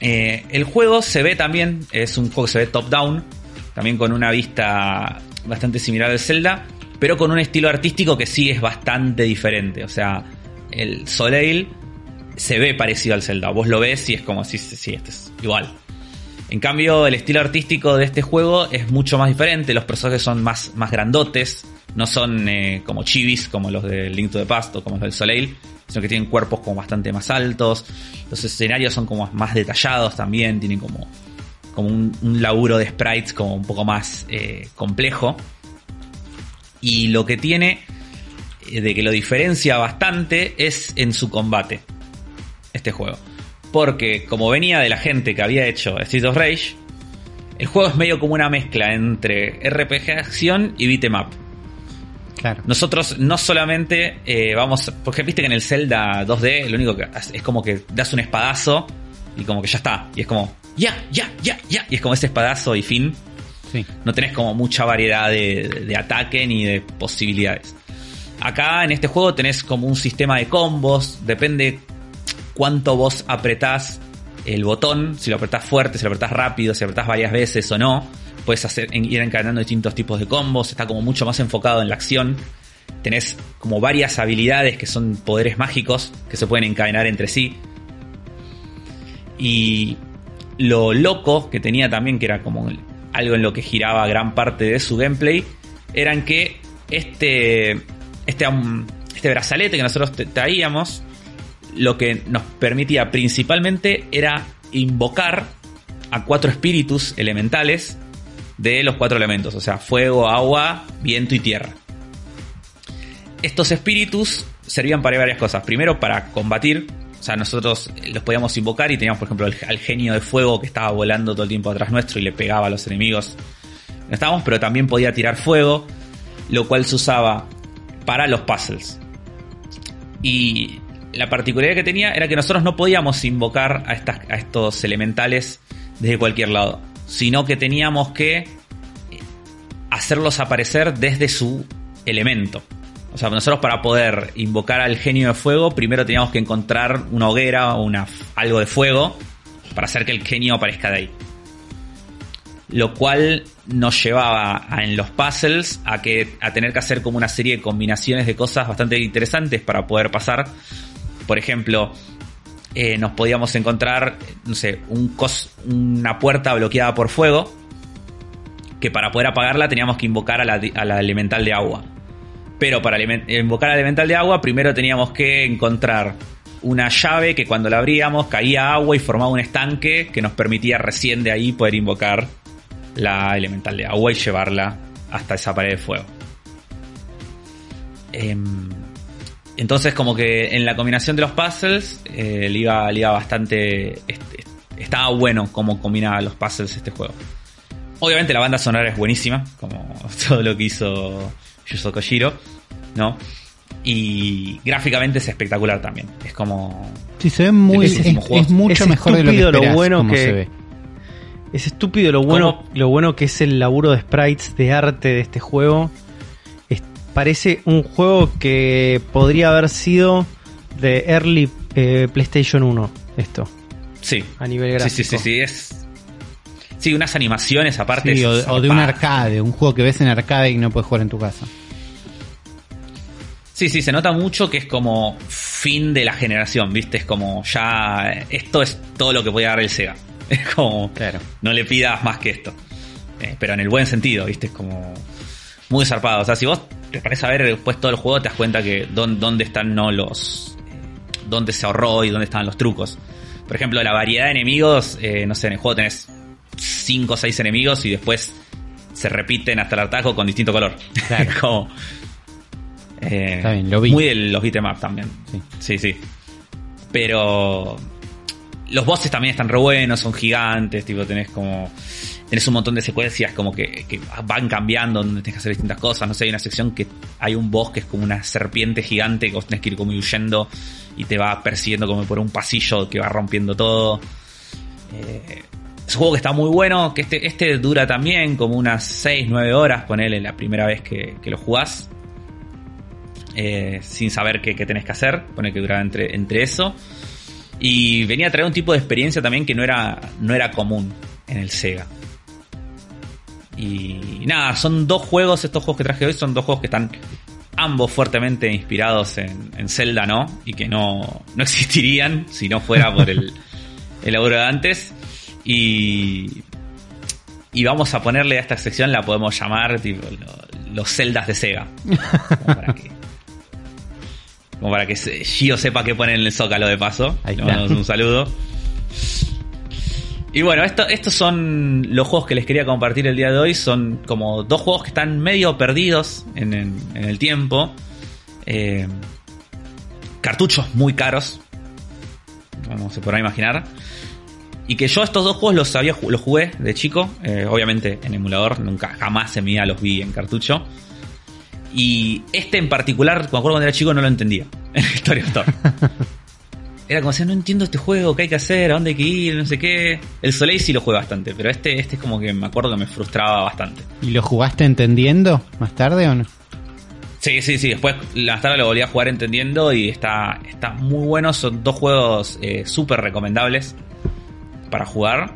Eh, el juego se ve también, es un juego que se ve top-down, también con una vista bastante similar al Zelda, pero con un estilo artístico que sí es bastante diferente. O sea, el Soleil se ve parecido al Zelda. Vos lo ves y es como si, sí, este es igual. En cambio, el estilo artístico de este juego es mucho más diferente. Los personajes son más, más grandotes. No son eh, como chivis, como los de Link to the Past o como los del Soleil. Sino que tienen cuerpos como bastante más altos. Los escenarios son como más detallados también. Tienen como, como un, laburo de sprites como un poco más eh, complejo. Y lo que tiene eh, de que lo diferencia bastante es en su combate. Este juego. Porque como venía de la gente que había hecho Street of Rage, el juego es medio como una mezcla entre RPG de acción y beat'em up. Claro. Nosotros no solamente eh, vamos, porque viste que en el Zelda 2D lo único que es como que das un espadazo y como que ya está. Y es como, ya, ya, ya, ya. Y es como ese espadazo y fin. Sí. No tenés como mucha variedad de, de ataque ni de posibilidades. Acá en este juego tenés como un sistema de combos, depende cuánto vos apretás el botón, si lo apretás fuerte, si lo apretás rápido, si lo apretás varias veces o no. Puedes hacer, ir encadenando distintos tipos de combos, está como mucho más enfocado en la acción. Tenés como varias habilidades que son poderes mágicos que se pueden encadenar entre sí. Y lo loco que tenía también, que era como algo en lo que giraba gran parte de su gameplay, eran que este, este, este brazalete que nosotros traíamos, lo que nos permitía principalmente era invocar a cuatro espíritus elementales de los cuatro elementos, o sea, fuego, agua, viento y tierra. Estos espíritus servían para varias cosas. Primero, para combatir. O sea, nosotros los podíamos invocar y teníamos, por ejemplo, al genio de fuego que estaba volando todo el tiempo atrás nuestro y le pegaba a los enemigos. No estábamos, pero también podía tirar fuego, lo cual se usaba para los puzzles. Y la particularidad que tenía era que nosotros no podíamos invocar a, estas, a estos elementales desde cualquier lado, sino que teníamos que hacerlos aparecer desde su elemento. O sea, nosotros para poder invocar al genio de fuego, primero teníamos que encontrar una hoguera o una, algo de fuego para hacer que el genio aparezca de ahí. Lo cual nos llevaba a- en los puzzles a, que, a tener que hacer como una serie de combinaciones de cosas bastante interesantes para poder pasar. Por ejemplo, eh, nos podíamos encontrar, no sé, una puerta bloqueada por fuego que para poder apagarla teníamos que invocar a la, a la elemental de agua. Pero para invocar al elemental de agua, primero teníamos que encontrar una llave que cuando la abríamos caía agua y formaba un estanque que nos permitía recién de ahí poder invocar la elemental de agua y llevarla hasta esa pared de fuego. Em, entonces como que en la combinación de los puzzles eh, le, iba, le iba bastante... est- est- estaba bueno cómo combinaba los puzzles este juego. Obviamente la banda sonora es buenísima, como todo lo que hizo Yuzo Koshiro, ¿no? Y gráficamente es espectacular también. Es como... Sí, se ve muy. Es- Es, es- es mucho es mejor de lo que estúpido lo bueno que- se ve. Es estúpido lo bueno, lo bueno que es el laburo de sprites de arte de este juego. Parece un juego que podría haber sido de early eh, PlayStation 1. Esto, Sí. a nivel Sí, gráfico. sí, sí, sí, es... Sí, unas animaciones aparte. Sí, o, de un arcade, un juego que ves en arcade y no puedes jugar en tu casa. Sí, sí, se nota mucho que es como fin de la generación, ¿viste? Es como ya. Esto es todo lo que puede dar el Sega. Es como. Claro. No le pidas más que esto. Eh, pero en el buen sentido, ¿viste? Es como. Muy zarpado. O sea, si vos te parece a ver después todo el juego, te das cuenta que dónde, dónde están no los. eh, dónde se ahorró y dónde estaban los trucos. Por ejemplo, la variedad de enemigos, eh, no sé, en el juego tenés 5 o 6 enemigos y después se repiten hasta el hartazgo con distinto color. Claro. como. eh, Está bien, lo vi. Muy de los beat'em up también. Sí. Sí, sí. Pero los bosses también están re buenos, son gigantes, tipo tenés como tenés un montón de secuencias como que, van cambiando donde tenés que hacer distintas cosas, no sé, hay una sección que hay un boss que es como una serpiente gigante que vos tenés que ir como huyendo y te va persiguiendo como por un pasillo que va rompiendo todo. Eh, es un juego que está muy bueno, que este, este dura también como unas 6, 9 horas, ponele la primera vez que, lo jugás eh, sin saber qué, qué tenés que hacer. Pone que duraba entre, entre eso. Y venía a traer un tipo de experiencia también que no era, no era común en el Sega. Y nada, son dos juegos, estos juegos que traje hoy son dos juegos que están ambos fuertemente inspirados en, en Zelda, ¿no? Y que no, no existirían si no fuera por el, el laburo de antes. Y, y vamos a ponerle a esta sección, la podemos llamar tipo, lo- los celdas de Sega. Para que, como para que Gio sepa qué poner en el zócalo de paso. Ahí Le mandamos un saludo. Y bueno, esto, estos son los juegos que les quería compartir el día de hoy. Son como dos juegos que están medio perdidos en, en- en el tiempo. Eh, cartuchos muy caros. Como se podrá imaginar. Y que yo estos dos juegos los había los jugué de chico, eh, obviamente en emulador, nunca jamás en mi vida los vi en cartucho. Y este en particular, me acuerdo cuando era chico, no lo entendía en el Story Store. Era como decía, no entiendo este juego, qué hay que hacer, a dónde hay que ir, no sé qué. El Soleil sí lo jugué bastante, pero este, este es como que me acuerdo que me frustraba bastante. ¿Y lo jugaste entendiendo más tarde o no? Sí, sí, sí. Después la tarde lo volví a jugar entendiendo y está, está muy bueno. Son dos juegos eh, súper recomendables para jugar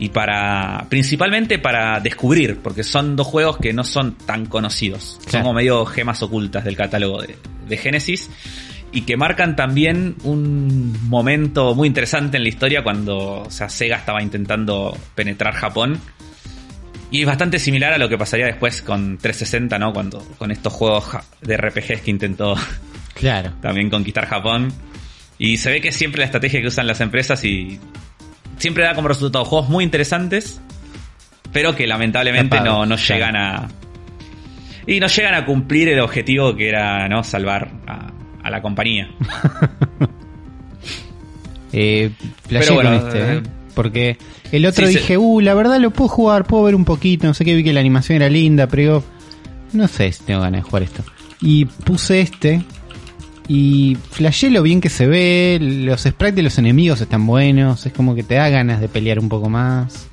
y para principalmente para descubrir, porque son dos juegos que no son tan conocidos. Son como medio gemas ocultas del catálogo de, de Genesis y que marcan también un momento muy interesante en la historia cuando o sea, Sega estaba intentando penetrar Japón. Y es bastante similar a lo que pasaría después con 360, ¿no? Cuando con estos juegos de RPGs que intentó Claro. también conquistar Japón. Y se ve que siempre la estrategia que usan las empresas y siempre da como resultado juegos muy interesantes, pero que lamentablemente no, no llegan a... Y no llegan a cumplir el objetivo que era, ¿no? Salvar a, a la compañía. Eh, Pero bueno, con este, eh, ¿eh? Porque el otro sí. dije, uh, la verdad lo puedo jugar, puedo ver un poquito, no sé qué, vi que la animación era linda, pero digo, no sé si tengo ganas de jugar esto. Y puse este y flashé lo bien que se ve, los sprites de los enemigos están buenos, es como que te da ganas de pelear un poco más.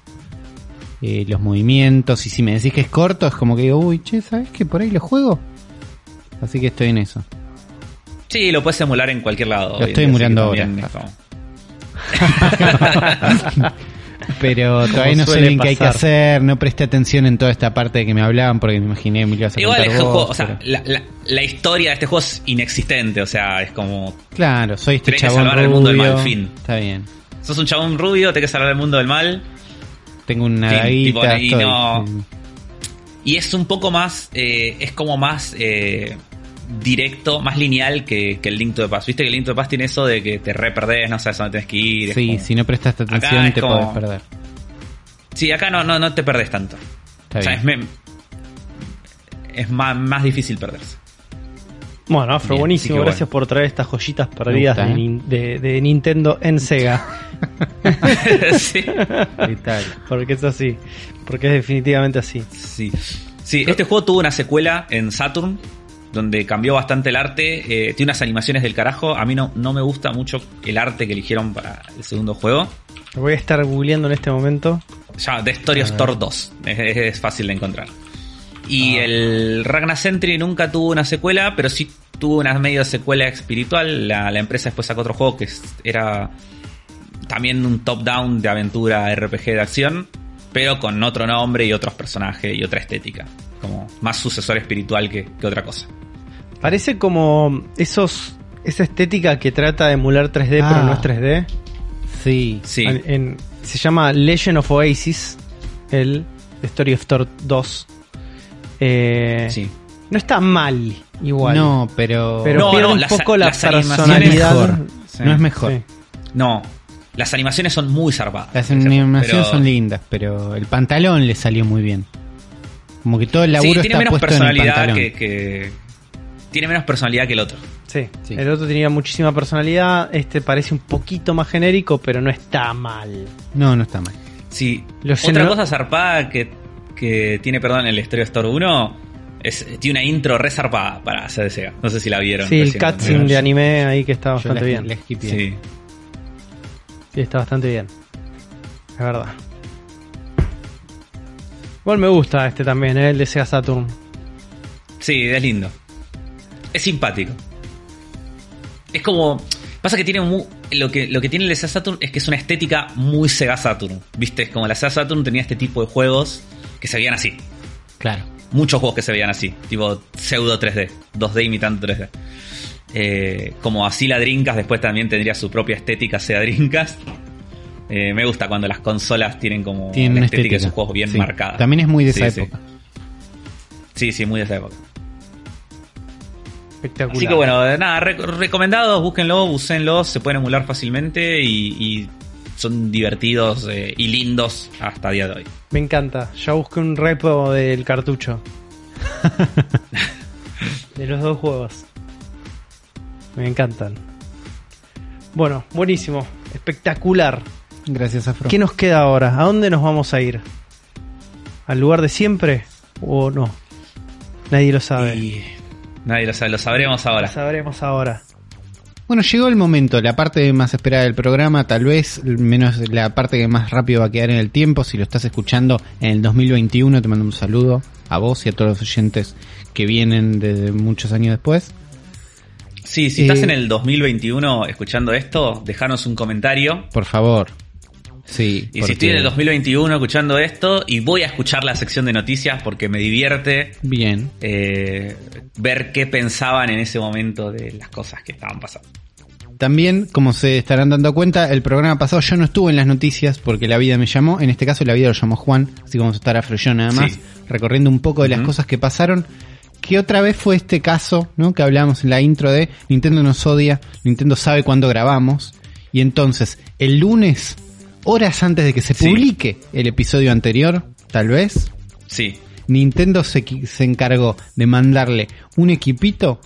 Eh, los movimientos, y si me decís que es corto, es como que digo, uy, che, ¿sabes que por ahí lo juego? Así que estoy en eso. Sí, lo puedes emular en cualquier lado. Lo estoy emulando ahora. es como- Pero todavía no sé bien qué hay que hacer, no presté atención en toda esta parte de que me hablaban porque me imaginé me ibas a Igual es vos, juego, o sea, la, la- la historia de este juego es inexistente, o sea, es como Claro, soy este tenés que chabón salvar el mundo del rubio, mal, fin. Está bien. sos un chabón rubio, tenés que salvar el mundo del mal. Tengo una daguita, tipo, y no- Y es un poco más, eh, es como más, eh, directo, más lineal que, que el Link to the Past. Viste que el Link to the Past tiene eso de que te re perdés, no sabes dónde tienes que ir. Sí, como- si no prestaste atención te como- podés perder. Sí, acá no, no, no te perdés tanto. Está o sea, bien. es, me- es más, más difícil perderse. Bueno, Afro, Bien, buenísimo. Gracias por traer estas joyitas perdidas gusta, de, ¿eh? De- de Nintendo en Sega. sí. Porque es así. Porque es definitivamente así. Sí. Sí, este juego tuvo una secuela en Saturn, donde cambió bastante el arte. eh, tiene unas animaciones del carajo. A mí no, no me gusta mucho el arte que eligieron para el segundo juego. Lo voy a estar googleando en este momento. Llama The Story of A ver. Thor 2. Es, es- es fácil de encontrar. Y el Ragnar Sentry nunca tuvo una secuela, pero sí tuvo una medio secuela espiritual. La, la empresa después sacó otro juego que era también un top-down de aventura RPG de acción, pero con otro nombre y otros personajes y otra estética. Como más sucesor espiritual que, que otra cosa. Parece como esos esa estética que trata de emular 3D Ah. pero no es 3D. Sí. Sí. En- en- se llama Legend of Oasis, el Story of Thor 2. Eh, Sí. No está mal, igual. No, pero. pero No, pierde no, un las- poco la personalidad. No es mejor. Sí. No es mejor. Sí. No, las animaciones son muy zarpadas. Las Pero- animaciones son lindas, pero el pantalón le salió muy bien. Como que todo el laburo Sí, tiene está menos puesto en el personalidad pantalón. que, que- Tiene menos personalidad que el otro. Sí. Sí. el otro tenía muchísima personalidad. Este parece un poquito más genérico, pero no está mal. No, no está mal. Sí. Los Otra cosa zarpada que, que tiene, perdón, el Story of Thor 1 es, tiene una intro re zarpada para Sega. No sé si la vieron. Sí, el cutscene de anime ahí que está bastante la- bien. la. Sí. Sí, está bastante bien. Es verdad. Igual me gusta este también, ¿eh? el de Sega Saturn. Sí, es lindo. Es simpático. Es como. Pasa que tiene mu- lo que lo que tiene el Sega Saturn es que es una estética muy Sega Saturn. ¿Viste? Es como la Sega Saturn tenía este tipo de juegos que se veían así. Claro. Muchos juegos que se veían así, tipo pseudo 3D, 2D imitando 3D. Eh, como así la Dreamcast después también tendría su propia estética, sea Dreamcast. Eh, me gusta cuando las consolas tienen como Tiene la una estética de sus juegos bien Sí. marcada. También es muy de esa Sí, época. Sí, sí, muy de esa época. Espectacular. Así que bueno, nada, re- recomendados, búsquenlo, úsenlos, se pueden emular fácilmente y, y son divertidos eh, y lindos hasta día de hoy. Me encanta. Ya busqué un repo del cartucho. de los dos juegos. Me encantan. Bueno, buenísimo. Espectacular. Gracias, Afro. ¿Qué nos queda ahora? ¿A dónde nos vamos a ir? ¿Al lugar de siempre? ¿O no? Nadie lo sabe. Y nadie lo sabe, lo sabremos Lo ahora. sabremos ahora. Bueno, llegó el momento, la parte más esperada del programa, tal vez menos la parte que más rápido va a quedar en el tiempo. Si lo estás escuchando en el 2021, te mando un saludo a vos y a todos los oyentes que vienen desde muchos años después. Sí, si Eh, estás en el 2021 escuchando esto, dejanos un comentario. Por favor. Sí. Y porque- si estoy en el 2021 escuchando esto, y voy a escuchar la sección de noticias porque me divierte Bien. eh, ver qué pensaban en ese momento de las cosas que estaban pasando. También, como se estarán dando cuenta, el programa pasado yo no estuve en las noticias porque la vida me llamó. En este caso la vida lo llamó Juan, así que vamos a estar Afro yo nada más, Sí. recorriendo un poco de las cosas que pasaron. Que otra vez fue este caso, ¿no? Que hablábamos en la intro de Nintendo nos odia, Nintendo sabe cuándo grabamos. Y entonces, el lunes, horas antes de que se Sí. publique el episodio anterior, tal vez, Sí, Nintendo se, se encargó de mandarle un equipito,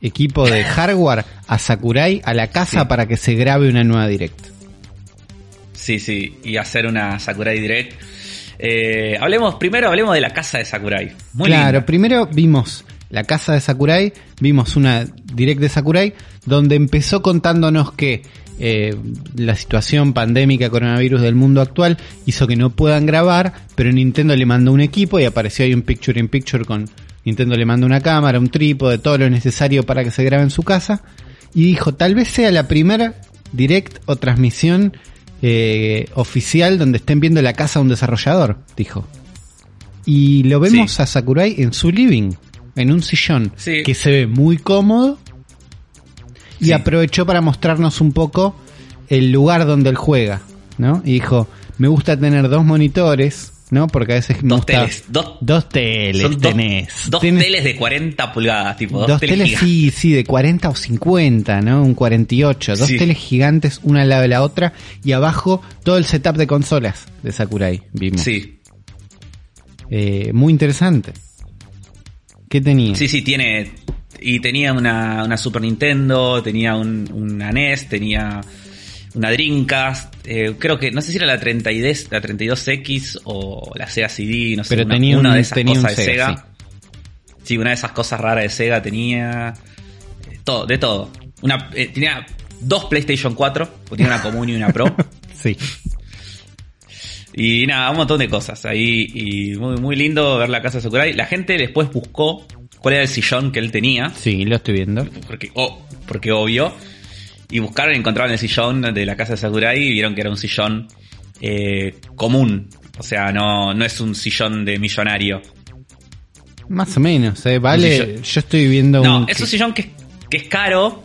equipo de hardware, a Sakurai a la casa Sí. para que se grabe una nueva direct. sí, sí. Y hacer una Sakurai Direct. Eh, hablemos, primero hablemos de la casa de Sakurai. Muy claro, linda. primero vimos la casa de Sakurai, vimos una direct de Sakurai, donde empezó contándonos que eh, la situación pandémica coronavirus del mundo actual hizo que no puedan grabar, pero Nintendo le mandó un equipo y apareció ahí un picture in picture con Nintendo le mandó una cámara, un trípode, todo lo necesario para que se grabe en su casa. Y dijo, tal vez sea la primera direct o transmisión eh, oficial donde estén viendo la casa de un desarrollador, dijo. Y lo vemos Sí. a Sakurai en su living, en un sillón, Sí. que se ve muy cómodo. Y Sí. aprovechó para mostrarnos un poco el lugar donde él juega, ¿no? Y dijo, me gusta tener dos monitores, ¿no? Porque a veces me Dos gusta- teles. Dos, Dos teles son tenés. dos Tenés teles de 40 pulgadas, tipo. Dos, dos teles, sí, sí, de 40 o 50, ¿no? Un 48. Dos Sí. teles gigantes, una al lado de la otra. Y abajo todo el setup de consolas de Sakurai, vimos. Sí. Eh, muy interesante. ¿Qué tenía? Sí, sí, tiene. Y tenía una, una Super Nintendo, tenía un, una NES, tenía una Dreamcast. eh, creo que, no sé si era la, 30 y des- la 32X o la Sega CD, no sé. Pero una, tenía una un- de esas tenía cosas de Sega, Sega. Sí. una de esas cosas raras de Sega tenía. eh, todo, de todo. Una, eh, tenía dos PlayStation 4, porque tenía una común y una Pro. Sí. Y nada, un montón de cosas ahí. Y muy, muy lindo ver la casa de Sakurai. La gente después buscó cuál era el sillón que él tenía. Sí, lo estoy viendo. Porque, oh, porque obvio. Y buscaron y encontraron el sillón de la casa de Sakurai y vieron que era un sillón eh, común. O sea, no, no es un sillón de millonario. Más o menos, ¿eh? Vale, yo estoy viendo No, un... es un sillón que, que es caro,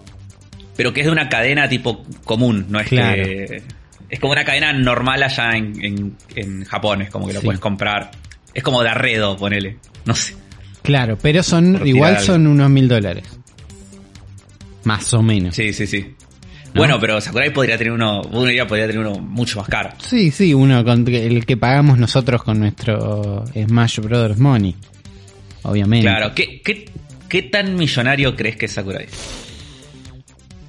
pero que es de una cadena tipo común. No es Claro. que. Es como una cadena normal allá en, en, en Japón. Es como que lo Sí. puedes comprar. Es como de arredo, ponele. No sé. Claro, pero son Por igual son unos mil dólares. Más o menos. Sí, sí, sí. ¿No? Bueno, pero Sakurai podría tener uno, uno día podría tener uno mucho más caro. Sí, sí, uno con el que pagamos nosotros con nuestro Smash Brothers Money. Obviamente. Claro, ¿qué, qué, qué tan millonario crees que es Sakurai?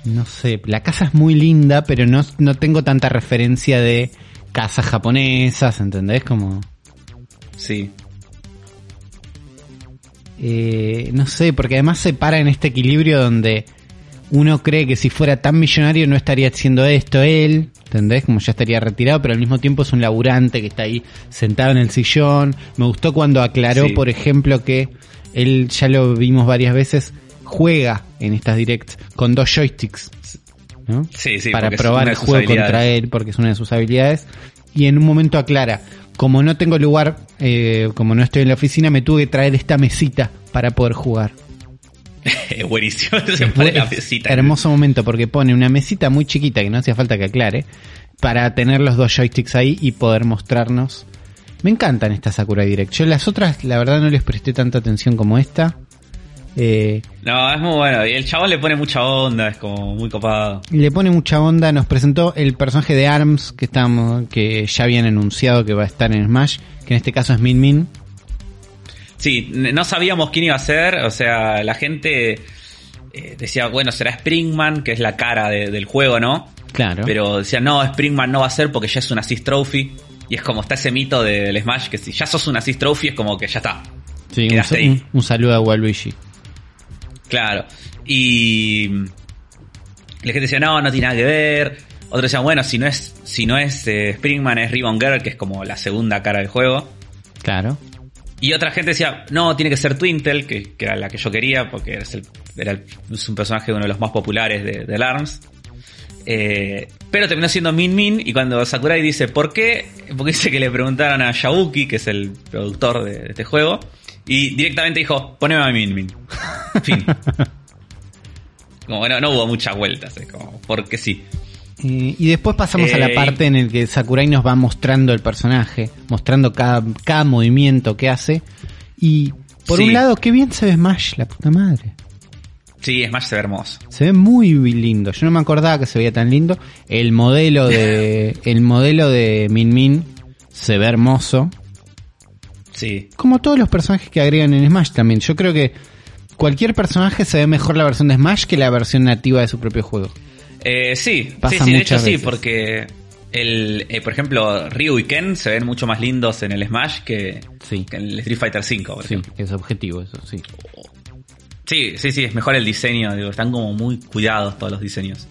No sé, la casa es muy linda, pero no, no tengo tanta referencia de casas japonesas, ¿entendés? Como... Sí. eh, no sé, porque además se para en este equilibrio donde uno cree que si fuera tan millonario no estaría haciendo esto él, ¿entendés? Como ya estaría retirado, pero al mismo tiempo es un laburante que está ahí sentado en el sillón. Me gustó cuando aclaró, Sí. por ejemplo, que él, ya lo vimos varias veces, juega en estas directs con dos joysticks. ¿no? Sí, sí, para probar el juego contra él, porque es una de sus habilidades. Y en un momento aclara, como no tengo lugar, eh, como no estoy en la oficina, me tuve que traer esta mesita para poder jugar. Es buenísimo. Se pone la Es mesita. hermoso momento porque pone una mesita muy chiquita que no hacía falta que aclare para tener los dos joysticks ahí y poder mostrarnos. Me encantan estas Sakurai Direct. Yo las otras, la verdad, no les presté tanta atención como esta. Eh, No, es muy bueno. Y el chabón le pone mucha onda, es como muy copado. le pone mucha onda. Nos presentó el personaje de ARMS que estamos, que ya habían anunciado que va a estar en Smash, que en este caso es Min Min. Sí, no sabíamos quién iba a ser. O sea, la gente eh, decía, bueno, será Springman, que es la cara de- del juego, ¿no? Claro. Pero decía, no, Springman no va a ser porque ya es un Assist Trophy. Y es como está ese mito del Smash que si ya sos un Assist Trophy es como que ya está. sí, un- un saludo a Waluigi. Claro. Y la gente decía, no, no tiene nada que ver. Otros decían, bueno, si no es, si no es eh, Springman, es Ribbon Girl, que es como la segunda cara del juego. Claro. Y otra gente decía, no, tiene que ser Twintel, que, que era la que yo quería, porque el- era el- es un personaje uno de los más populares de, del ARMS. Eh, pero terminó siendo Min Min, y cuando Sakurai dice, ¿por qué? Porque dice que le preguntaron a Yabuki, que es el productor de, de este juego, y directamente dijo, poneme a Min Min. Fin. Como bueno, no hubo muchas vueltas, es como, porque sí. Eh, y después pasamos a la Eh, parte en el que Sakurai nos va mostrando el personaje, mostrando cada, cada movimiento que hace. Y por Sí. un lado, qué bien se ve Smash, la puta madre. Sí, Smash se ve hermoso. Se ve muy lindo. Yo no me acordaba que se veía tan lindo. El modelo de el modelo de Min Min se ve hermoso. Sí. Como todos los personajes que agregan en Smash también. Yo creo que cualquier personaje se ve mejor la versión de Smash que la versión nativa de su propio juego. Eh, sí, Pasa sí, sí, de hecho sí, porque el, eh, por ejemplo, Ryu y Ken se ven mucho más lindos en el Smash que, Sí. que en el Street Fighter V, por Sí, ejemplo. es objetivo eso, sí. Sí, sí, sí, es mejor el diseño, digo, están como muy cuidados todos los diseños.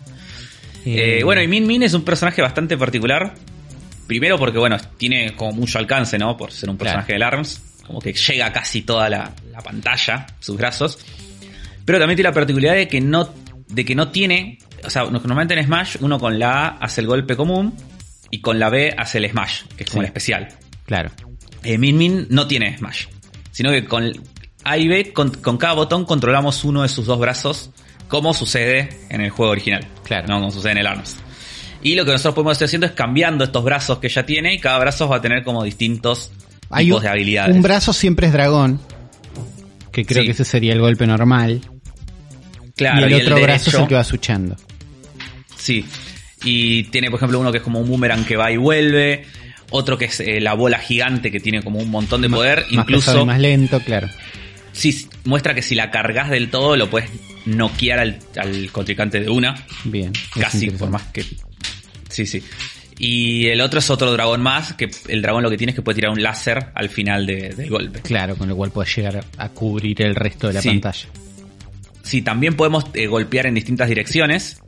Eh, bueno, y Min Min es un personaje bastante particular. Primero porque, bueno, tiene como mucho alcance, ¿no? Por ser un personaje del ARMS. Como que llega a casi toda la, la pantalla, sus brazos. Pero también tiene la particularidad de que no, de que no tiene. O sea, normalmente en Smash uno con la A hace el golpe común y con la B hace el Smash, que es como Sí. el especial. Claro. Eh, Min Min no tiene Smash, sino que con A y B, con, con cada botón controlamos uno de sus dos brazos, como sucede en el juego original. Claro. No como sucede en el ARMS. Y lo que nosotros podemos estar haciendo es cambiando estos brazos que ya tiene y cada brazo va a tener como distintos Hay tipos un, de habilidades. un brazo siempre es dragón, que creo Sí. que ese sería el golpe normal. Claro, y el otro brazo es el que va suchando. Sí. Y tiene, por ejemplo, uno que es como un boomerang que va y vuelve. Otro que es eh, la bola gigante que tiene como un montón de poder. Más Incluso y más lento, claro. sí, muestra que si la cargas del todo lo puedes noquear al, al contrincante de una. Bien. Casi, por más que. Sí, sí. Y el otro es otro dragón más, que el dragón lo que tiene es que puede tirar un láser al final de- del golpe. Claro, con lo cual puede llegar a cubrir el resto de la Sí. pantalla. Sí, también podemos eh, golpear en distintas direcciones.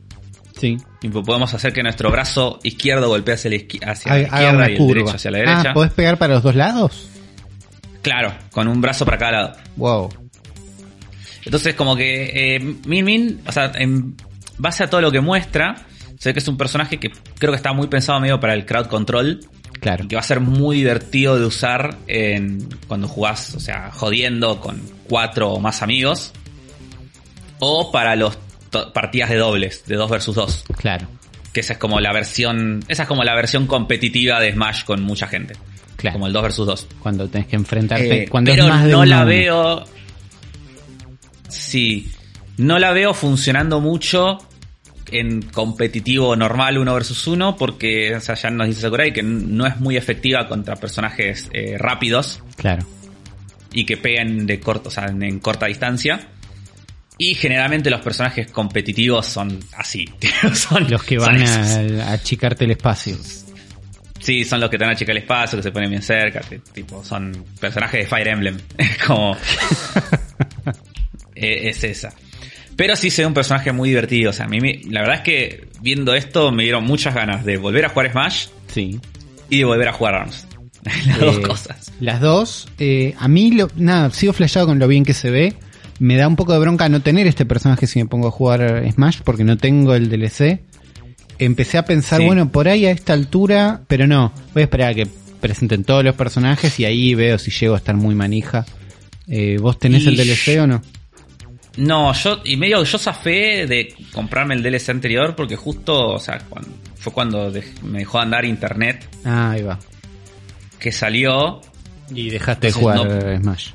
Sí. Y podemos hacer que nuestro brazo izquierdo golpee hacia la, izqui- hacia la izquierda una y el derecho hacia la derecha. Ah, ¿podés pegar para los dos lados? Claro, con un brazo para cada lado. Wow. Entonces, como que eh, Min Min, o sea, en base a todo lo que muestra, se ve que es un personaje que creo que está muy pensado medio para el crowd control. Claro. Y que va a ser muy divertido de usar en, cuando jugás, o sea, jodiendo con cuatro o más amigos. O para los partidas de dobles, de 2 versus 2. Claro. Que esa es como la versión. Esa es como la versión competitiva de Smash con mucha gente. Claro. Como el 2 versus 2. Cuando tenés que enfrentarte. Eh, cuando pero es más de no la veo. Sí. No la veo funcionando mucho en competitivo normal uno versus uno porque o sea, ya nos dice Sakurai que no es muy efectiva contra personajes eh, rápidos Claro. y que peguen de corto, o sea, en, en corta distancia. Y generalmente los personajes competitivos son así. son, Los que van a, a achicarte el espacio. Sí, son los que te van a checar el espacio, que se ponen bien cerca. tipo, son personajes de Fire Emblem. Es como. Eh, es esa. Pero sí se ve un personaje muy divertido. O sea, a mí me- la verdad es que viendo esto me dieron muchas ganas de volver a jugar Smash Sí. y de volver a jugar ARMS. Las dos Eh, cosas. Las dos. eh, a mí, lo, nada, sigo flashado con lo bien que se ve. Me da un poco de bronca no tener este personaje si me pongo a jugar Smash porque no tengo el DLC. Empecé a pensar, Sí. bueno, por ahí a esta altura, pero no. Voy a esperar a que presenten todos los personajes y ahí veo si llego a estar muy manija. Eh, ¿Vos tenés Y el DLC o no? No, yo, y medio yo zafé de comprarme el DLC anterior porque justo, o sea, cuando- fue cuando dej- me dejó andar internet Ah, ahí va. que salió. Y dejaste de jugar Smash.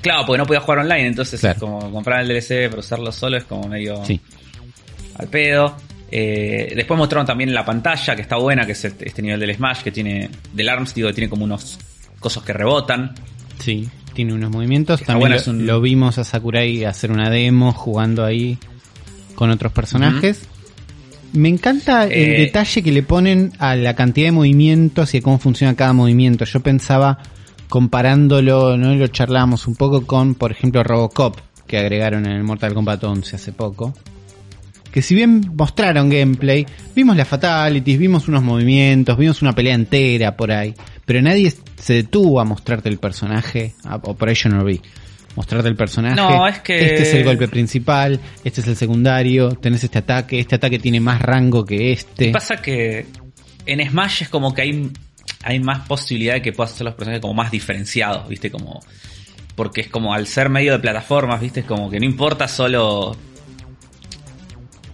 Claro, porque no podía jugar online, entonces Claro. como comprar el DLC para usarlo solo es como medio Sí. al pedo. Eh, después mostraron también la pantalla, que está buena, que es este, este nivel del Smash, que tiene, del ARMS, digo, que tiene como unos cosas que rebotan. Sí, tiene unos movimientos. Está También bueno, lo, un- lo vimos a Sakurai hacer una demo jugando ahí con otros personajes. Me encanta el Eh, detalle que le ponen a la cantidad de movimientos y a cómo funciona cada movimiento. Yo pensaba comparándolo, no lo charlábamos un poco con, por ejemplo, Robocop, que agregaron en el Mortal Kombat 11 hace poco. Que si bien mostraron gameplay, vimos las fatalities, vimos unos movimientos, vimos una pelea entera por ahí, pero nadie se detuvo a mostrarte el personaje, o por ahí yo no lo vi. Mostrarte el personaje. No, es que- Este es el golpe principal, este es el secundario, tenés este ataque, este ataque tiene más rango que este. Pasa que en Smash es como que hay, hay más posibilidad de que puedas hacer los personajes como más diferenciados, ¿viste? Como. Porque es como al ser medio de plataformas, ¿viste? Es como que no importa solo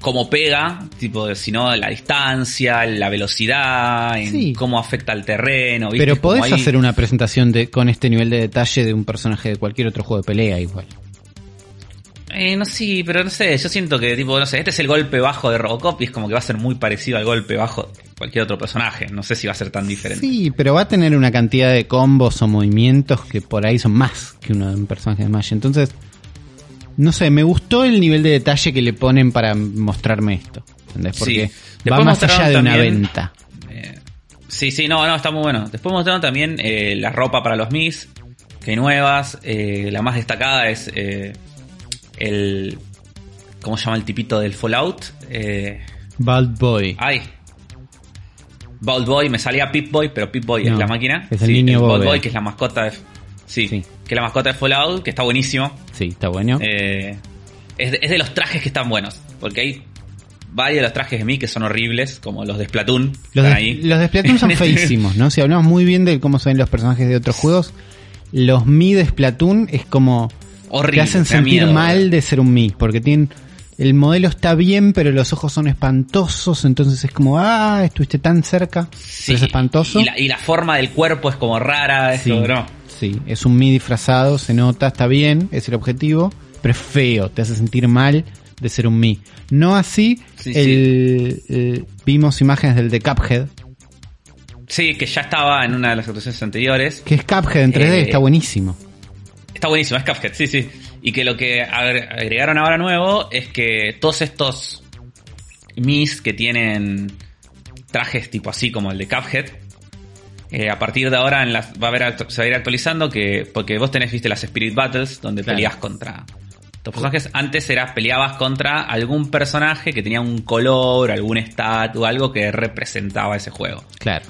cómo pega, tipo, sino la distancia, la velocidad, en Sí. cómo afecta al terreno, ¿viste? Pero podés ahí- hacer una presentación de, con este nivel de detalle de un personaje de cualquier otro juego de pelea igual. Eh, no sí, pero no sé, yo siento que tipo, no sé, este es el golpe bajo de Robocop y es como que va a ser muy parecido al golpe bajo de cualquier otro personaje. No sé si va a ser tan diferente. Sí, pero va a tener una cantidad de combos o movimientos que por ahí son más que uno de un personaje de Smash. Entonces, no sé, me gustó el nivel de detalle que le ponen para mostrarme esto. ¿Entendés? Porque Sí. va más allá de una venta. Eh, sí, sí, no, no, está muy bueno. Después mostraron también eh, la ropa para los Mis, que hay nuevas. eh, la más destacada es el. ¿Cómo se llama el tipito del Fallout? Bald Boy. ay. Bald Boy, me salía Pip Boy, pero Pip Boy No, es la máquina. es el niño Bald bóveda. Boy, que es la mascota de. Sí, Sí. que la mascota de Fallout, que está buenísimo. Sí, está bueno. Eh, es, de, es de los trajes que están buenos. Porque hay varios de los trajes de mí que son horribles, como los de Splatoon. Los de, ahí. los de Splatoon son feísimos, ¿no? Si hablamos muy bien de cómo se ven los personajes de otros juegos, los Mi de Splatoon es como te Horrible. hacen me da sentir miedo, mal de ser un Mi, porque tienen el modelo está bien, pero los ojos son espantosos, entonces es como, ah, estuviste tan cerca, Sí, pero es espantoso. Y la, y la forma del cuerpo es como rara, es Sí, no. Sí, es un Mi disfrazado, se nota, está bien, es el objetivo, pero es feo, te hace sentir mal de ser un Mi. No así, Sí, el, el- vimos imágenes del de Cuphead, Sí, que ya estaba en una de las actuaciones anteriores. que es Cuphead en 3D, Eh, está buenísimo. Está buenísimo, es Cuphead, sí, sí. Y que lo que agre- agregaron ahora nuevo es que todos estos Mis que tienen trajes tipo así como el de Cuphead, eh, a partir de ahora en las- va a haber se va a ir actualizando que porque vos tenés, viste, las Spirit Battles donde Claro. peleas contra tus personajes. Antes era peleabas contra algún personaje que tenía un color, algún stat o algo que representaba ese juego. Claro.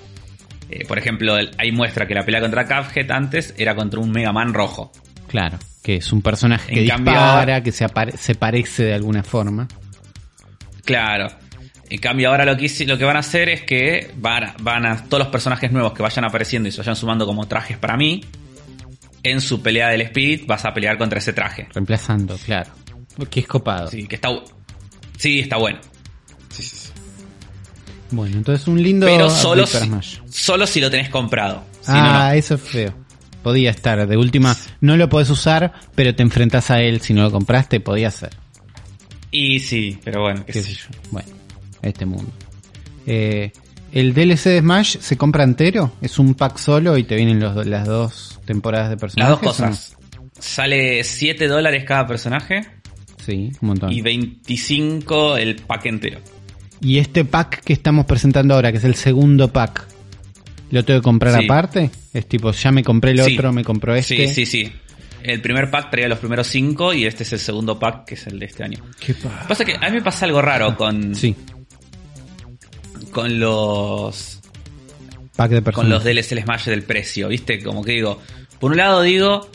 Eh, por ejemplo, ahí muestra que la pelea contra Cuphead antes era contra un Mega Man rojo. Claro, que es un personaje que En cambio, dispara, ahora- que se, se parece de alguna forma. Claro. En cambio, ahora lo que, hice- lo que van a hacer es que van, a- van a todos los personajes nuevos que vayan apareciendo y se vayan sumando como trajes para mí. En su pelea del Spirit vas a pelear contra ese traje. Reemplazando, claro. Que es copado. Sí, que está, sí, está bueno. Bueno, entonces un lindo Pero solo si, Smash. solo si lo tenés comprado. Si no, ah, no. eso es feo. Podía estar. De última, no lo podés usar, pero te enfrentás a él si no lo compraste, podía ser. Y sí, pero bueno, qué Qué sé yo. yo. Este mundo. Eh, ¿El DLC de Smash se compra entero? ¿Es un pack solo y te vienen los, las dos temporadas de Las personajes? dos cosas. Sale 7 dólares cada personaje? Sí, un montón. y 25 el pack entero. Y este pack que estamos presentando ahora, que es el segundo pack, ¿lo tengo que comprar Sí. aparte? Es tipo, ya me compré el Sí. otro, me compró este. Sí, sí, sí. El primer pack traía los primeros 5 y este es el segundo pack que es el de este año. ¿Qué pa- Pasa que a mí me pasa algo raro con, Sí, con los pack de con los DLC Smash del precio, ¿viste? Como que digo, por un lado digo,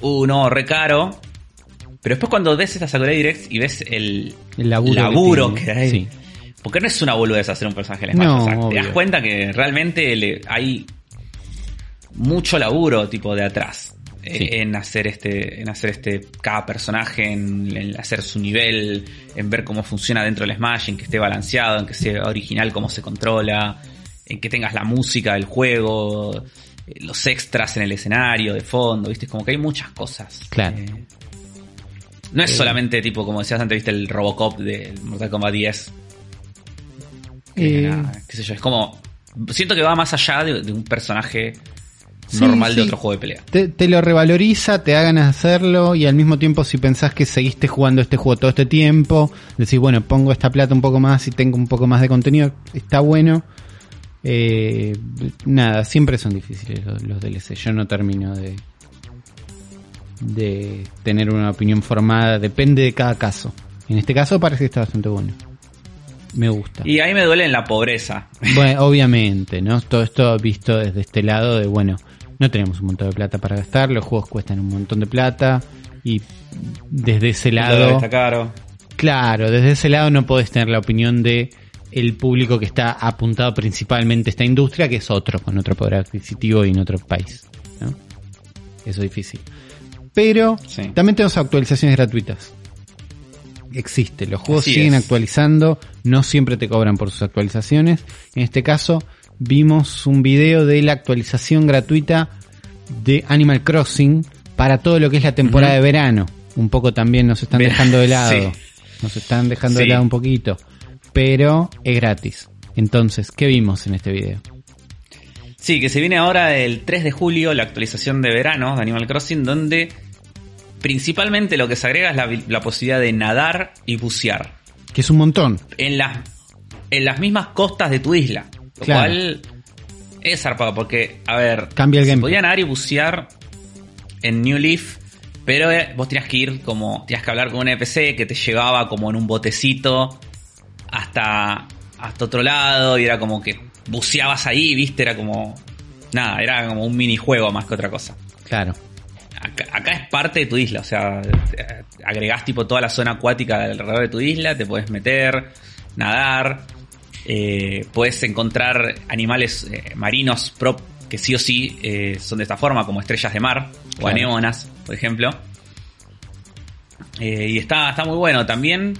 uh, no, re caro. Pero después cuando ves esta Sakurai Direct y ves el El laburo que laburo tiene, que, hay. sí. Porque no es una boludez hacer un personaje del Smash. No, o sea, te das cuenta que realmente le- hay mucho laburo tipo de atrás. Eh, Sí. En hacer este, en hacer este, cada personaje, en, en hacer su nivel, en ver cómo funciona dentro del Smash, en que esté balanceado, en que sea original cómo se controla, en que tengas la música del juego, eh, los extras en el escenario, de fondo, viste, como que hay muchas cosas. Claro. Eh, no es solamente tipo, como decías antes, viste, el Robocop de Mortal Kombat 10. Que Eh, qué sé yo, es como. Siento que va más allá de, de un personaje Sí, normal de otro juego de pelea. te, te lo revaloriza, te de hacerlo y al mismo tiempo si pensás que seguiste jugando este juego todo este tiempo, decís, bueno, pongo esta plata un poco más y tengo un poco más de contenido, está bueno. Eh, nada, siempre son difíciles los, los DLC, yo no termino de de tener una opinión formada, depende de cada caso. En este caso parece que está bastante bueno. Me gusta. Y ahí me duele en la pobreza. Bueno, obviamente, ¿no? Todo esto visto desde este lado de, bueno, no tenemos un montón de plata para gastar, los juegos cuestan un montón de plata y desde ese lado, Está caro. claro, desde ese lado no podés tener la opinión de el público que está apuntado principalmente a esta industria, que es otro, con otro poder adquisitivo y en otro país, ¿no? Eso es difícil. Pero Sí. también tenemos actualizaciones gratuitas. Existe, los juegos Así siguen es. actualizando, no siempre te cobran por sus actualizaciones. En este caso, vimos un video de la actualización gratuita de Animal Crossing para todo lo que es la temporada de verano. Un poco también nos están dejando de lado. sí. Nos están dejando de lado un poquito. Pero es gratis. Entonces, ¿qué vimos en este video? Sí, que se viene ahora el 3 de julio la actualización de verano de Animal Crossing, donde principalmente lo que se agrega es la, la posibilidad de nadar y bucear Que es un montón. en las, en las mismas costas de tu isla. Lo Claro. cual es zarpado, porque, a ver, Cambia el gameplay. podía nadar y bucear en New Leaf, pero eh, vos tenías que ir como, tenías que hablar con un NPC que te llevaba como en un botecito hasta, hasta otro lado y era como que buceabas ahí, viste, era como, nada, era como un minijuego más que otra cosa. Claro. Acá, acá es parte de tu isla, o sea, te- agregás tipo toda la zona acuática alrededor de tu isla, te puedes meter, nadar, eh, puedes encontrar animales eh, marinos prop que sí o sí eh, son de esta forma, como estrellas de mar o anémonas, por ejemplo. Eh, y está, está muy bueno. También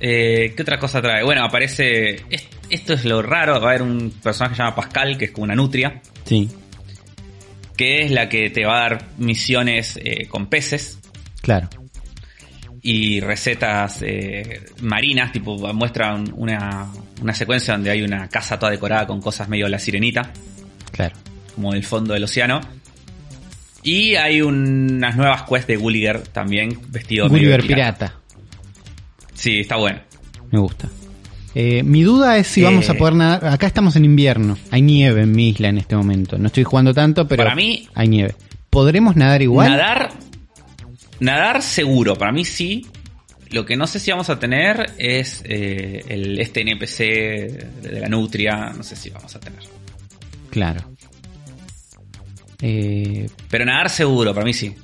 Eh, ¿Qué otra cosa trae? Bueno, aparece. es- Esto es lo raro. Va a haber un personaje que se llama Pascal, que es como una nutria. Sí, Que es la que te va a dar misiones eh, con peces. claro. y recetas eh, marinas, tipo muestra un- una, una secuencia donde hay una casa toda decorada con cosas medio la sirenita, Claro. como del fondo del océano. Y hay unas nuevas quests de Gulliver también, vestido medio Gulliver de Pirata. Sí, está bueno. Me gusta. Eh, mi duda es si Eh. vamos a poder nadar. Acá estamos en invierno. Hay nieve en mi isla en este momento. No estoy jugando tanto, pero Para mí- hay nieve. ¿Podremos nadar igual? Nadar, nadar seguro, para mí sí. Lo que no sé si vamos a tener es eh, el, este NPC de la nutria, no sé si vamos a tener. Claro. Eh, Pero nadar seguro, para mí sí.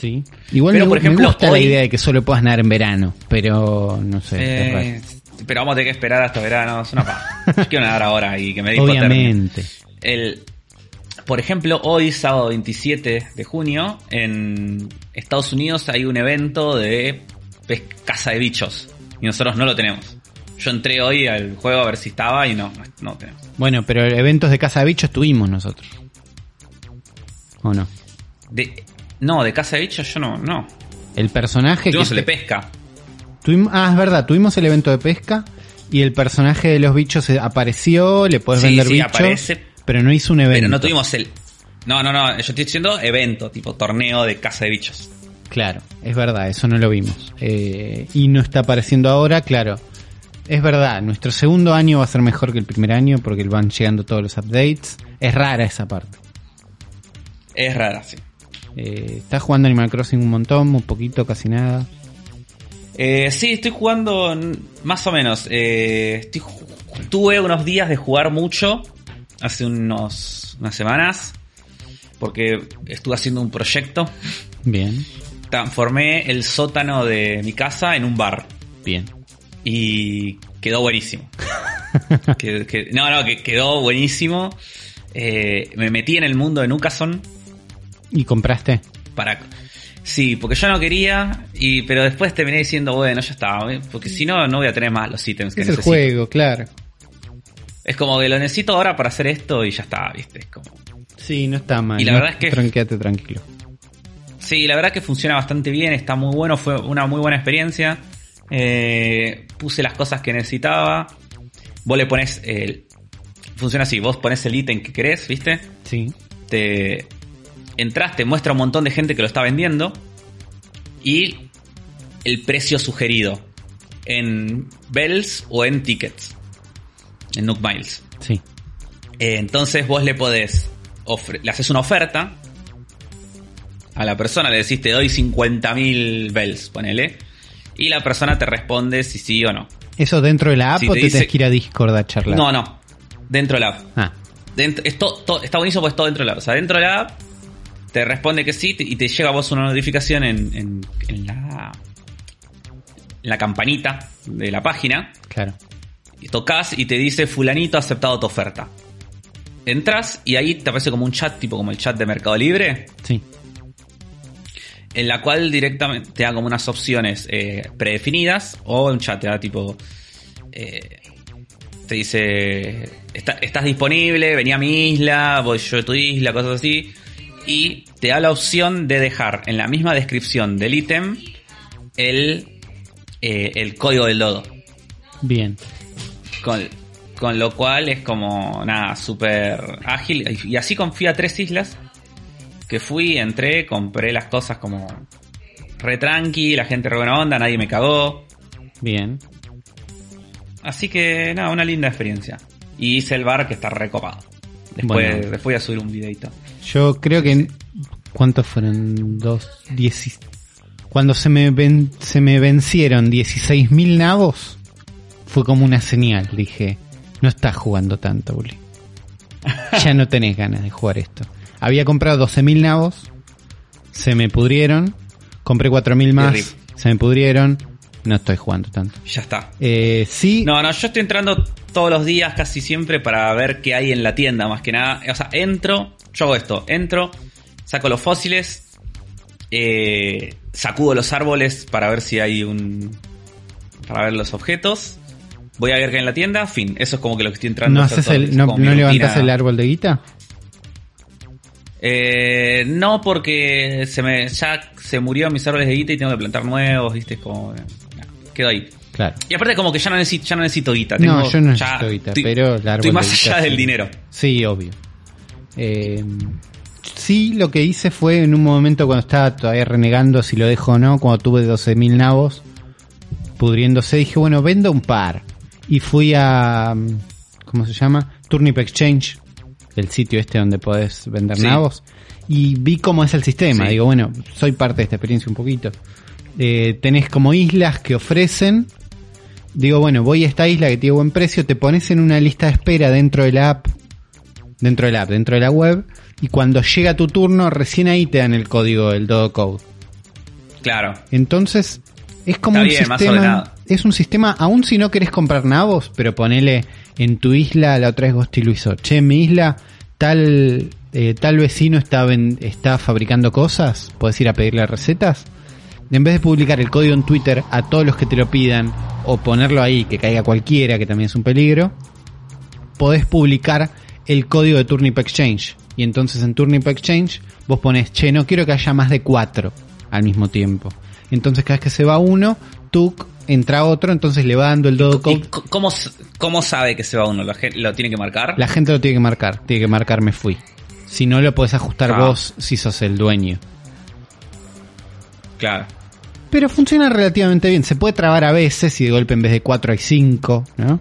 sí. Igual Pero, me, por me ejemplo, gusta la idea de que solo puedas nadar en verano, pero no sé. Pero vamos a tener que esperar hasta verano, es una paja. Quiero nadar ahora y que me. Obviamente. El, por ejemplo, hoy, sábado 27 de junio, en Estados Unidos hay un evento de pes- caza de bichos. Y nosotros no lo tenemos. Yo entré hoy al juego a ver si estaba y no, no, no tenemos. Bueno, pero eventos de caza de bichos tuvimos nosotros. ¿O no? De, no, de caza de bichos yo no, no. El personaje que. De te- pesca. Tuvimos- ah, es verdad, tuvimos el evento de pesca y el personaje de los bichos eh, apareció, le puedes Sí, vender sí, bichos, aparece. pero no hizo un evento. Pero no tuvimos el... No, no, no, yo estoy diciendo evento, tipo torneo de caza de bichos. Claro, es verdad, eso no lo vimos. Eh, y no está apareciendo ahora, claro. Es verdad, nuestro segundo año va a ser mejor que el primer año porque van llegando todos los updates. Es rara esa parte. Es rara, sí. Eh, ¿Estás jugando Animal Crossing un montón, un poquito, casi nada? Eh, sí, estoy jugando más o menos. Eh, estoy tuve unos días de jugar mucho hace unos, unas semanas porque estuve haciendo un proyecto. Bien, Transformé el sótano de mi casa en un bar bien. y quedó buenísimo. Que- que- no, no, que quedó buenísimo. Eh, me metí en el mundo de Nukason ¿Y compraste? para sí porque yo no quería y pero después terminé diciendo bueno ya está ¿eh? porque si no no voy a tener más los ítems que Es el necesito juego, claro. es como que lo necesito ahora para hacer esto y ya está viste es como Sí, no está mal. Y la no- verdad es que- Tranquéate tranquilo. sí la verdad que funciona bastante bien está muy bueno fue una muy buena experiencia Eh, puse las cosas que necesitaba vos le pones el funciona así vos pones el ítem que querés viste Sí. te entras, te muestra un montón de gente que lo está vendiendo y el precio sugerido en bells o en tickets, en Nook Miles. Sí. Eh, entonces vos le podés, le haces una oferta a la persona, le decís te doy 50.000 bells, ponele, y la persona te responde si sí o no. ¿Eso dentro de la app Si o te te dice- tenés que ir a Discord a charlar? No, no, dentro de la app. Ah, Dentro, es to- to- está buenísimo pues todo dentro de la app. O sea, dentro de la app te responde que sí y te llega a vos una notificación en, en- en la, en la campanita de la página. claro. Y tocas y te dice fulanito ha aceptado tu oferta. Entras y ahí te aparece como un chat, tipo como el chat de Mercado Libre, Sí. en la cual directamente te da como unas opciones eh, predefinidas o un chat te da tipo... eh, te dice, "Está- estás disponible, vení a mi isla, voy yo a tu isla, cosas así. Y te da la opción de dejar en la misma descripción del ítem el, eh, el código del dodo. Bien. Con, con lo cual es como, nada, súper ágil. Y y así confía a tres islas. Que fui, entré, compré las cosas como re tranqui, la gente re buena onda, nadie me cagó. Bien. Así que, nada, una linda experiencia. Y hice el bar que está recopado. Después, Bueno. después voy a subir un videito. Yo creo que... ¿Cuántos fueron? Dos... Dieci... Cuando se me, ven- se me vencieron 16.000 nabos, fue como una señal. Dije, no estás jugando tanto, Uli. Ya no tenés ganas de jugar esto. Había comprado 12.000 nabos, se me pudrieron. Compré 4.000 rip. más, se me pudrieron. No estoy jugando tanto. Ya está. Eh, sí, No, no, yo estoy entrando todos los días casi siempre para ver qué hay en la tienda, más que nada. O sea, entro, yo hago esto, entro, saco los fósiles, eh, sacudo los árboles para ver si hay un, para ver los objetos. Voy a ver qué hay en la tienda, fin. Eso es como que lo que estoy entrando ¿No, haces el, es no, no levantás rutina. el árbol de guita? Eh, no, porque se me ya se murió mis árboles de guita y tengo que plantar nuevos, ¿viste? Es como. eh, quedo ahí. Claro. Y aparte, como que ya no necesito, ya no necesito guita. No, tengo yo no ya- necesito guita, estoy- pero Estoy más allá sí. del dinero. Sí, obvio. Eh, sí, lo que hice fue en un momento cuando estaba todavía renegando si lo dejo o no, cuando tuve 12.000 nabos pudriéndose, dije, bueno, vendo un par. Y fui a, mm, ¿cómo se llama? Turnip Exchange, el sitio este donde podés vender Sí. nabos. Y vi cómo es el sistema. Sí. Digo, bueno, soy parte de esta experiencia un poquito. Eh, tenés como islas que ofrecen digo, bueno, voy a esta isla que tiene buen precio, te pones en una lista de espera dentro de la app, dentro de la app, dentro de la web, y cuando llega tu turno, recién ahí te dan el código del Dodo Code. Claro. Entonces, es como Está un bien, sistema, es un sistema, aún si no querés comprar nabos, pero ponele en tu isla, la otra vez Ghosty lo hizo, che, en mi isla, tal, eh, tal vecino está, está fabricando cosas, puedes ir a pedirle recetas. En vez de publicar el código en Twitter a todos los que te lo pidan, o ponerlo ahí, que caiga cualquiera, que también es un peligro, podés publicar el código de Turnip Exchange. Y entonces en Turnip Exchange vos pones, che, no quiero que haya más de cuatro al mismo tiempo. Entonces cada vez que se va uno, tú entra otro, entonces le va dando el dodo ¿Y code. cómo, cómo sabe que se va uno? ¿Lo, lo tiene que marcar? La gente lo tiene que marcar, tiene que marcar me fui. Si no lo podés ajustar Ah. vos si sos el dueño. Claro. Pero funciona relativamente bien. Se puede trabar a veces y de golpe en vez de 4 hay 5, ¿no?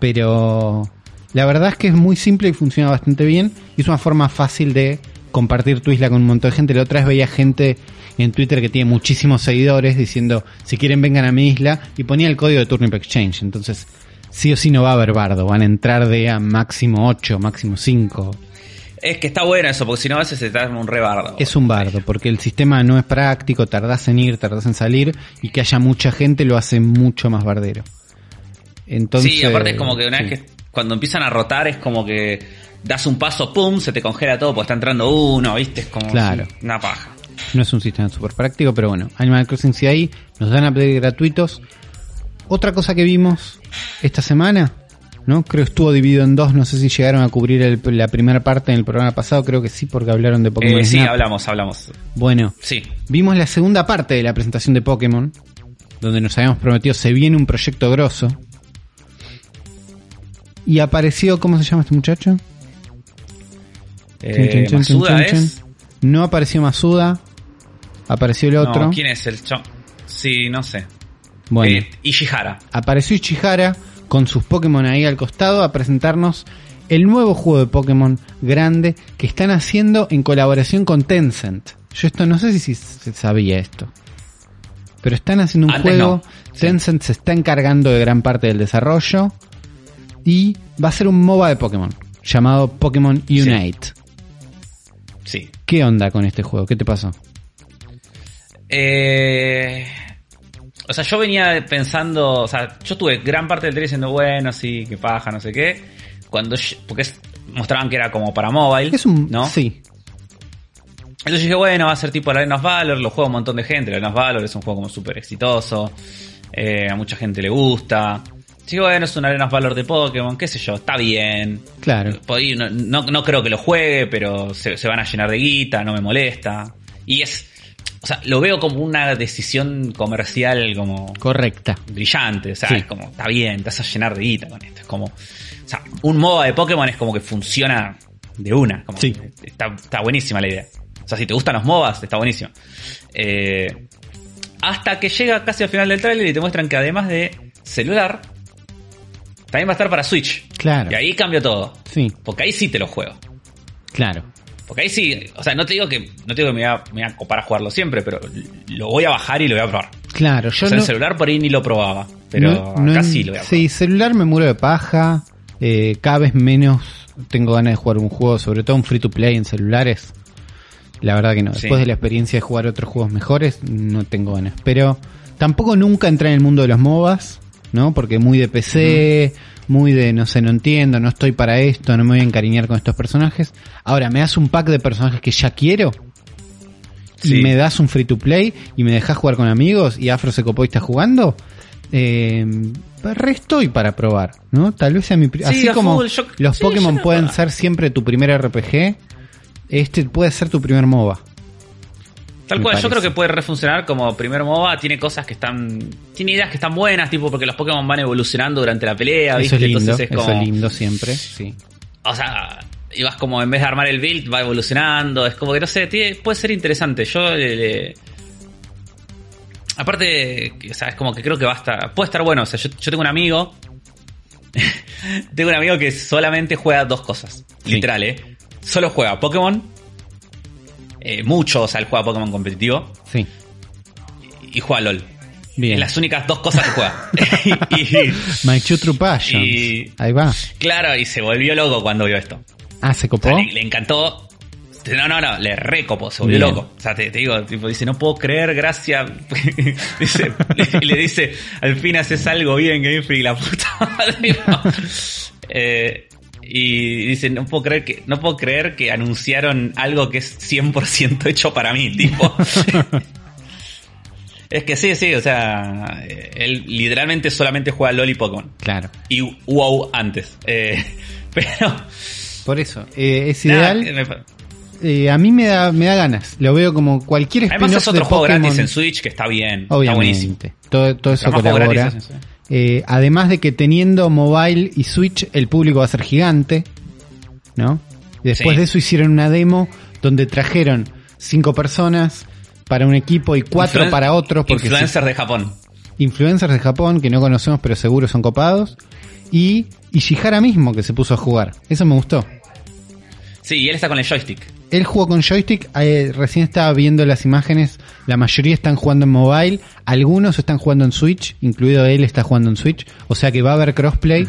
Pero la verdad es que es muy simple y funciona bastante bien. Y es una forma fácil de compartir tu isla con un montón de gente. La otra vez veía gente en Twitter que tiene muchísimos seguidores diciendo, si quieren vengan a mi isla. Y ponía el código de Turnip Exchange. Entonces, sí o sí no va a haber bardo. Van a entrar de a máximo 8, máximo 5. Es que está bueno eso, porque si no a veces se da un rebardo. Es un bardo, porque el sistema no es práctico, tardás en ir, tardás en salir, y que haya mucha gente lo hace mucho más bardero. Entonces, sí, aparte es como que una sí. vez que cuando empiezan a rotar es como que das un paso, pum, se te congela todo porque está entrando uno, ¿viste? Es como Claro. una paja. No es un sistema súper práctico, pero bueno, Animal Crossing sí ahí, nos dan updates gratuitos. Otra cosa que vimos esta semana, ¿no? Creo que estuvo dividido en dos, no sé si llegaron a cubrir el- la primera parte en el programa pasado, creo que sí, porque hablaron de Pokémon Eh, sí, Snap. hablamos, hablamos. Bueno, Sí. Vimos la segunda parte de la presentación de Pokémon, donde nos habíamos prometido se viene un proyecto grosso. Y apareció, ¿cómo se llama este muchacho? Eh, Masuda es. No apareció Masuda, apareció el otro. No, ¿quién es el chon? Sí, no sé. Bueno, Eh, Ishihara. apareció Ichihara con sus Pokémon ahí al costado a presentarnos el nuevo juego de Pokémon grande que están haciendo en colaboración con Tencent. Yo esto no sé si se sabía esto. Pero están haciendo un Antes juego, no. Sí. Tencent se está encargando de gran parte del desarrollo y va a ser un MOBA de Pokémon llamado Pokémon Unite. Sí. ¿Qué onda con este juego? ¿Qué te pasó? Eh, o sea, yo venía pensando, o sea, yo tuve gran parte del 3 diciendo, bueno, sí, que paja, no sé qué. Cuando, porque es- mostraban que era como para mobile, Es un ¿no? sí, Entonces dije, bueno, va a ser tipo la Arena of Valor, lo juega un montón de gente, la Arena of Valor es un juego como súper exitoso, eh, a mucha gente le gusta. Dije, bueno, es una Arena of Valor de Pokémon, qué sé yo, está bien. claro. No, no, no creo que lo juegue, pero se, se van a llenar de guita, no me molesta. Y es, o sea, lo veo como una decisión comercial como Correcta. brillante, o sea, Sí. es como, está bien, te vas a llenar de guita con esto. Es como, o sea, un MOBA de Pokémon es como que funciona de una. Como Sí. está, está buenísima la idea. O sea, si te gustan los MOBAs, está buenísimo. Eh, hasta que llega casi al final del trailer y te muestran que además de celular, también va a estar para Switch. Claro. Y ahí cambia todo. Sí, Porque ahí sí te lo juego. claro. Porque ahí sí, o sea, no te digo que, no te digo que me voy, a, me voy a copar a jugarlo siempre, pero lo voy a bajar y lo voy a probar. Claro, yo o sea, no, en celular por ahí ni lo probaba. Pero No- acá sí lo voy a probar. Sí, celular me muero de paja. eh, cada vez menos tengo ganas de jugar un juego, sobre todo un free to play en celulares. La verdad que no. Sí. Después de la experiencia de jugar otros juegos mejores, no tengo ganas. Pero tampoco nunca entré en el mundo de los MOBAs, ¿no? Porque muy de PC, muy de no sé, no entiendo, no estoy para esto, no me voy a encariñar con estos personajes. Ahora, me das un pack de personajes que ya quiero. Sí. Y me das un free to play y me dejas jugar con amigos y Afro se copó y está jugando. Eh, re estoy para probar, ¿no? Tal vez sea mi... Sí, así como full, yo- los sí, Pokémon pueden ser siempre tu primer RPG, este puede ser tu primer MOBA. Tal cual, yo creo que puede refuncionar como primer MOBA, tiene cosas que están. Tiene ideas que están buenas, tipo porque los Pokémon van evolucionando durante la pelea, Eso ¿viste? es lindo, Entonces es eso como. es lindo siempre, sí. O sea, y vas como en vez de armar el build, va evolucionando. Es como que no sé, tiene- puede ser interesante. Yo le. le- Aparte, o sea, es como que creo que va a estar. Puede estar bueno. O sea, yo, yo tengo un amigo. tengo un amigo que solamente juega dos cosas. Sí. Literal, ¿eh? Solo juega Pokémon. Eh, mucho, o sea, él juega Pokémon competitivo. Sí, Y juega LOL. bien. Las únicas dos cosas que juega. y, My True True Passions. y- Ahí va. claro, y se volvió loco cuando vio esto. Ah, ¿se O copó? sea, le, le encantó. No, no, no, le recopó, se volvió Bien. loco. O sea, te, te digo, tipo, dice, no puedo creer, gracias. dice, le, le dice, al fin haces algo bien, Game Freak, la puta madre. Eh, y dice, no puedo creer que, no puedo creer que anunciaron algo que es 100% hecho para mí, tipo. es que sí, sí, o sea, él literalmente solamente juega LOL y Pokémon. Claro. Y WoW antes. Eh, pero. Por eso, eh, es ideal. me- Eh, a mí me da, me da ganas. Lo veo como cualquier Además es otro de juego Pokémon. gratis en Switch que está bien. Está buenísimo. Obviamente. Todo, todo eso colabora. gratis. Eh, además de que teniendo mobile y Switch, el público va a ser gigante. ¿No? Y después Sí. de eso hicieron una demo donde trajeron cinco personas para un equipo y cuatro Influen- para otros. Porque Influencers de Japón. influencers de Japón que no conocemos pero seguro son copados. Y Ishihara mismo que se puso a jugar. Eso me gustó. Sí, y él está con el joystick. Él jugó con joystick, eh, recién estaba viendo las imágenes, la mayoría están jugando en mobile, algunos están jugando en Switch, incluido él está jugando en Switch, o sea que va a haber crossplay,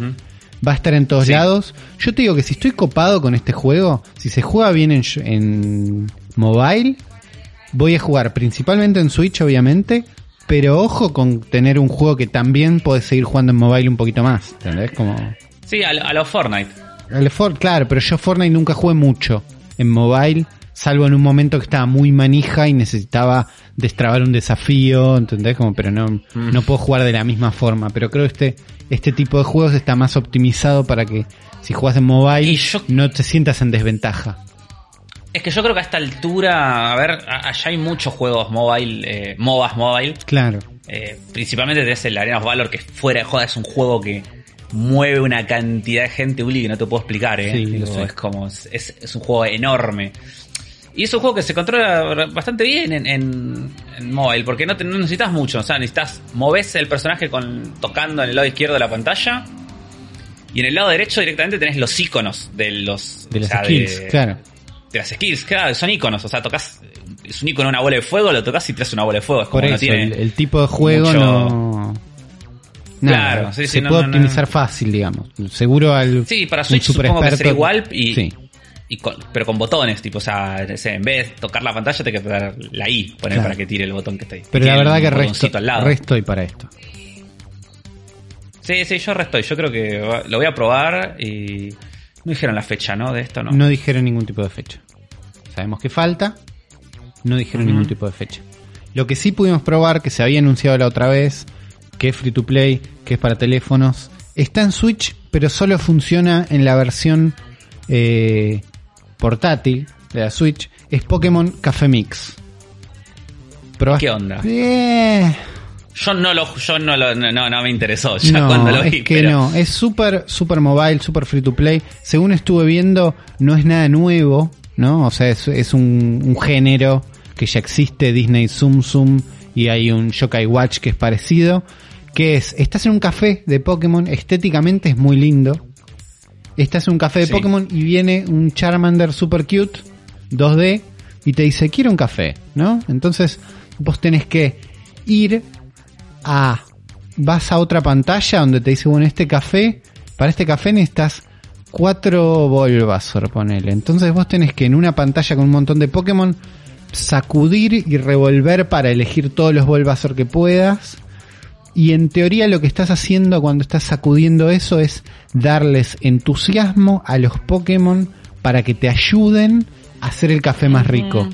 va a estar en todos Sí. lados. Yo te digo que si estoy copado con este juego, si se juega bien en, en mobile, voy a jugar principalmente en Switch obviamente, pero ojo con tener un juego que también puedes seguir jugando en mobile un poquito más, ¿entendés? Como... Sí, a, lo- a los Fortnite. El For- claro, pero yo Fortnite nunca jugué mucho en mobile, salvo en un momento que estaba muy manija y necesitaba destrabar un desafío, ¿entendés? Como, pero no, Mm. no puedo jugar de la misma forma. Pero creo que este, este tipo de juegos está más optimizado para que si juegas en mobile yo- no te sientas en desventaja. Es que yo creo que a esta altura, a ver, allá hay muchos juegos mobile, eh, MOBAs mobile. Claro. Eh, principalmente tenés el Arena of Valor, que fuera de joda es un juego que mueve una cantidad de gente, Uli, que no te puedo explicar, ¿eh? Sí, Digo, es como, es, es un juego enorme. Y es un juego que se controla bastante bien en, en, en mobile, porque no, te- no necesitas mucho, o sea, necesitas, moves el personaje con, tocando en el lado izquierdo de la pantalla, y en el lado derecho directamente tenés los iconos de los... De las sea, skills, de- claro. de las skills, claro, son iconos, o sea, tocas, es un icono una bola de fuego, lo tocas y te hace una bola de fuego, es como Por no eso, tiene... el, el tipo de juego mucho- no... Nada, Claro, sí, sí, se no, puede no, no. optimizar fácil, digamos. Seguro al Sí, para Switch super supongo que será igual y, Sí. y con- pero con botones, tipo, o sea, en vez de tocar la pantalla te que dar la I, poner Claro. para que tire el botón que está ahí. Pero Y la verdad que resto, al lado. resto y para esto. Sí, sí, yo resto. Yo creo que lo voy a probar y no dijeron la fecha, ¿no? De esto, ¿no? No dijeron ningún tipo de fecha. Sabemos que falta. No dijeron ningún tipo de fecha. Lo que sí pudimos probar, que se había anunciado la otra vez, que es free to play, que es para teléfonos, está en Switch, pero solo funciona en la versión eh, portátil de la Switch. Es Pokémon Café Mix. ¿Probaste? ¿Qué onda? Eh, Yo no lo, yo no lo, no, no, me interesó ya no, cuando lo es vi. que pero- no, es súper super mobile, súper free to play. Según estuve viendo, no es nada nuevo, ¿no? O sea, es, es un, un género que ya existe, Disney Zoom Zoom, y hay un Yokai Watch que es parecido, que es, estás en un café de Pokémon, estéticamente es muy lindo. Estás en un café de Sí. Pokémon y viene un Charmander super cute, 2D, y te dice, quiero un café, ¿no? Entonces, vos tenés que ir a vas a otra pantalla donde te dice, bueno, este café, para este café necesitas cuatro Bulbasaur, ponele. Entonces vos tenés que en una pantalla con un montón de Pokémon sacudir y revolver para elegir todos los Bulbasaur que puedas. Y en teoría lo que estás haciendo cuando estás sacudiendo eso es darles entusiasmo a los Pokémon para que te ayuden a hacer el café más rico.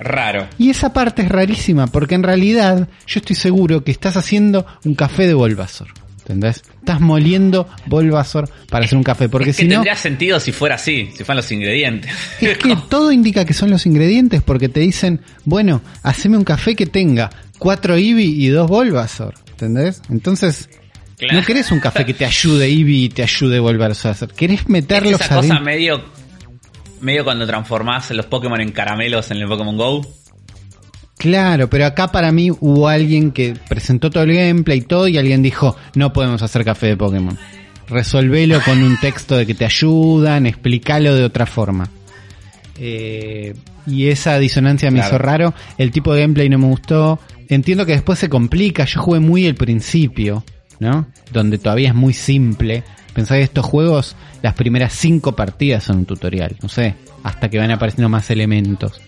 Raro. Y esa parte es rarísima, porque en realidad yo estoy seguro que estás haciendo un café de Bulbasaur. ¿Entendés? Estás moliendo Bulbasaur para hacer un café, porque es que si no... tendría sentido si fuera así, si fueran los ingredientes. Es que todo indica que son los ingredientes, porque te dicen, bueno, haceme un café que tenga cuatro Eevee y dos Bulbasaur. ¿Entendés? Entonces, Claro. no querés un café que te ayude Eevee y te ayude Bulbasaur. Querés Es meterlos esa cosa medio, medio cuando transformás los Pokémon en caramelos en el Pokémon Go. Claro, pero acá para mí hubo alguien que presentó todo el gameplay y todo y alguien dijo, no podemos hacer café de Pokémon. Resolvelo con un texto de que te ayudan, explícalo de otra forma. Eh, y esa disonancia me Claro. hizo raro. El tipo de gameplay no me gustó. Entiendo que después se complica. Yo jugué muy el principio, ¿no? Donde todavía es muy simple. Pensá que estos juegos, las primeras cinco partidas son un tutorial. No sé, hasta que van apareciendo más elementos.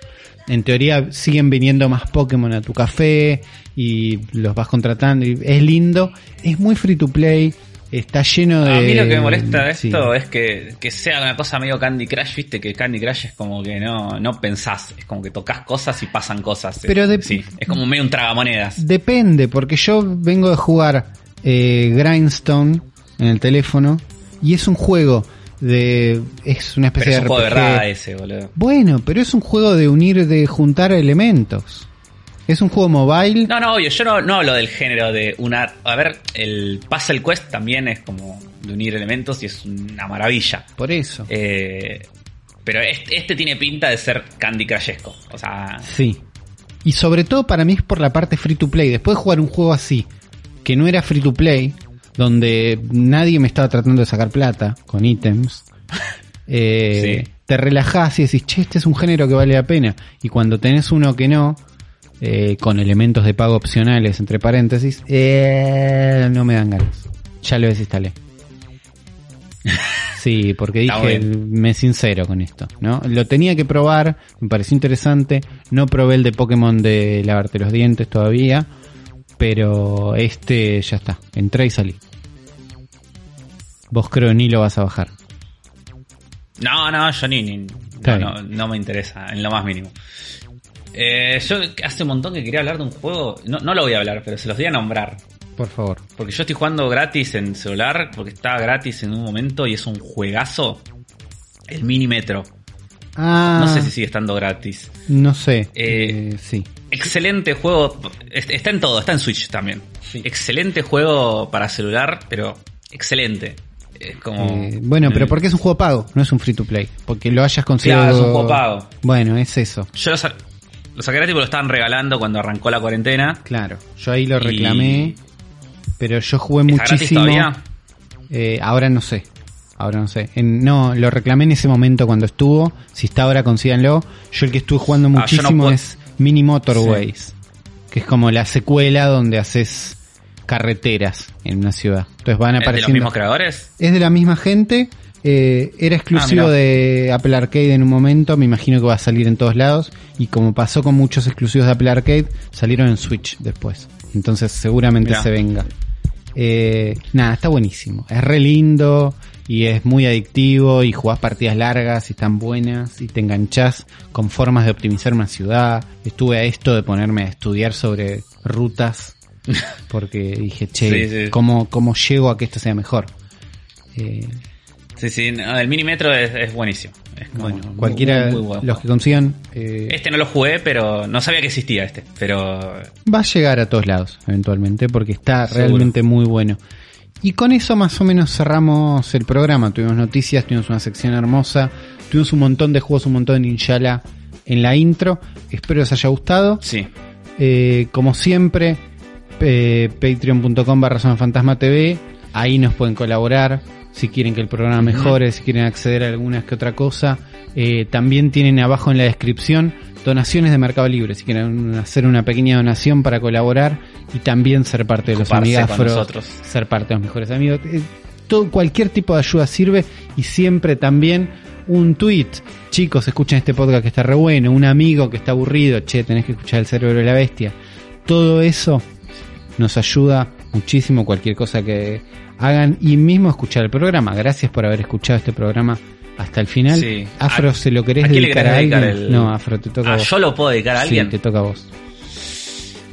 En teoría siguen viniendo más Pokémon a tu café y los vas contratando. Y es lindo. Es muy free to play. Está lleno de... A mí lo que me molesta de sí. esto es que, que sea una cosa medio Candy Crush, viste, que Candy Crush es como que no, no pensás, es como que tocas cosas y pasan cosas. Pero de- sí, es como medio un tragamonedas. Depende, porque yo vengo de jugar eh, Grindstone en el teléfono y es un juego de... es una Pero especie es un de juego de verdad ese, boludo. Bueno, pero es un juego de unir, de juntar elementos. Es un juego mobile. No, no, obvio, yo no, no hablo del género de una... A ver, el Puzzle Quest también es como de unir elementos y es una maravilla. Por eso. Eh, pero este, este tiene pinta de ser Candy Crushesco. O sea, Sí. Y sobre todo para mí es por la parte free to play. Después de jugar un juego así, que no era free to play, donde nadie me estaba tratando de sacar plata con ítems, eh, Sí. te relajás y decís, che, este es un género que vale la pena. Y cuando tenés uno que no, eh, con elementos de pago opcionales, entre paréntesis, eh, no me dan ganas. Ya lo desinstalé. Sí, porque dije, me sincero con esto, ¿no? Lo tenía que probar, me pareció interesante, no probé el de Pokémon de lavarte los dientes todavía, pero este ya está, entré y salí. Vos creo ni lo vas a bajar. No, no, yo ni, ni- Está no, no, no me interesa en lo más mínimo. Eh, yo hace un montón que quería hablar de un juego, no, no lo voy a hablar, pero se los voy a nombrar. Por favor. Porque yo estoy jugando gratis en celular, porque estaba gratis en un momento y es un juegazo. El Mini Metro. Ah, No sé si sigue estando gratis. no sé. Eh, eh, sí. Excelente juego. es- Está en todo, está en Switch también. Excelente juego para celular, pero excelente. Es como. Eh, bueno, pero porque es un juego pago, no es un free to play. Porque lo hayas conseguido. Claro, es un juego pago. Bueno, es eso. Yo lo, sa- lo saqué gratis porque lo estaban regalando cuando arrancó la cuarentena. Claro. Yo ahí lo Y- reclamé. Pero yo jugué ¿Está gratis muchísimo. Eh, ahora no sé. Ahora no sé. En- no, lo reclamé en ese momento cuando estuvo. Si está ahora, consíganlo. Yo el que estuve jugando Ah, no muchísimo puedo- es Mini Motorways. Que es como la secuela donde haces carreteras en una ciudad. Entonces van ¿Es de los apareciendo. mismos creadores? Es de la misma gente. Eh, era exclusivo Ah, de Apple Arcade en un momento. Me imagino que va a salir en todos lados. Y como pasó con muchos exclusivos de Apple Arcade, salieron en Switch después. Entonces seguramente Mirá. se venga. Eh, nada, está buenísimo. Es re lindo y es muy adictivo y jugás partidas largas y están buenas y te enganchás con formas de optimizar una ciudad. Estuve a esto de ponerme a estudiar sobre rutas porque dije, che, Sí, sí. ¿cómo, ¿cómo llego a que esto sea mejor? Eh, Sí, sí, no, el Mini Metro es, es buenísimo. Es como bueno, cualquiera, muy- muy buen los que consigan, eh, Este no lo jugué, pero no sabía que existía este. Pero va a llegar a todos lados eventualmente porque está Seguro. realmente muy bueno. Y con eso más o menos cerramos el programa. Tuvimos noticias, tuvimos una sección hermosa, tuvimos un montón de juegos, un montón de Inshallah en la intro. Espero les haya gustado. sí. Eh, como siempre, eh, patreon.com barra fantasma TV. Ahí nos pueden colaborar. Si quieren que el programa mejore, si quieren acceder a algunas que otra cosa. Eh, también tienen abajo en la descripción donaciones de Mercado Libre. Si quieren hacer una pequeña donación para colaborar y también ser parte de los amigafros, ser parte de los mejores amigos. Eh, todo, cualquier tipo de ayuda sirve y siempre también un tweet. Chicos, escuchen este podcast que está re bueno. Un amigo que está aburrido, che, tenés que escuchar el cerebro de la bestia. Todo eso nos ayuda muchísimo. Cualquier cosa que hagan y mismo escuchar el programa. Gracias por haber escuchado este programa hasta el final. Sí. Afro, ¿A- ¿se lo querés a quién le dedicar a dedicar alguien? el- No, Afro, te toca a Ah, vos. yo lo puedo dedicar a Sí, alguien. te toca a vos.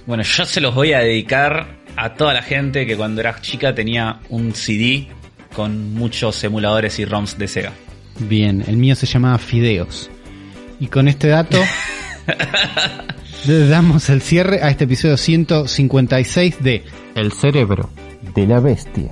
Bueno, yo se los voy a dedicar a toda la gente que cuando era chica tenía un CD con muchos emuladores y ROMs de Sega. Bien, el mío se llamaba Fideos. Y con este dato le damos el cierre a este episodio 156 de El cerebro de la bestia.